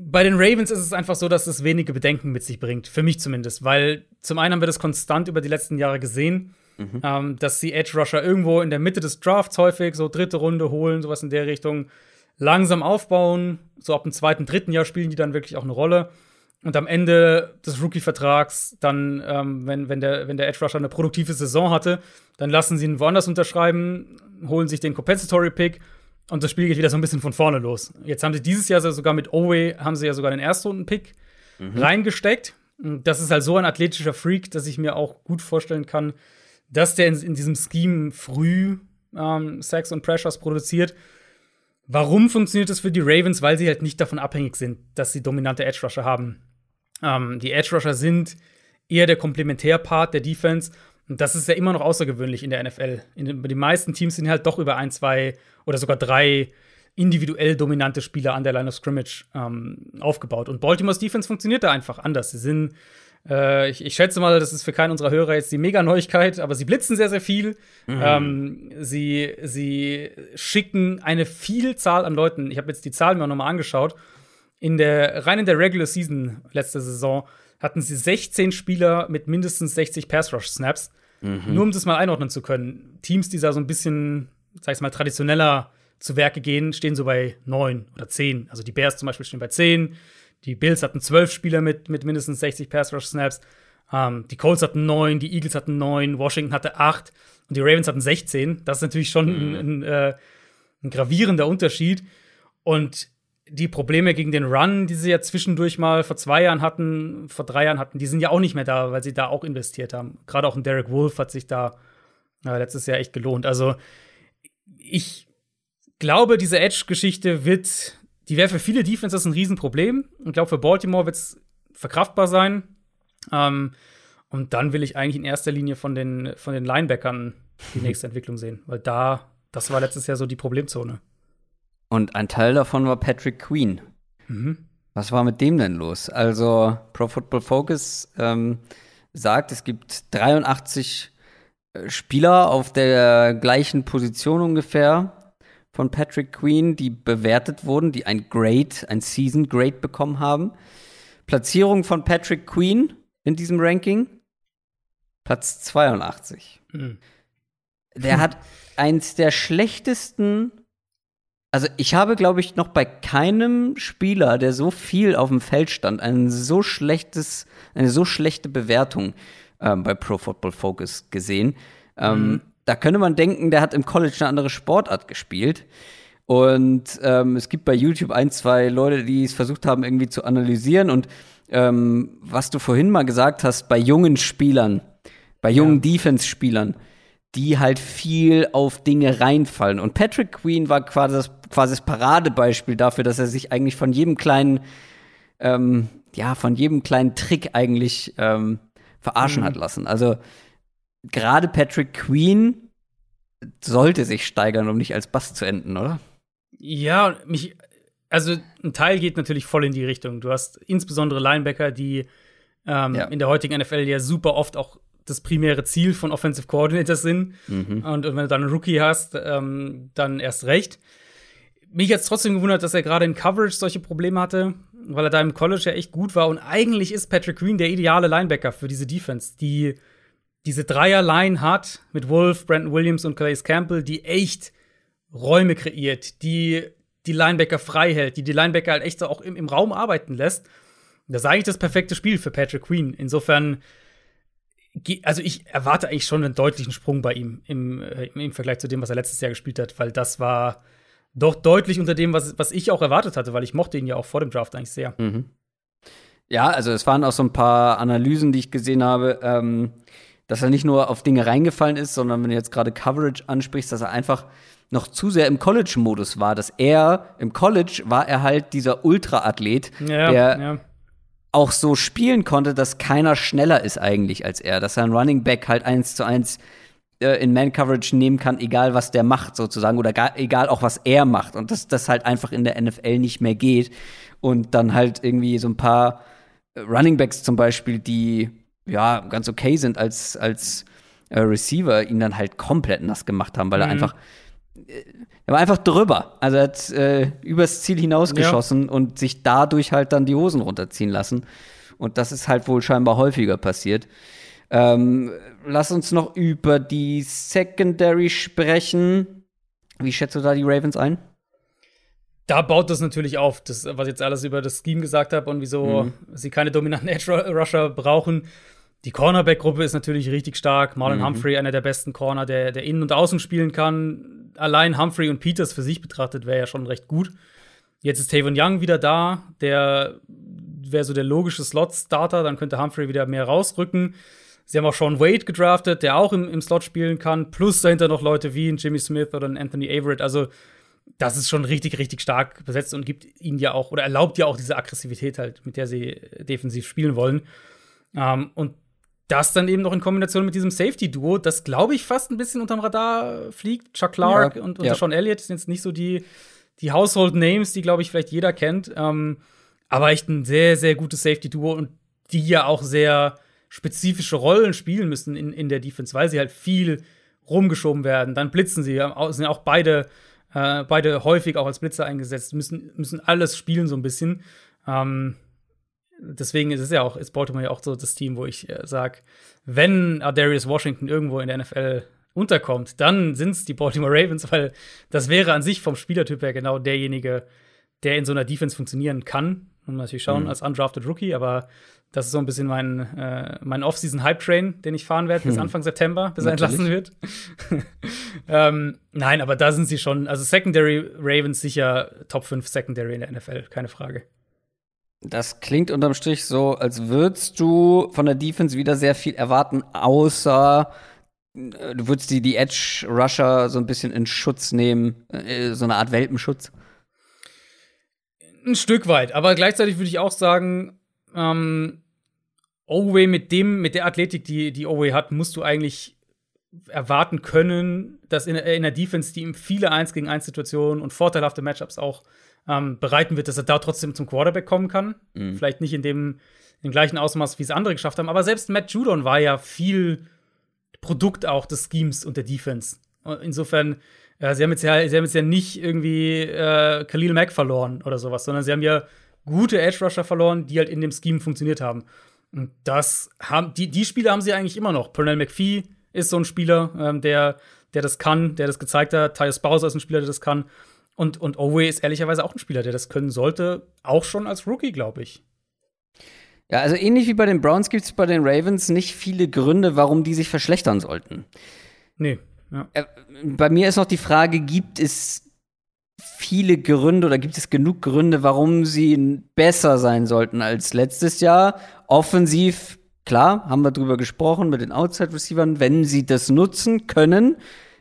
bei den Ravens ist es einfach so, dass es wenige Bedenken mit sich bringt, für mich zumindest, weil zum einen haben wir das konstant über die letzten Jahre gesehen, mhm. ähm, dass die Edge Rusher irgendwo in der Mitte des Drafts häufig so dritte Runde holen, sowas in der Richtung, langsam aufbauen, so ab dem zweiten, dritten Jahr spielen die dann wirklich auch eine Rolle. Und am Ende des Rookie-Vertrags, dann, ähm, wenn, wenn, der, wenn der Edge Rusher eine produktive Saison hatte, dann lassen sie ihn woanders unterschreiben, holen sich den Compensatory Pick und das Spiel geht wieder so ein bisschen von vorne los. Jetzt haben sie dieses Jahr sogar mit Owe, haben sie ja sogar den Erstrunden-Pick mhm. reingesteckt. Und das ist halt so ein athletischer Freak, dass ich mir auch gut vorstellen kann, dass der in, in diesem Scheme früh ähm, Sex und Pressures produziert. Warum funktioniert das für die Ravens? Weil sie halt nicht davon abhängig sind, dass sie dominante Edge Rusher haben. Ähm, die Edge Rusher sind eher der Komplementärpart der Defense. Und das ist ja immer noch außergewöhnlich in der NFL. In die meisten Teams sind halt doch über ein, zwei oder sogar drei individuell dominante Spieler an der Line of Scrimmage ähm, aufgebaut. Und Baltimore's Defense funktioniert da einfach anders. Sie sind, äh, ich, ich, schätze mal, das ist für keinen unserer Hörer jetzt die Mega-Neuigkeit, aber sie blitzen sehr, sehr viel. Mhm. Ähm, sie, sie schicken eine Vielzahl an Leuten. Ich habe jetzt die Zahlen mir auch nochmal angeschaut in der, rein in der Regular Season letzte Saison hatten sie 16 Spieler mit mindestens 60 Pass-Rush-Snaps. Mhm. Nur um das mal einordnen zu können. Teams, die da so ein bisschen, sag ich mal, traditioneller zu Werke gehen, stehen so bei 9 oder 10. Also die Bears zum Beispiel stehen bei 10. Die Bills hatten 12 Spieler mit, mit mindestens 60 Pass-Rush-Snaps. Ähm, die Colts hatten 9, die Eagles hatten 9, Washington hatte 8 und die Ravens hatten 16. Das ist natürlich schon mhm. ein, ein, äh, ein gravierender Unterschied. Und die Probleme gegen den Run, die sie ja zwischendurch mal vor zwei Jahren hatten, vor drei Jahren hatten, die sind ja auch nicht mehr da, weil sie da auch investiert haben. Gerade auch ein Derek Wolf hat sich da äh, letztes Jahr echt gelohnt. Also ich glaube, diese Edge-Geschichte wird, die wäre für viele Defenses ein Riesenproblem. Ich glaube, für Baltimore wird es verkraftbar sein. Ähm, und dann will ich eigentlich in erster Linie von den, von den Linebackern die nächste Entwicklung sehen, weil da, das war letztes Jahr so die Problemzone. Und ein Teil davon war Patrick Queen. Mhm. Was war mit dem denn los? Also, Pro Football Focus ähm, sagt, es gibt 83 äh, Spieler auf der gleichen Position ungefähr von Patrick Queen, die bewertet wurden, die ein Grade, ein Season Grade bekommen haben. Platzierung von Patrick Queen in diesem Ranking? Platz 82. Mhm. Der hat eins der schlechtesten also ich habe, glaube ich, noch bei keinem Spieler, der so viel auf dem Feld stand, ein so schlechtes, eine so schlechte Bewertung ähm, bei Pro Football Focus gesehen. Ähm, mhm. Da könnte man denken, der hat im College eine andere Sportart gespielt. Und ähm, es gibt bei YouTube ein, zwei Leute, die es versucht haben, irgendwie zu analysieren. Und ähm, was du vorhin mal gesagt hast, bei jungen Spielern, bei jungen ja. Defense-Spielern, die halt viel auf Dinge reinfallen. Und Patrick Queen war quasi das, quasi das Paradebeispiel dafür, dass er sich eigentlich von jedem kleinen, ähm, ja, von jedem kleinen Trick eigentlich ähm, verarschen mhm. hat lassen. Also gerade Patrick Queen sollte sich steigern, um nicht als Bass zu enden, oder? Ja, mich, also ein Teil geht natürlich voll in die Richtung. Du hast insbesondere Linebacker, die ähm, ja. in der heutigen NFL ja super oft auch das primäre Ziel von Offensive Coordinators sind. Mhm. Und, wenn du dann einen Rookie hast, ähm, dann erst recht. Mich jetzt trotzdem gewundert, dass er gerade in Coverage solche Probleme hatte, weil er da im College ja echt gut war. Und eigentlich ist Patrick Green der ideale Linebacker für diese Defense, die diese Dreier-Line hat mit Wolf, Brandon Williams und Calais Campbell, die echt Räume kreiert, die die Linebacker frei hält, die die Linebacker halt echt auch im, im Raum arbeiten lässt. Das ist eigentlich das perfekte Spiel für Patrick Queen. Insofern also ich erwarte eigentlich schon einen deutlichen Sprung bei ihm im, äh, im Vergleich zu dem, was er letztes Jahr gespielt hat, weil das war doch deutlich unter dem, was, was ich auch erwartet hatte, weil ich mochte ihn ja auch vor dem Draft eigentlich sehr. Mhm. Ja, also es waren auch so ein paar Analysen, die ich gesehen habe, ähm, dass er nicht nur auf Dinge reingefallen ist, sondern wenn du jetzt gerade Coverage ansprichst, dass er einfach noch zu sehr im College-Modus war, dass er im College war er halt dieser Ultra-Athlet, ja, der ja. auch so spielen konnte, dass keiner schneller ist eigentlich als er, dass er ein Running Back halt eins zu eins äh, in Man Coverage nehmen kann, egal was der macht sozusagen oder gar, egal auch was er macht und dass das halt einfach in der NFL nicht mehr geht und dann halt irgendwie so ein paar äh, Running Backs zum Beispiel, die ja ganz okay sind als als äh, Receiver, ihn dann halt komplett nass gemacht haben, weil mhm. er einfach äh, er war einfach drüber. Also er hat äh, übers Ziel hinausgeschossen ja. und sich dadurch halt dann die Hosen runterziehen lassen. Und das ist halt wohl scheinbar häufiger passiert. Ähm, lass uns noch über die Secondary sprechen. Wie schätzt du da die Ravens ein? Da baut das natürlich auf, das, was ich jetzt alles über das Scheme gesagt habe und wieso mhm. sie keine dominanten Edge-Rusher brauchen. Die Cornerback-Gruppe ist natürlich richtig stark. Marlon mhm. Humphrey, einer der besten Corner, der, der innen und außen spielen kann. Allein Humphrey und Peters für sich betrachtet wäre ja schon recht gut. Jetzt ist Tavon Young wieder da. Der wäre so der logische Slot-Starter. Dann könnte Humphrey wieder mehr rausrücken. Sie haben auch Sean Wade gedraftet, der auch im, im Slot spielen kann. Plus dahinter noch Leute wie ein Jimmy Smith oder ein Anthony Averett. Also, das ist schon richtig, richtig stark besetzt und gibt ihnen ja auch oder erlaubt ja auch diese Aggressivität halt, mit der sie defensiv spielen wollen. Ähm, und das dann eben noch in Kombination mit diesem Safety-Duo, das glaube ich fast ein bisschen unterm Radar fliegt. Chuck Clark ja, und, und ja. Sean Elliott sind jetzt nicht so die, die Household Names, die glaube ich vielleicht jeder kennt. Ähm, aber echt ein sehr, sehr gutes Safety-Duo und die ja auch sehr spezifische Rollen spielen müssen in, in der Defense, weil sie halt viel rumgeschoben werden. Dann blitzen sie, sind ja auch beide, äh, beide häufig auch als Blitzer eingesetzt, müssen, müssen alles spielen so ein bisschen. Ähm, deswegen ist es ja auch, ist Baltimore ja auch so das Team, wo ich äh, sage, wenn Darius Washington irgendwo in der NFL unterkommt, dann sind es die Baltimore Ravens, weil das wäre an sich vom Spielertyp her genau derjenige, der in so einer Defense funktionieren kann. Und natürlich schauen, mhm. als undrafted Rookie, aber das ist so ein bisschen mein, äh, mein Off-Season-Hype-Train, den ich fahren werde bis hm. Anfang September, bis er entlassen wird. ähm, nein, aber da sind sie schon, also Secondary Ravens sicher Top 5 Secondary in der NFL, keine Frage. Das klingt unterm Strich so, als würdest du von der Defense wieder sehr viel erwarten, außer äh, du würdest die, die Edge-Rusher so ein bisschen in Schutz nehmen, äh, so eine Art Welpenschutz. Ein Stück weit, aber gleichzeitig würde ich auch sagen, ähm, Oway mit dem, mit der Athletik, die, die Oway hat, musst du eigentlich erwarten können, dass in, in der Defense, die ihm viele 1 gegen 1 Situationen und vorteilhafte Matchups auch ähm, bereiten wird, dass er da trotzdem zum Quarterback kommen kann. Mhm. Vielleicht nicht in dem, in dem gleichen Ausmaß, wie es andere geschafft haben, aber selbst Matt Judon war ja viel Produkt auch des Schemes und der Defense. Insofern, äh, sie, haben jetzt ja, sie haben jetzt ja nicht irgendwie äh, Khalil Mack verloren oder sowas, sondern sie haben ja gute Edge Rusher verloren, die halt in dem Scheme funktioniert haben. Und das haben die, die Spieler haben sie eigentlich immer noch. Pernell McPhee ist so ein Spieler, ähm, der, der das kann, der das gezeigt hat. Tyus Bowser ist ein Spieler, der das kann. Und, und Oway ist ehrlicherweise auch ein Spieler, der das können sollte, auch schon als Rookie, glaube ich. Ja, also ähnlich wie bei den Browns gibt es bei den Ravens nicht viele Gründe, warum die sich verschlechtern sollten. Nee. Ja. Äh, bei mir ist noch die Frage, gibt es viele Gründe oder gibt es genug Gründe, warum sie besser sein sollten als letztes Jahr? Offensiv, klar, haben wir drüber gesprochen mit den Outside-Receivern, wenn sie das nutzen können,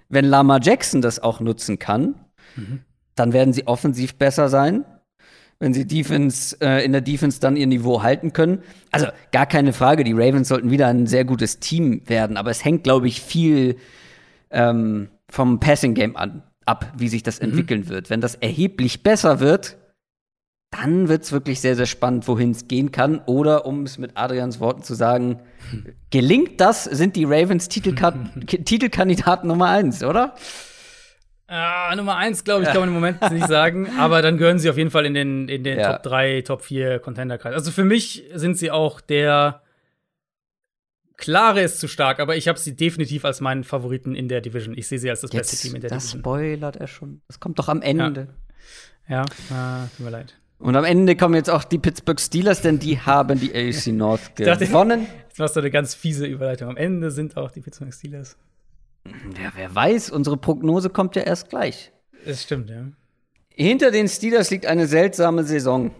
wenn Lama Jackson das auch nutzen kann, mhm. Dann werden sie offensiv besser sein. Wenn sie Defense, äh, in der Defense dann ihr Niveau halten können. Also gar keine Frage, die Ravens sollten wieder ein sehr gutes Team werden, aber es hängt, glaube ich, viel ähm, vom Passing Game an ab, wie sich das mhm. entwickeln wird. Wenn das erheblich besser wird, dann wird es wirklich sehr, sehr spannend, wohin es gehen kann. Oder um es mit Adrians Worten zu sagen, gelingt das, sind die Ravens Titelkandidaten Nummer eins, oder? Ah, Nummer eins, glaube ich, kann man im Moment nicht sagen. Aber dann gehören sie auf jeden Fall in den, in den ja. Top 3, Top 4 Contender-Kreis. Also für mich sind sie auch der Klare ist zu stark, aber ich habe sie definitiv als meinen Favoriten in der Division. Ich sehe sie als das Jetzt, beste Team in der das Division. Das spoilert er schon. Das kommt doch am Ende. Ja, ja äh, tut mir leid. Und am Ende kommen jetzt auch die Pittsburgh Steelers, denn die haben die AFC North gewonnen. Jetzt machst du eine ganz fiese Überleitung. Am Ende sind auch die Pittsburgh Steelers. Ja, wer weiß, unsere Prognose kommt ja erst gleich. Das stimmt, ja. Hinter den Steelers liegt eine seltsame Saison.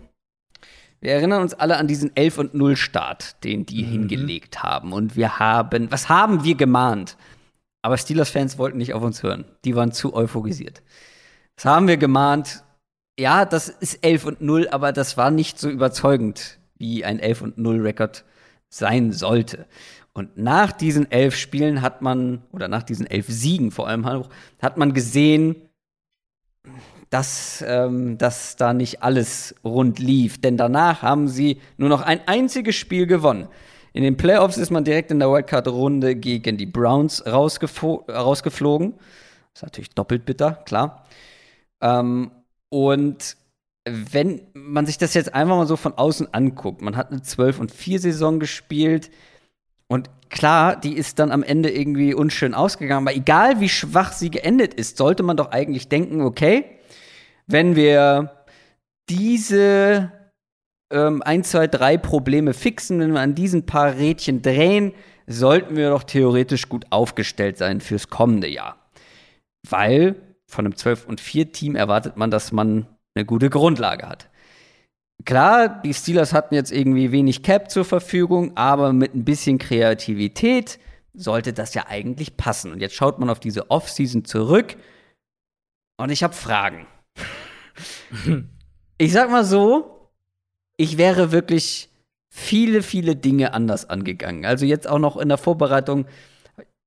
Wir erinnern uns alle an diesen 11 und 0 Start, den die mhm. hingelegt haben. Und wir haben, was haben wir gemahnt? Aber Steelers-Fans wollten nicht auf uns hören. Die waren zu euphorisiert. Was haben wir gemahnt? Ja, das ist 11 und 0, aber das war nicht so überzeugend, wie ein 11 und 0 Rekord sein sollte. Und nach diesen elf Spielen hat man, oder nach diesen elf Siegen vor allem, hat man gesehen, dass, ähm, dass da nicht alles rund lief. Denn danach haben sie nur noch ein einziges Spiel gewonnen. In den Playoffs ist man direkt in der Wildcard-Runde gegen die Browns rausgeflogen. Das ist natürlich doppelt bitter, klar. Ähm, und wenn man sich das jetzt einfach mal so von außen anguckt, man hat eine 12 und 4 Saison gespielt und klar, die ist dann am Ende irgendwie unschön ausgegangen, aber egal wie schwach sie geendet ist, sollte man doch eigentlich denken, okay, wenn wir diese ähm, 1, 2, 3 Probleme fixen, wenn wir an diesen paar Rädchen drehen, sollten wir doch theoretisch gut aufgestellt sein fürs kommende Jahr. Weil von einem 12 und 4 Team erwartet man, dass man eine gute Grundlage hat. Klar, die Steelers hatten jetzt irgendwie wenig Cap zur Verfügung, aber mit ein bisschen Kreativität sollte das ja eigentlich passen. Und jetzt schaut man auf diese Offseason zurück und ich habe Fragen. ich sag mal so, ich wäre wirklich viele, viele Dinge anders angegangen. Also jetzt auch noch in der Vorbereitung.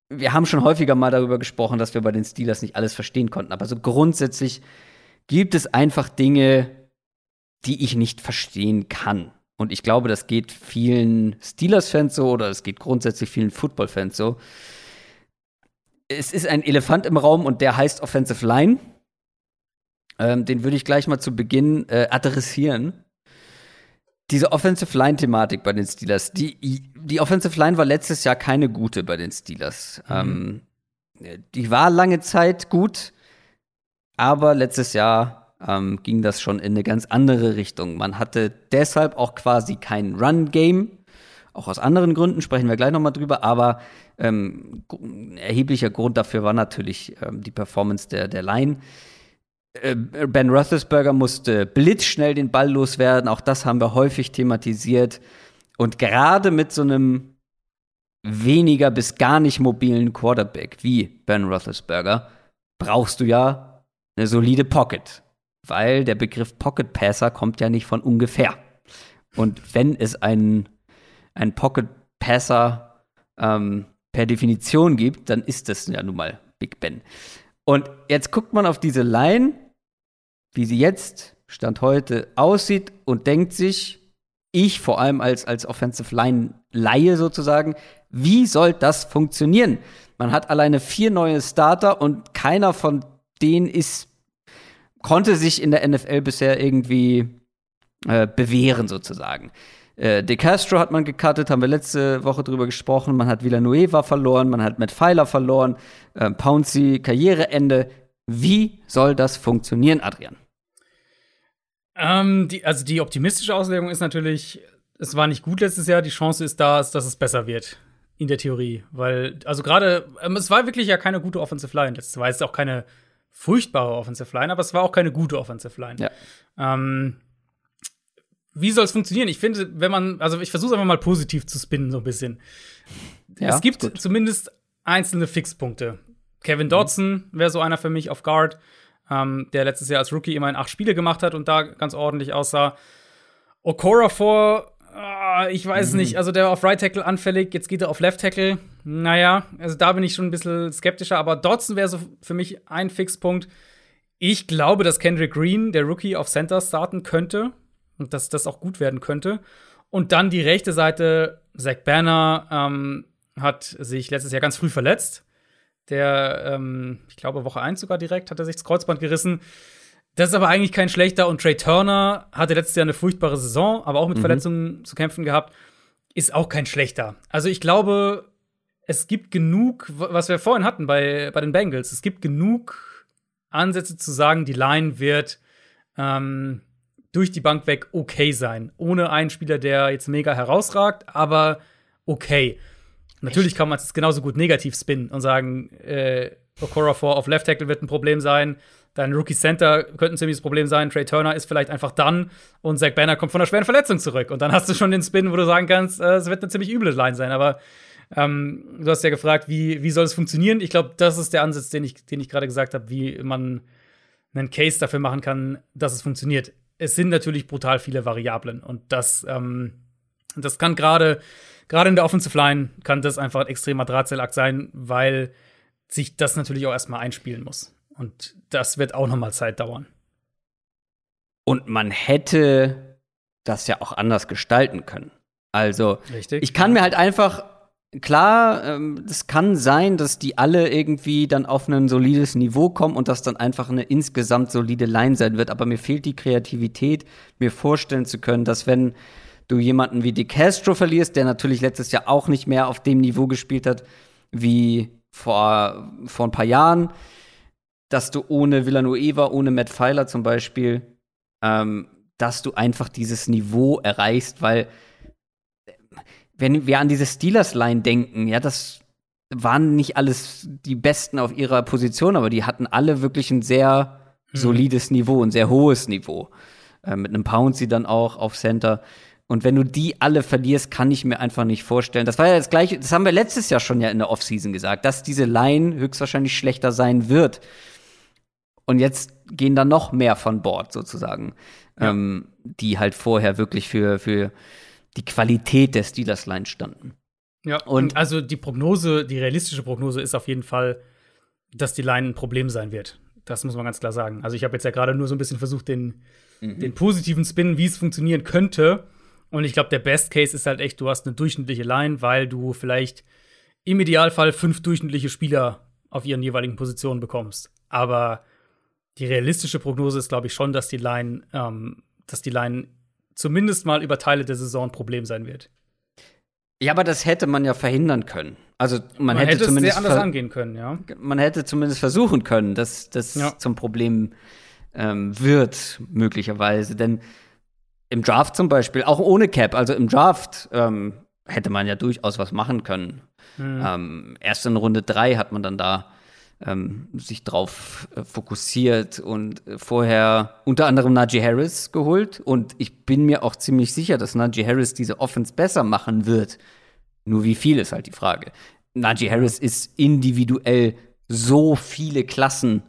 Wir haben schon häufiger mal darüber gesprochen, dass wir bei den Steelers nicht alles verstehen konnten. Aber so grundsätzlich gibt es einfach Dinge, die ich nicht verstehen kann. Und ich glaube, das geht vielen Steelers-Fans so oder es geht grundsätzlich vielen Football-Fans so. Es ist ein Elefant im Raum und der heißt Offensive Line. Ähm, den würde ich gleich mal zu Beginn äh, adressieren. Diese Offensive Line-Thematik bei den Steelers, die, die Offensive Line war letztes Jahr keine gute bei den Steelers. Mhm. Ähm, die war lange Zeit gut, aber letztes Jahr ähm, ging das schon in eine ganz andere Richtung. Man hatte deshalb auch quasi kein Run-Game, auch aus anderen Gründen, sprechen wir gleich nochmal drüber, aber ähm, ein erheblicher Grund dafür war natürlich ähm, die Performance der, der Line. Äh, ben Roethlisberger musste blitzschnell den Ball loswerden, auch das haben wir häufig thematisiert. Und gerade mit so einem weniger bis gar nicht mobilen Quarterback wie Ben Roethlisberger brauchst du ja eine solide Pocket, weil der Begriff Pocket Passer kommt ja nicht von ungefähr. Und wenn es einen, einen Pocket Passer ähm, per Definition gibt, dann ist das ja nun mal Big Ben. Und jetzt guckt man auf diese Line, wie sie jetzt, Stand heute, aussieht und denkt sich, ich vor allem als, als Offensive Line Laie sozusagen, wie soll das funktionieren? Man hat alleine vier neue Starter und keiner von denen ist, konnte sich in der NFL bisher irgendwie äh, bewähren sozusagen. Äh, De Castro hat man gecuttet, haben wir letzte Woche drüber gesprochen. Man hat Villanueva verloren, man hat Matt Pfeiler verloren, äh, Pouncy, Karriereende. Wie soll das funktionieren, Adrian? Ähm, die, also die optimistische Auslegung ist natürlich, es war nicht gut letztes Jahr, die Chance ist da, dass es besser wird. In der Theorie. Weil, also gerade, ähm, es war wirklich ja keine gute Offensive Line. Das war jetzt auch keine furchtbare Offensive Line, aber es war auch keine gute Offensive Line. Ja. Ähm, wie soll es funktionieren? Ich finde, wenn man, also ich versuche es einfach mal positiv zu spinnen, so ein bisschen. Ja, es gibt zumindest einzelne Fixpunkte. Kevin Dodson wäre so einer für mich auf Guard ähm, der letztes Jahr als Rookie immerhin acht Spiele gemacht hat und da ganz ordentlich aussah. Okora vor, äh, ich weiß mhm. nicht, also der war auf Right Tackle anfällig, jetzt geht er auf Left Tackle. Naja, also da bin ich schon ein bisschen skeptischer, aber Dodson wäre so für mich ein Fixpunkt. Ich glaube, dass Kendrick Green, der Rookie, auf Center starten könnte und dass das auch gut werden könnte. Und dann die rechte Seite, Zach Banner ähm, hat sich letztes Jahr ganz früh verletzt. Der, ähm, ich glaube, Woche 1 sogar direkt hat er sich das Kreuzband gerissen. Das ist aber eigentlich kein schlechter. Und Trey Turner hatte letztes Jahr eine furchtbare Saison, aber auch mit mhm. Verletzungen zu kämpfen gehabt. Ist auch kein schlechter. Also ich glaube, es gibt genug, was wir vorhin hatten bei, bei den Bengals. Es gibt genug Ansätze zu sagen, die Line wird ähm, durch die Bank weg okay sein. Ohne einen Spieler, der jetzt mega herausragt, aber okay. Natürlich kann man es genauso gut negativ spinnen und sagen, äh, Okorafor auf Left Tackle wird ein Problem sein. Dein Rookie Center könnte ein ziemliches Problem sein. Trey Turner ist vielleicht einfach dann und Zach Banner kommt von einer schweren Verletzung zurück. Und dann hast du schon den Spin, wo du sagen kannst, äh, es wird eine ziemlich üble Line sein. Aber ähm, du hast ja gefragt, wie, wie soll es funktionieren? Ich glaube, das ist der Ansatz, den ich, den ich gerade gesagt habe, wie man einen Case dafür machen kann, dass es funktioniert. Es sind natürlich brutal viele Variablen und das, ähm, das kann gerade gerade in der Offensive Line kann das einfach ein extremer Drahtseilakt sein, weil sich das natürlich auch erstmal einspielen muss. Und das wird auch noch mal Zeit dauern. Und man hätte das ja auch anders gestalten können. Also, Richtig. ich kann mir halt einfach, klar, ähm, es kann sein, dass die alle irgendwie dann auf ein solides Niveau kommen und das dann einfach eine insgesamt solide Line sein wird. Aber mir fehlt die Kreativität, mir vorstellen zu können, dass wenn du jemanden wie De Castro verlierst, der natürlich letztes Jahr auch nicht mehr auf dem Niveau gespielt hat wie vor, vor ein paar Jahren, dass du ohne Villanueva, ohne Matt Pfeiler zum Beispiel, ähm, dass du einfach dieses Niveau erreichst, weil wenn wir an diese Steelers-Line denken, ja, das waren nicht alles die Besten auf ihrer Position, aber die hatten alle wirklich ein sehr mhm. solides Niveau, ein sehr hohes Niveau. Äh, mit einem Pouncy dann auch auf Center. Und wenn du die alle verlierst, kann ich mir einfach nicht vorstellen. Das war ja das gleiche, das haben wir letztes Jahr schon ja in der Offseason gesagt, dass diese Line höchstwahrscheinlich schlechter sein wird. Und jetzt gehen da noch mehr von Bord sozusagen, ja. ähm, die halt vorher wirklich für, für die Qualität der Steelers Line standen. Ja, und also die Prognose, die realistische Prognose ist auf jeden Fall, dass die Line ein Problem sein wird. Das muss man ganz klar sagen. Also ich habe jetzt ja gerade nur so ein bisschen versucht, den, mhm. den positiven Spin, wie es funktionieren könnte, und ich glaube, der Best Case ist halt echt, du hast eine durchschnittliche Line, weil du vielleicht im Idealfall fünf durchschnittliche Spieler auf ihren jeweiligen Positionen bekommst. Aber die realistische Prognose ist, glaube ich, schon, dass die Line, ähm, dass die Line zumindest mal über Teile der Saison ein Problem sein wird. Ja, aber das hätte man ja verhindern können. Also man, man hätte, hätte zumindest es sehr anders angehen können, ja. Man hätte zumindest versuchen können, das, das ja. zum Problem ähm, wird, möglicherweise. Denn im Draft zum Beispiel, auch ohne Cap, also im Draft ähm, hätte man ja durchaus was machen können. Mhm. Ähm, erst in Runde drei hat man dann da ähm, sich drauf äh, fokussiert und äh, vorher unter anderem Najee Harris geholt. Und ich bin mir auch ziemlich sicher, dass Najee Harris diese Offense besser machen wird. Nur wie viel ist halt die Frage. Najee Harris ist individuell so viele Klassen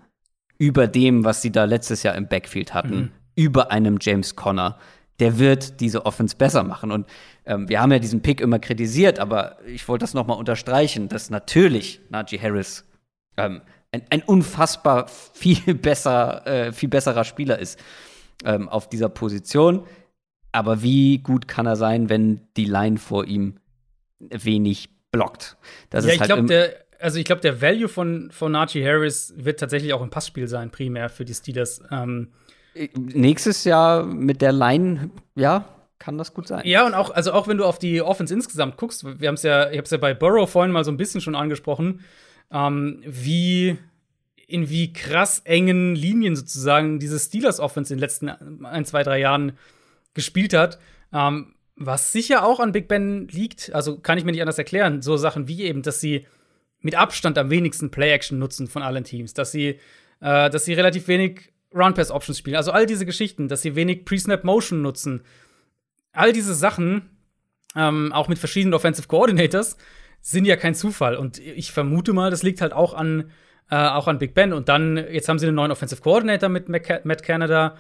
über dem, was sie da letztes Jahr im Backfield hatten, mhm. über einem James Conner. Der wird diese Offense besser machen. Und ähm, wir haben ja diesen Pick immer kritisiert, aber ich wollte das noch mal unterstreichen, dass natürlich Najee Harris ähm, ein, ein, unfassbar viel besser, äh, viel besserer Spieler ist ähm, auf dieser Position. Aber wie gut kann er sein, wenn die Line vor ihm wenig blockt? Das ja, ich halt glaube, der, also ich glaube, der Value von, von Najee Harris wird tatsächlich auch im Passspiel sein, primär für die Steelers. Ähm, Nächstes Jahr mit der Line, ja, kann das gut sein. Ja, und auch, also auch wenn du auf die Offense insgesamt guckst, wir haben es ja, ich habe es ja bei Burrow vorhin mal so ein bisschen schon angesprochen, ähm, wie in wie krass engen Linien sozusagen diese Steelers Offense in den letzten ein, zwei, drei Jahren gespielt hat. Ähm, was sicher auch an Big Ben liegt, also kann ich mir nicht anders erklären, so Sachen wie eben, dass sie mit Abstand am wenigsten Play-Action nutzen von allen Teams, dass sie, äh, dass sie relativ wenig Run-Pass-Options spielen, also all diese Geschichten, dass sie wenig Pre-Snap-Motion nutzen. All diese Sachen, ähm, auch mit verschiedenen Offensive Coordinators, sind ja kein Zufall. Und ich vermute mal, das liegt halt auch an, äh, auch an Big Ben. Und dann, jetzt haben sie einen neuen Offensive Coordinator mit Matt Canada,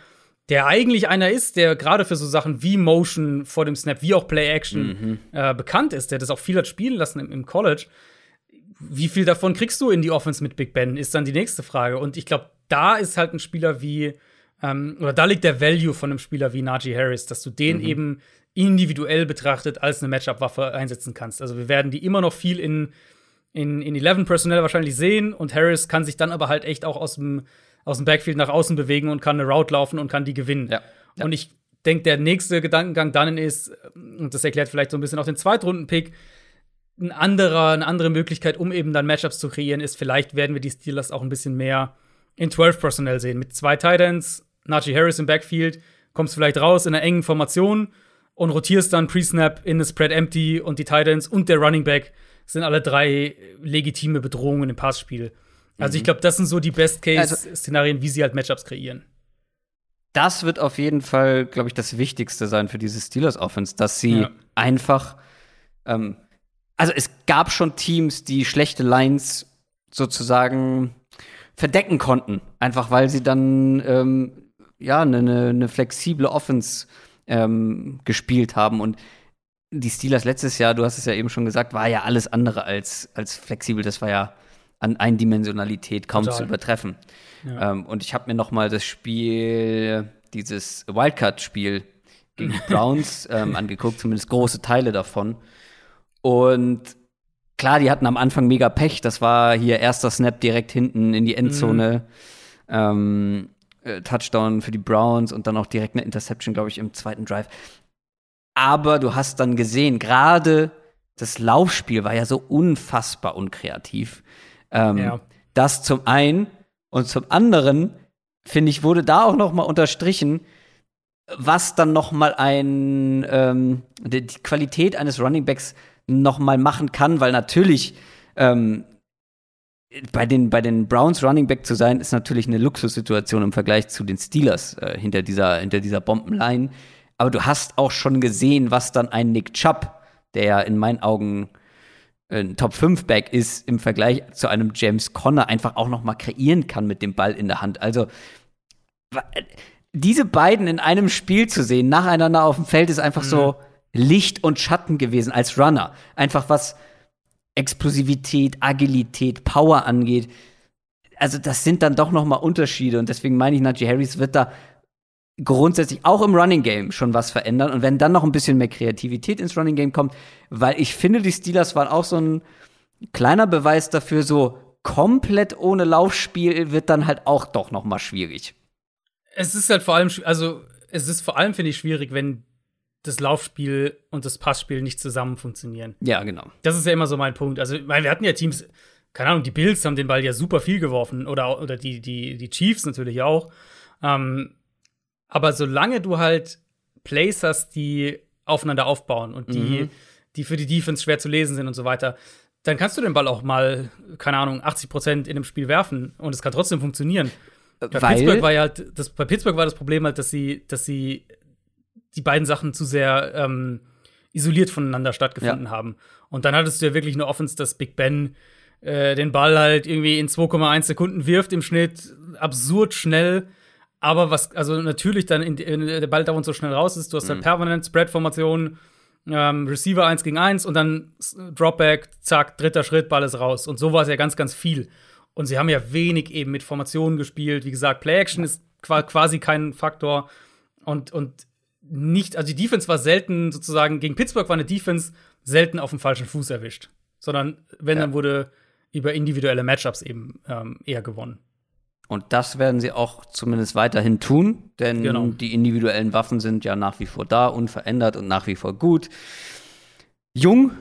der eigentlich einer ist, der gerade für so Sachen wie Motion vor dem Snap, wie auch Play Action mhm. äh, bekannt ist, der das auch viel hat spielen lassen im, im, College. Wie viel davon kriegst du in die Offense mit Big Ben, ist dann die nächste Frage. Und ich glaube, da ist halt ein Spieler wie, ähm, oder da liegt der Value von einem Spieler wie Najee Harris, dass du den mhm. eben individuell betrachtet als eine Matchup-Waffe einsetzen kannst. Also wir werden die immer noch viel in, in, in 11 Personell wahrscheinlich sehen und Harris kann sich dann aber halt echt auch aus dem, aus dem Backfield nach außen bewegen und kann eine Route laufen und kann die gewinnen. Ja. Ja. Und ich denke, der nächste Gedankengang dann ist, und das erklärt vielleicht so ein bisschen auch den Zweitrunden-Pick, ein anderer, eine andere Möglichkeit, um eben dann Matchups zu kreieren, ist, vielleicht werden wir die Steelers auch ein bisschen mehr in 12 Personell sehen. Mit zwei Titans, Najee Harris im Backfield, kommst vielleicht raus in einer engen Formation und rotierst dann Pre-Snap in eine Spread Empty und die Titans und der Running Back sind alle drei legitime Bedrohungen im Passspiel. Also mhm. ich glaube, das sind so die Best-Case-Szenarien, wie sie halt Matchups kreieren. Das wird auf jeden Fall, glaube ich, das Wichtigste sein für diese Steelers-Offense, dass sie ja. einfach ähm, also es gab schon Teams, die schlechte Lines sozusagen verdecken konnten, einfach weil sie dann ähm, ja eine, eine flexible Offense ähm, gespielt haben und die Steelers letztes Jahr, du hast es ja eben schon gesagt, war ja alles andere als, als flexibel. Das war ja an Eindimensionalität kaum Total. zu übertreffen. Ja. Ähm, und ich habe mir noch mal das Spiel, dieses Wildcard-Spiel gegen die Browns ähm, angeguckt, zumindest große Teile davon. Und klar, die hatten am Anfang mega Pech. Das war hier erster Snap direkt hinten in die Endzone. Mhm. Ähm, äh, Touchdown für die Browns und dann auch direkt eine Interception, glaube ich, im zweiten Drive. Aber du hast dann gesehen, gerade das Laufspiel war ja so unfassbar unkreativ. Ähm, ja. Das zum einen und zum anderen finde ich wurde da auch noch mal unterstrichen, was dann noch mal ein ähm, die, die Qualität eines Runningbacks noch mal machen kann, weil natürlich ähm, bei den, bei den Browns Running Back zu sein, ist natürlich eine Luxussituation im Vergleich zu den Steelers äh, hinter dieser, hinter dieser Bombenline. Aber du hast auch schon gesehen, was dann ein Nick Chubb, der ja in meinen Augen ein Top 5 Back ist, im Vergleich zu einem James Conner einfach auch noch mal kreieren kann mit dem Ball in der Hand. Also diese beiden in einem Spiel zu sehen, nacheinander auf dem Feld, ist einfach mhm. so Licht und Schatten gewesen als Runner. Einfach was Explosivität, Agilität, Power angeht. Also das sind dann doch noch mal Unterschiede und deswegen meine ich, Najee Harris wird da grundsätzlich auch im Running Game schon was verändern und wenn dann noch ein bisschen mehr Kreativität ins Running Game kommt, weil ich finde, die Steelers waren auch so ein kleiner Beweis dafür, so komplett ohne Laufspiel wird dann halt auch doch noch mal schwierig. Es ist halt vor allem, also es ist vor allem finde ich schwierig, wenn das Laufspiel und das Passspiel nicht zusammen funktionieren. Ja, genau. Das ist ja immer so mein Punkt. Also, weil wir hatten ja Teams, keine Ahnung, die Bills haben den Ball ja super viel geworfen oder, oder die, die, die Chiefs natürlich auch. Ähm, aber solange du halt Plays hast, die aufeinander aufbauen und die, mhm. die für die Defense schwer zu lesen sind und so weiter, dann kannst du den Ball auch mal, keine Ahnung, 80 Prozent in dem Spiel werfen und es kann trotzdem funktionieren. Bei Weil Pittsburgh war ja halt, das, bei Pittsburgh war das Problem halt, dass sie, dass sie die beiden Sachen zu sehr ähm, isoliert voneinander stattgefunden ja. haben. Und dann hattest du ja wirklich eine Offense, dass Big Ben äh, den Ball halt irgendwie in 2,1 Sekunden wirft im Schnitt, absurd schnell. Aber was, also natürlich dann, in, in, der Ball dauernd so schnell raus ist, du hast halt mhm. halt permanent Spread-Formationen, ähm, Receiver 1 gegen 1 und dann Dropback, zack, dritter Schritt, Ball ist raus. Und so war es ja ganz, ganz viel. Und sie haben ja wenig eben mit Formationen gespielt. Wie gesagt, Play-Action ist quasi kein Faktor. Und, und nicht, also die Defense war selten sozusagen, gegen Pittsburgh war eine Defense selten auf dem falschen Fuß erwischt. Sondern wenn, ja. dann wurde über individuelle Matchups eben ähm, eher gewonnen. Und das werden sie auch zumindest weiterhin tun, denn genau. die individuellen Waffen sind ja nach wie vor da, unverändert und nach wie vor gut. Jung,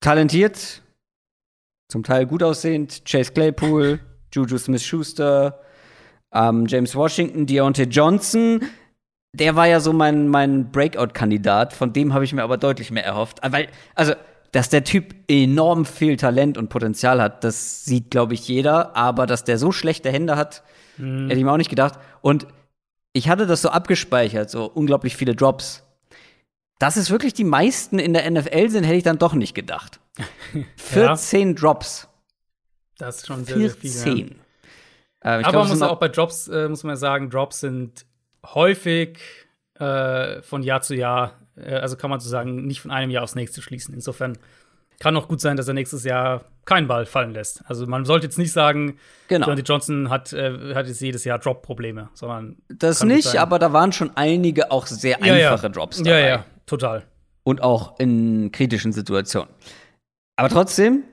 talentiert, zum Teil gut aussehend, Chase Claypool, Juju Smith-Schuster, ähm, James Washington, Deontay Johnson. Der war ja so mein, mein Breakout-Kandidat, von dem habe ich mir aber deutlich mehr erhofft. Weil, also, dass der Typ enorm viel Talent und Potenzial hat, das sieht, glaube ich, jeder. Aber dass der so schlechte Hände hat, mhm. hätte ich mir auch nicht gedacht. Und ich hatte das so abgespeichert, so unglaublich viele Drops. Dass es wirklich die meisten in der NFL sind, hätte ich dann doch nicht gedacht. 14 ja. Drops. Das ist schon sehr, 14. sehr viel. Ja. Äh, Aber man muss auch bei Drops, äh, muss man sagen, Drops sind häufig äh, von Jahr zu Jahr äh, also kann man sozusagen nicht von einem Jahr aufs nächste schließen. Insofern kann auch gut sein, dass er nächstes Jahr keinen Ball fallen lässt. Also man sollte jetzt nicht sagen, genau. Johnny Johnson hat, äh, hat jetzt jedes Jahr Drop-Probleme, sondern das nicht, aber da waren schon einige auch sehr ja, einfache ja. Drops dabei. Ja, ja, total. Und auch in kritischen Situationen. Aber trotzdem,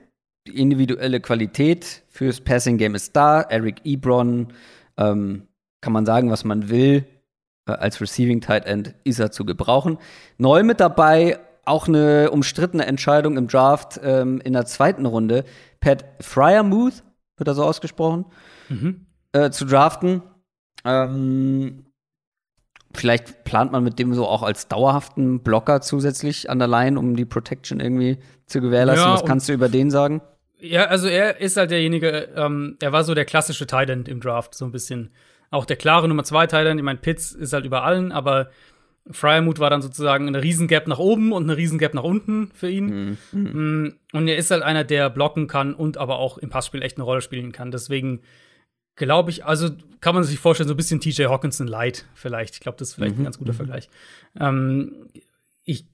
die individuelle Qualität fürs Passing Game ist da. Eric Ebron ähm, kann man sagen, was man will. Äh, als Receiving Tight End ist er zu gebrauchen. Neu mit dabei, auch eine umstrittene Entscheidung im Draft ähm, in der zweiten Runde. Pat Fryermuth, wird er so ausgesprochen, mhm. äh, zu draften. Ähm, vielleicht plant man mit dem so auch als dauerhaften Blocker zusätzlich an der Line, um die Protection irgendwie zu gewährleisten. Ja, Was kannst du über den sagen? Ja, also er ist halt derjenige, ähm, er war so der klassische Tight End im Draft, so ein bisschen auch der klare Nummer zwei Teiler. Ich meine, Pitts ist halt über allen, aber Fryermuth war dann sozusagen eine Riesengap nach oben und eine Riesengap nach unten für ihn. Mhm. Mm, und er ist halt einer, der blocken kann und aber auch im Passspiel echt eine Rolle spielen kann. Deswegen glaube ich, also kann man sich vorstellen, so ein bisschen TJ Hawkinson light vielleicht. Ich glaube, das ist vielleicht mhm. ein ganz guter mhm. Vergleich. Ähm, ich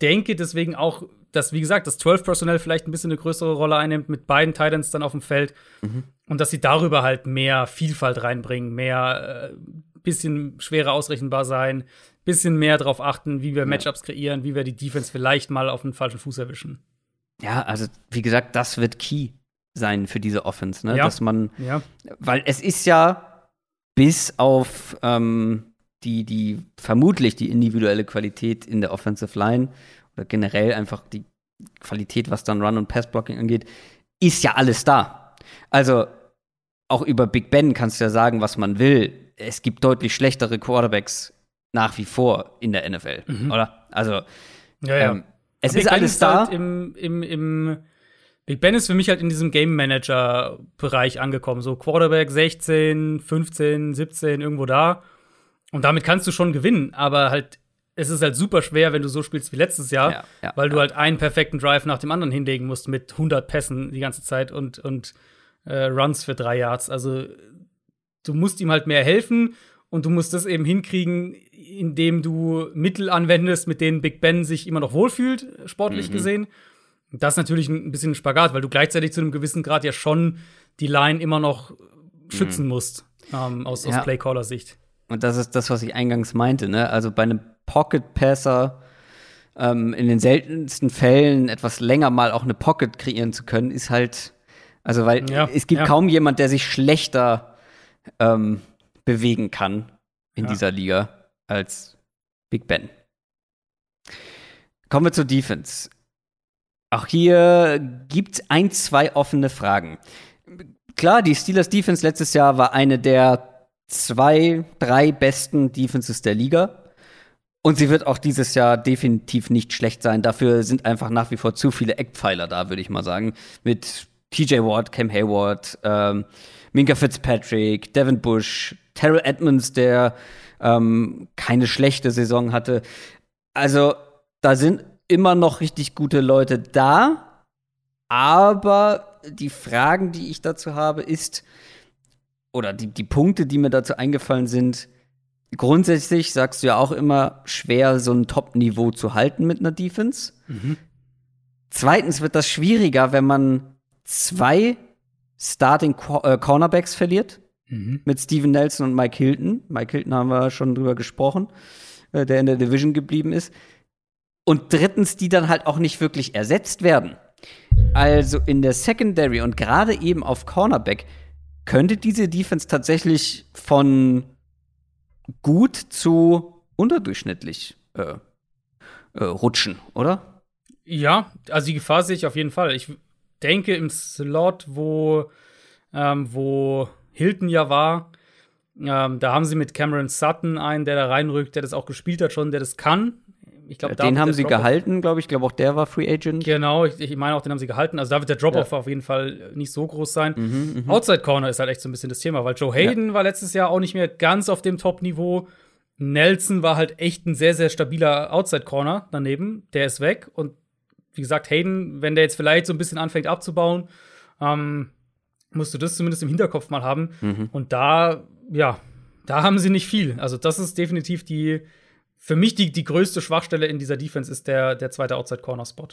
denke deswegen auch, dass, wie gesagt, das 12 Personell vielleicht ein bisschen eine größere Rolle einnimmt, mit beiden Titans dann auf dem Feld. Mhm. Und dass sie darüber halt mehr Vielfalt reinbringen, mehr äh, bisschen schwerer ausrechenbar sein, bisschen mehr darauf achten, wie wir ja. Matchups kreieren, wie wir die Defense vielleicht mal auf den falschen Fuß erwischen. Ja, also wie gesagt, das wird key sein für diese Offense, ne? Ja. Dass man, ja. weil es ist ja bis auf ähm, die, die vermutlich die individuelle Qualität in der Offensive Line oder generell einfach die Qualität, was dann Run- und Pass-Blocking angeht, ist ja alles da. Also auch über Big Ben kannst du ja sagen, was man will. Es gibt deutlich schlechtere Quarterbacks nach wie vor in der NFL, mhm. oder? Also ja, ja. Ähm, es ist alles ist da. Halt im, im, im Big Ben ist für mich halt in diesem Game Manager Bereich angekommen, so Quarterback 16, 15, 17 irgendwo da. Und damit kannst du schon gewinnen, aber halt es ist halt super schwer, wenn du so spielst wie letztes Jahr, ja, ja, weil du halt einen perfekten Drive nach dem anderen hinlegen musst mit 100 Pässen die ganze Zeit und, und äh, Runs für drei Yards. Also du musst ihm halt mehr helfen und du musst das eben hinkriegen, indem du Mittel anwendest, mit denen Big Ben sich immer noch wohlfühlt, sportlich mhm. gesehen. Das ist natürlich ein bisschen ein Spagat, weil du gleichzeitig zu einem gewissen Grad ja schon die Line immer noch schützen mhm. musst, ähm, aus, aus Playcaller-Sicht. Und das ist das, was ich eingangs meinte, ne? Also bei einem Pocket Passer ähm, in den seltensten Fällen etwas länger mal auch eine Pocket kreieren zu können, ist halt, also weil ja, es gibt ja. kaum jemand, der sich schlechter ähm, bewegen kann in ja. dieser Liga als Big Ben. Kommen wir zur Defense. Auch hier gibt es ein, zwei offene Fragen. Klar, die Steelers Defense letztes Jahr war eine der zwei, drei besten Defenses der Liga. Und sie wird auch dieses Jahr definitiv nicht schlecht sein. Dafür sind einfach nach wie vor zu viele Eckpfeiler da, würde ich mal sagen. Mit TJ Ward, Cam Hayward, ähm, Minka Fitzpatrick, Devin Bush, Terrell Edmonds, der ähm, keine schlechte Saison hatte. Also da sind immer noch richtig gute Leute da. Aber die Fragen, die ich dazu habe, ist, oder die, die Punkte, die mir dazu eingefallen sind, grundsätzlich sagst du ja auch immer, schwer so ein Top-Niveau zu halten mit einer Defense. Mhm. Zweitens wird das schwieriger, wenn man zwei Starting äh, Cornerbacks verliert. Mhm. Mit Steven Nelson und Mike Hilton. Mike Hilton haben wir schon drüber gesprochen, äh, der in der Division geblieben ist. Und drittens, die dann halt auch nicht wirklich ersetzt werden. Also in der Secondary und gerade eben auf Cornerback könnte diese Defense tatsächlich von gut zu unterdurchschnittlich äh, äh, rutschen, oder? Ja, also die Gefahr sehe ich auf jeden Fall. Ich denke im Slot, wo, ähm, wo Hilton ja war, ähm, da haben sie mit Cameron Sutton einen, der da reinrückt, der das auch gespielt hat schon, der das kann. Ich glaube, ja, den haben sie gehalten, glaube ich. Ich glaube, auch der war Free Agent. Genau, ich, ich, meine auch, den haben sie gehalten. Also da wird der Drop-Off ja. auf jeden Fall nicht so groß sein. Mhm, mhm, Outside Corner ist halt echt so ein bisschen das Thema, weil Joe Hayden ja. war letztes Jahr auch nicht mehr ganz auf dem Top-Niveau. Nelson war halt echt ein sehr, sehr stabiler Outside Corner daneben. Der ist weg. Und wie gesagt, Hayden, wenn der jetzt vielleicht so ein bisschen anfängt abzubauen, ähm, musst du das zumindest im Hinterkopf mal haben. Mhm. Und da, ja, da haben sie nicht viel. Also, das ist definitiv die für mich die, die größte Schwachstelle in dieser Defense ist der, der zweite Outside-Corner-Spot.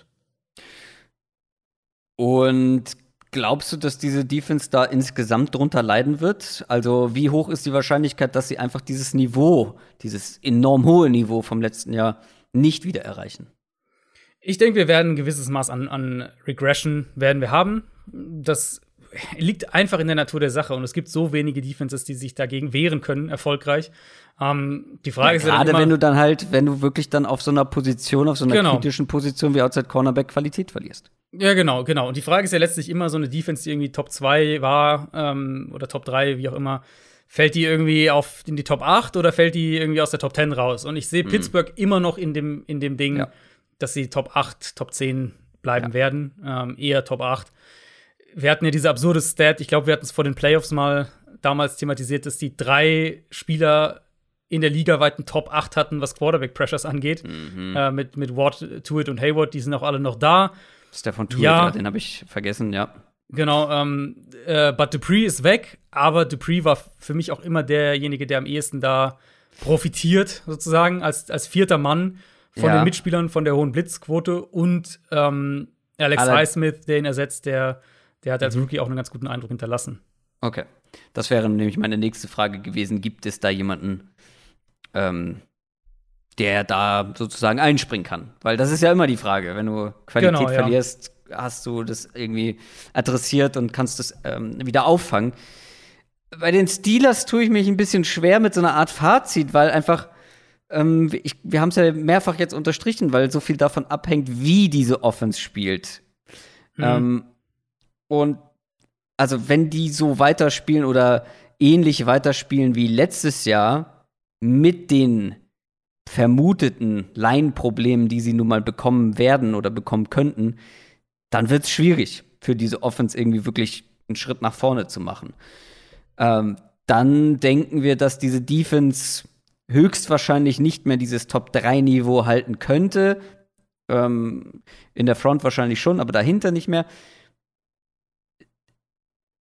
Und glaubst du, dass diese Defense da insgesamt drunter leiden wird? Also, wie hoch ist die Wahrscheinlichkeit, dass sie einfach dieses Niveau, dieses enorm hohe Niveau vom letzten Jahr nicht wieder erreichen? Ich denke, wir werden ein gewisses Maß an, an Regression werden wir haben. Das liegt einfach in der Natur der Sache und es gibt so wenige Defenses, die sich dagegen wehren können, erfolgreich. Ähm, die Frage ja, ist ja gerade, wenn du dann halt, wenn du wirklich dann auf so einer Position, auf so einer genau. kritischen Position wie Outside Cornerback Qualität verlierst. Ja, genau, genau. Und die Frage ist ja letztlich immer so eine Defense, die irgendwie Top 2 war ähm, oder Top 3, wie auch immer. Fällt die irgendwie auf in die Top 8 oder fällt die irgendwie aus der Top 10 raus? Und ich sehe mhm. Pittsburgh immer noch in dem, in dem Ding, ja. dass sie Top 8, Top 10 bleiben ja. werden. Ähm, eher Top 8 wir hatten ja diese absurde Stat, ich glaube, wir hatten es vor den Playoffs mal damals thematisiert, dass die drei Spieler in der Liga weiten Top 8 hatten, was Quarterback-Pressures angeht. Mhm. Äh, mit, mit Watt, Tuitt und Hayward, die sind auch alle noch da. Stefan Tuitt, ja, den habe ich vergessen, ja. Genau, ähm, äh, but Dupree ist weg, aber Dupree war für mich auch immer derjenige, der am ehesten da profitiert, sozusagen, als, als vierter Mann von ja. den Mitspielern, von der hohen Blitzquote und ähm, Alex Highsmith, der ihn ersetzt, der der hat als mhm. Rookie auch einen ganz guten Eindruck hinterlassen. Okay. Das wäre nämlich meine nächste Frage gewesen. Gibt es da jemanden, ähm, der da sozusagen einspringen kann? Weil das ist ja immer die Frage. Wenn du Qualität genau, verlierst, ja. hast du das irgendwie adressiert und kannst das ähm, wieder auffangen. Bei den Steelers tue ich mich ein bisschen schwer mit so einer Art Fazit, weil einfach ähm, ich, wir haben es ja mehrfach jetzt unterstrichen, weil so viel davon abhängt, wie diese Offense spielt. Mhm. Und also, wenn die so weiterspielen oder ähnlich weiterspielen wie letztes Jahr mit den vermuteten Line-Problemen, die sie nun mal bekommen werden oder bekommen könnten, dann wird es schwierig für diese Offense irgendwie wirklich einen Schritt nach vorne zu machen. Ähm, dann denken wir, dass diese Defense höchstwahrscheinlich nicht mehr dieses Top-3-Niveau halten könnte. Ähm, in der Front wahrscheinlich schon, aber dahinter nicht mehr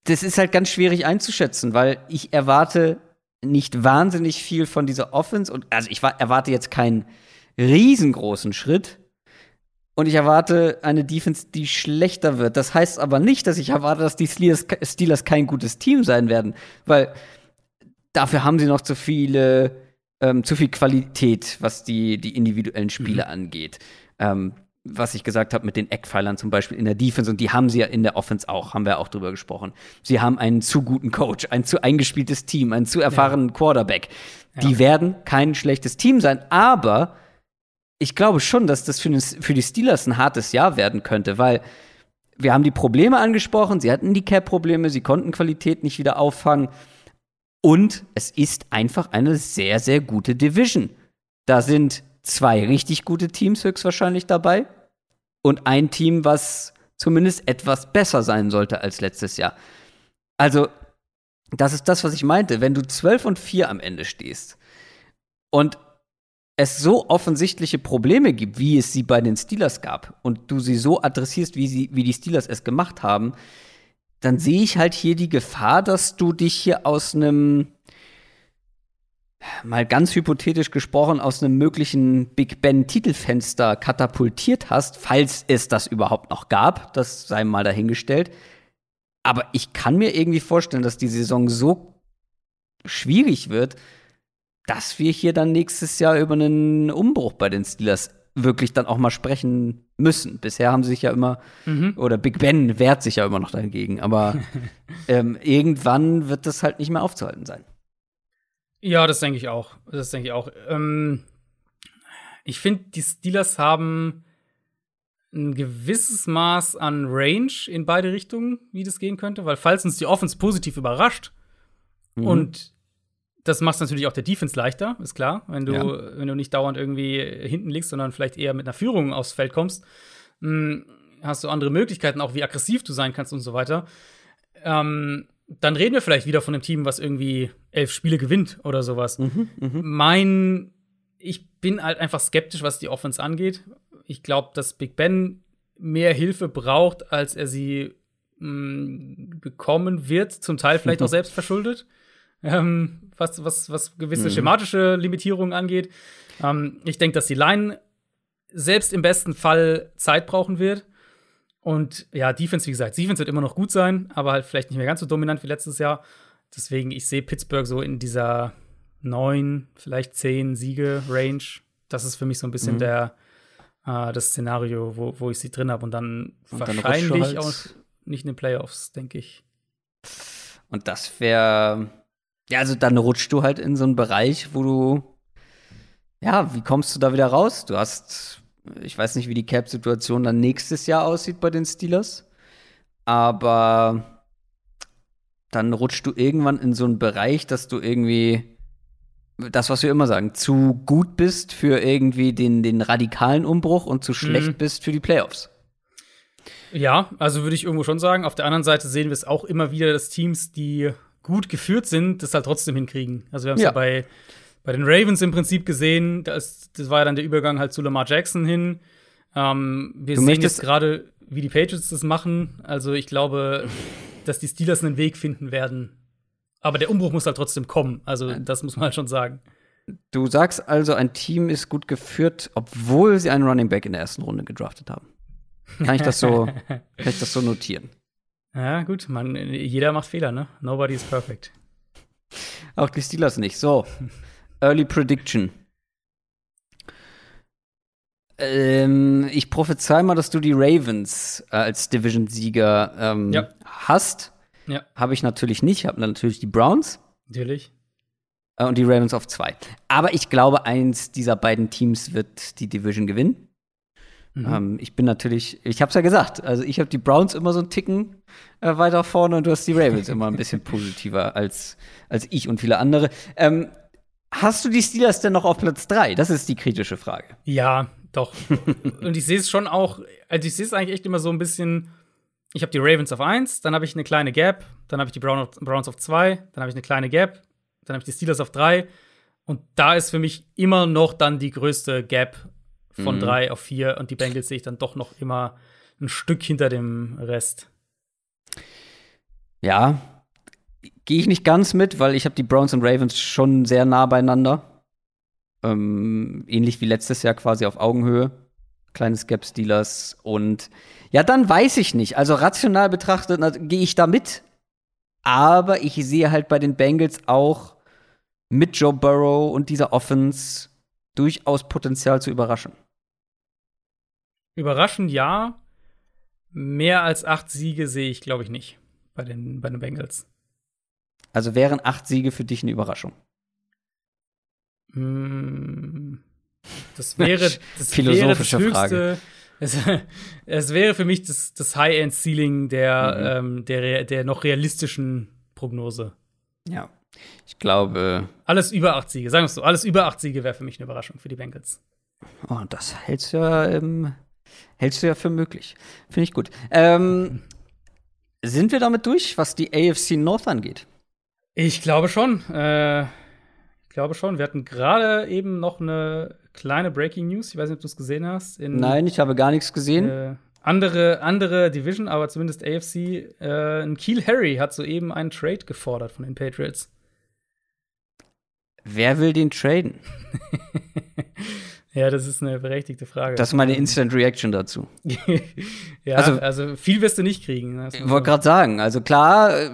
das ist halt ganz schwierig einzuschätzen, weil ich erwarte nicht wahnsinnig viel von dieser Offense und also ich erwarte jetzt keinen riesengroßen Schritt und ich erwarte eine Defense, die schlechter wird. Das heißt aber nicht, dass ich erwarte, dass die Steelers, kein gutes Team sein werden, weil dafür haben sie noch zu viele, ähm, zu viel Qualität, was die, die individuellen Spiele mhm. angeht. Ähm, was ich gesagt habe mit den Eckpfeilern zum Beispiel in der Defense und die haben sie ja in der Offense auch, haben wir auch drüber gesprochen. Sie haben einen zu guten Coach, ein zu eingespieltes Team, einen zu erfahrenen ja. Quarterback. Die ja. werden kein schlechtes Team sein, aber ich glaube schon, dass das für, für die Steelers ein hartes Jahr werden könnte, weil wir haben die Probleme angesprochen, sie hatten die Cap-Probleme, sie konnten Qualität nicht wieder auffangen. Und es ist einfach eine sehr, sehr gute Division. Da sind zwei richtig gute Teams höchstwahrscheinlich dabei und ein Team, was zumindest etwas besser sein sollte als letztes Jahr. Also, das ist das, was ich meinte. Wenn du 12 und 4 am Ende stehst und es so offensichtliche Probleme gibt, wie es sie bei den Steelers gab, und du sie so adressierst, wie, sie, wie die Steelers es gemacht haben, dann sehe ich halt hier die Gefahr, dass du dich hier aus einem, mal ganz hypothetisch gesprochen, aus einem möglichen Big Ben-Titelfenster katapultiert hast, falls es das überhaupt noch gab. Das sei mal dahingestellt. Aber ich kann mir irgendwie vorstellen, dass die Saison so schwierig wird, dass wir hier dann nächstes Jahr über einen Umbruch bei den Steelers wirklich dann auch mal sprechen müssen. Bisher haben sie sich ja immer, mhm. oder Big Ben wehrt sich ja immer noch dagegen, aber ähm, irgendwann wird das halt nicht mehr aufzuhalten sein. Ja, das denke ich auch. Das denke ich auch. Ähm, ich finde, die Steelers haben ein gewisses Maß an Range in beide Richtungen, wie das gehen könnte, weil falls uns die Offense positiv überrascht mhm. und das macht es natürlich auch der Defense leichter, ist klar. Wenn du, ja. wenn du nicht dauernd irgendwie hinten liegst, sondern vielleicht eher mit einer Führung aufs Feld kommst, mh, hm, hast du andere Möglichkeiten, auch wie aggressiv du sein kannst und so weiter. Ähm, dann reden wir vielleicht wieder von einem Team, was irgendwie elf Spiele gewinnt oder sowas. Mhm, mh. Mein, ich bin halt einfach skeptisch, was die Offense angeht. Ich glaube, dass Big Ben mehr Hilfe braucht, als er sie mh, hm, bekommen wird, zum Teil vielleicht auch selbst verschuldet ähm, was, was, was gewisse mhm. schematische Limitierungen angeht. Ähm, ich denke, dass die Line selbst im besten Fall Zeit brauchen wird. Und ja, Defense, wie gesagt, Defense wird immer noch gut sein, aber halt vielleicht nicht mehr ganz so dominant wie letztes Jahr. Deswegen, ich sehe Pittsburgh so in dieser neun, vielleicht zehn Siege-Range. Das ist für mich so ein bisschen mhm. der, äh, das Szenario, wo, wo ich sie drin habe. Und dann und wahrscheinlich halt auch nicht in den Playoffs, denke ich. Und das wäre ja, also dann rutschst du halt in so einen Bereich, wo du, ja, wie kommst du da wieder raus? Du hast, ich weiß nicht, wie die Cap-Situation dann nächstes Jahr aussieht bei den Steelers, aber dann rutschst du irgendwann in so einen Bereich, dass du irgendwie das, was wir immer sagen, zu gut bist für irgendwie den, den radikalen Umbruch und zu schlecht mhm. bist für die Playoffs. Ja, also würde ich irgendwo schon sagen. Auf der anderen Seite sehen wir es auch immer wieder, dass Teams, die gut geführt sind, das halt trotzdem hinkriegen. Also wir haben es ja. ja. bei, bei den Ravens im Prinzip gesehen, das, das war ja dann der Übergang halt zu Lamar Jackson hin. Ähm, wir du sehen jetzt gerade, wie die Patriots das machen. Also ich glaube, dass die Steelers einen Weg finden werden. Aber der Umbruch muss halt trotzdem kommen. Also das muss man halt schon sagen. Du sagst also, ein Team ist gut geführt, obwohl sie einen Running Back in der ersten Runde gedraftet haben. Kann ich das so, kann ich das so notieren? Ja, gut, man, jeder macht Fehler, ne? Nobody is perfect. Auch die Steelers nicht. So, Early Prediction. Ähm, ich prophezei mal, dass du die Ravens äh, als Division-Sieger ähm, ja. hast. Ja. Habe ich natürlich nicht. Ich habe natürlich die Browns. Natürlich. Äh, und die Ravens auf zwei. Aber ich glaube, eins dieser beiden Teams wird die Division gewinnen. Mhm. Ähm, ich bin natürlich, ich habe es ja gesagt, also ich habe die Browns immer so einen Ticken äh, weiter vorne und du hast die Ravens immer ein bisschen positiver als, als ich und viele andere. Ähm, hast du die Steelers denn noch auf Platz 3? Das ist die kritische Frage. Ja, doch. und ich sehe es schon auch, also ich sehe es eigentlich echt immer so ein bisschen. Ich habe die Ravens auf 1, dann habe ich eine kleine Gap, dann habe ich die Browns auf 2, dann habe ich eine kleine Gap, dann habe ich die Steelers auf 3. Und da ist für mich immer noch dann die größte Gap von mhm. drei auf vier und die Bengals sehe ich dann doch noch immer ein Stück hinter dem Rest. Ja, gehe ich nicht ganz mit, weil ich habe die Browns und Ravens schon sehr nah beieinander. Ähm, ähnlich wie letztes Jahr quasi auf Augenhöhe. Kleines Gap Steelers und ja, dann weiß ich nicht. Also rational betrachtet gehe ich da mit. Aber ich sehe halt bei den Bengals auch mit Joe Burrow und dieser Offense durchaus Potenzial zu überraschen. Überraschend ja. Mehr als acht Siege sehe ich, glaube ich, nicht bei den, bei den Bengals. Also wären acht Siege für dich eine Überraschung? Mm, das wäre das philosophische wäre das höchste, Frage. Es, es, wäre für mich das, das High-End-Ceiling der, mhm. ähm, der, der noch realistischen Prognose. Ja. Ich glaube. Alles über acht Siege, sagen wir es so. Alles über acht Siege wäre für mich eine Überraschung für die Bengals. Oh, das hältst du ja, ähm, hältst du ja für möglich. Finde ich gut. Ähm, sind wir damit durch, was die AFC North angeht? Ich glaube schon. Äh, glaube schon. Wir hatten gerade eben noch eine kleine Breaking News. Ich weiß nicht, ob du es gesehen hast. In, Nein, ich habe gar nichts gesehen. Äh, andere, andere Division, aber zumindest AFC. Äh, Keel Harry hat soeben einen Trade gefordert von den Patriots. Wer will den traden? ja, das ist eine berechtigte Frage. Das ist meine Instant Reaction dazu. ja, also, also, viel wirst du nicht kriegen. Ich wollte gerade sagen, also klar, äh,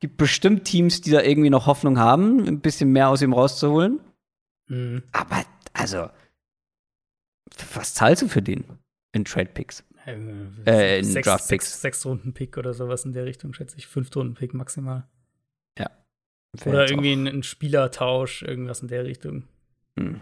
gibt bestimmt Teams, die da irgendwie noch Hoffnung haben, ein bisschen mehr aus ihm rauszuholen. Mhm. Aber, also, was zahlst du für den in Trade Picks? Äh, äh, in sechs, Draft Picks. Sechs, sechs Runden Pick oder sowas in der Richtung, schätze ich. Fünf Runden Pick maximal. Ja. Oder irgendwie ein, ein, Spielertausch, irgendwas in der Richtung. Hm.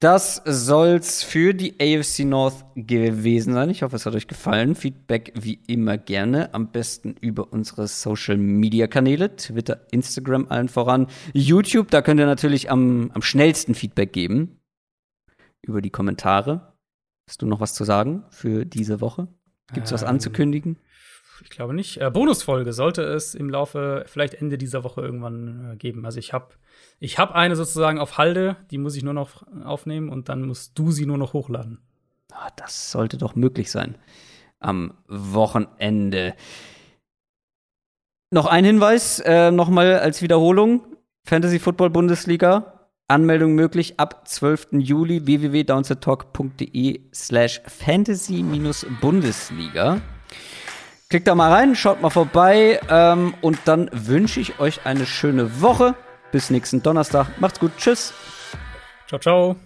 Das soll's für die AFC North gewesen sein. Ich hoffe, es hat euch gefallen. Feedback wie immer gerne. Am besten über unsere Social Media Kanäle, Twitter, Instagram allen voran. YouTube, da könnt ihr natürlich am, am schnellsten Feedback geben. Über die Kommentare. Hast du noch was zu sagen für diese Woche? Gibt's ähm, was anzukündigen? Ich glaube nicht. Äh, Bonusfolge sollte es im Laufe, vielleicht Ende dieser Woche irgendwann äh, geben. Also ich habe ich hab eine sozusagen auf Halde, die muss ich nur noch aufnehmen und dann musst du sie nur noch hochladen. Oh, das sollte doch möglich sein. Am Wochenende. Noch ein Hinweis, äh, nochmal als Wiederholung. Fantasy Football Bundesliga Anmeldung möglich ab 12. Juli www.downsettalk.de slash fantasy-bundesliga. Klickt da mal rein, schaut mal vorbei ähm, und dann wünsche ich euch eine schöne Woche. Bis nächsten Donnerstag. Macht's gut. Tschüss. Ciao, ciao.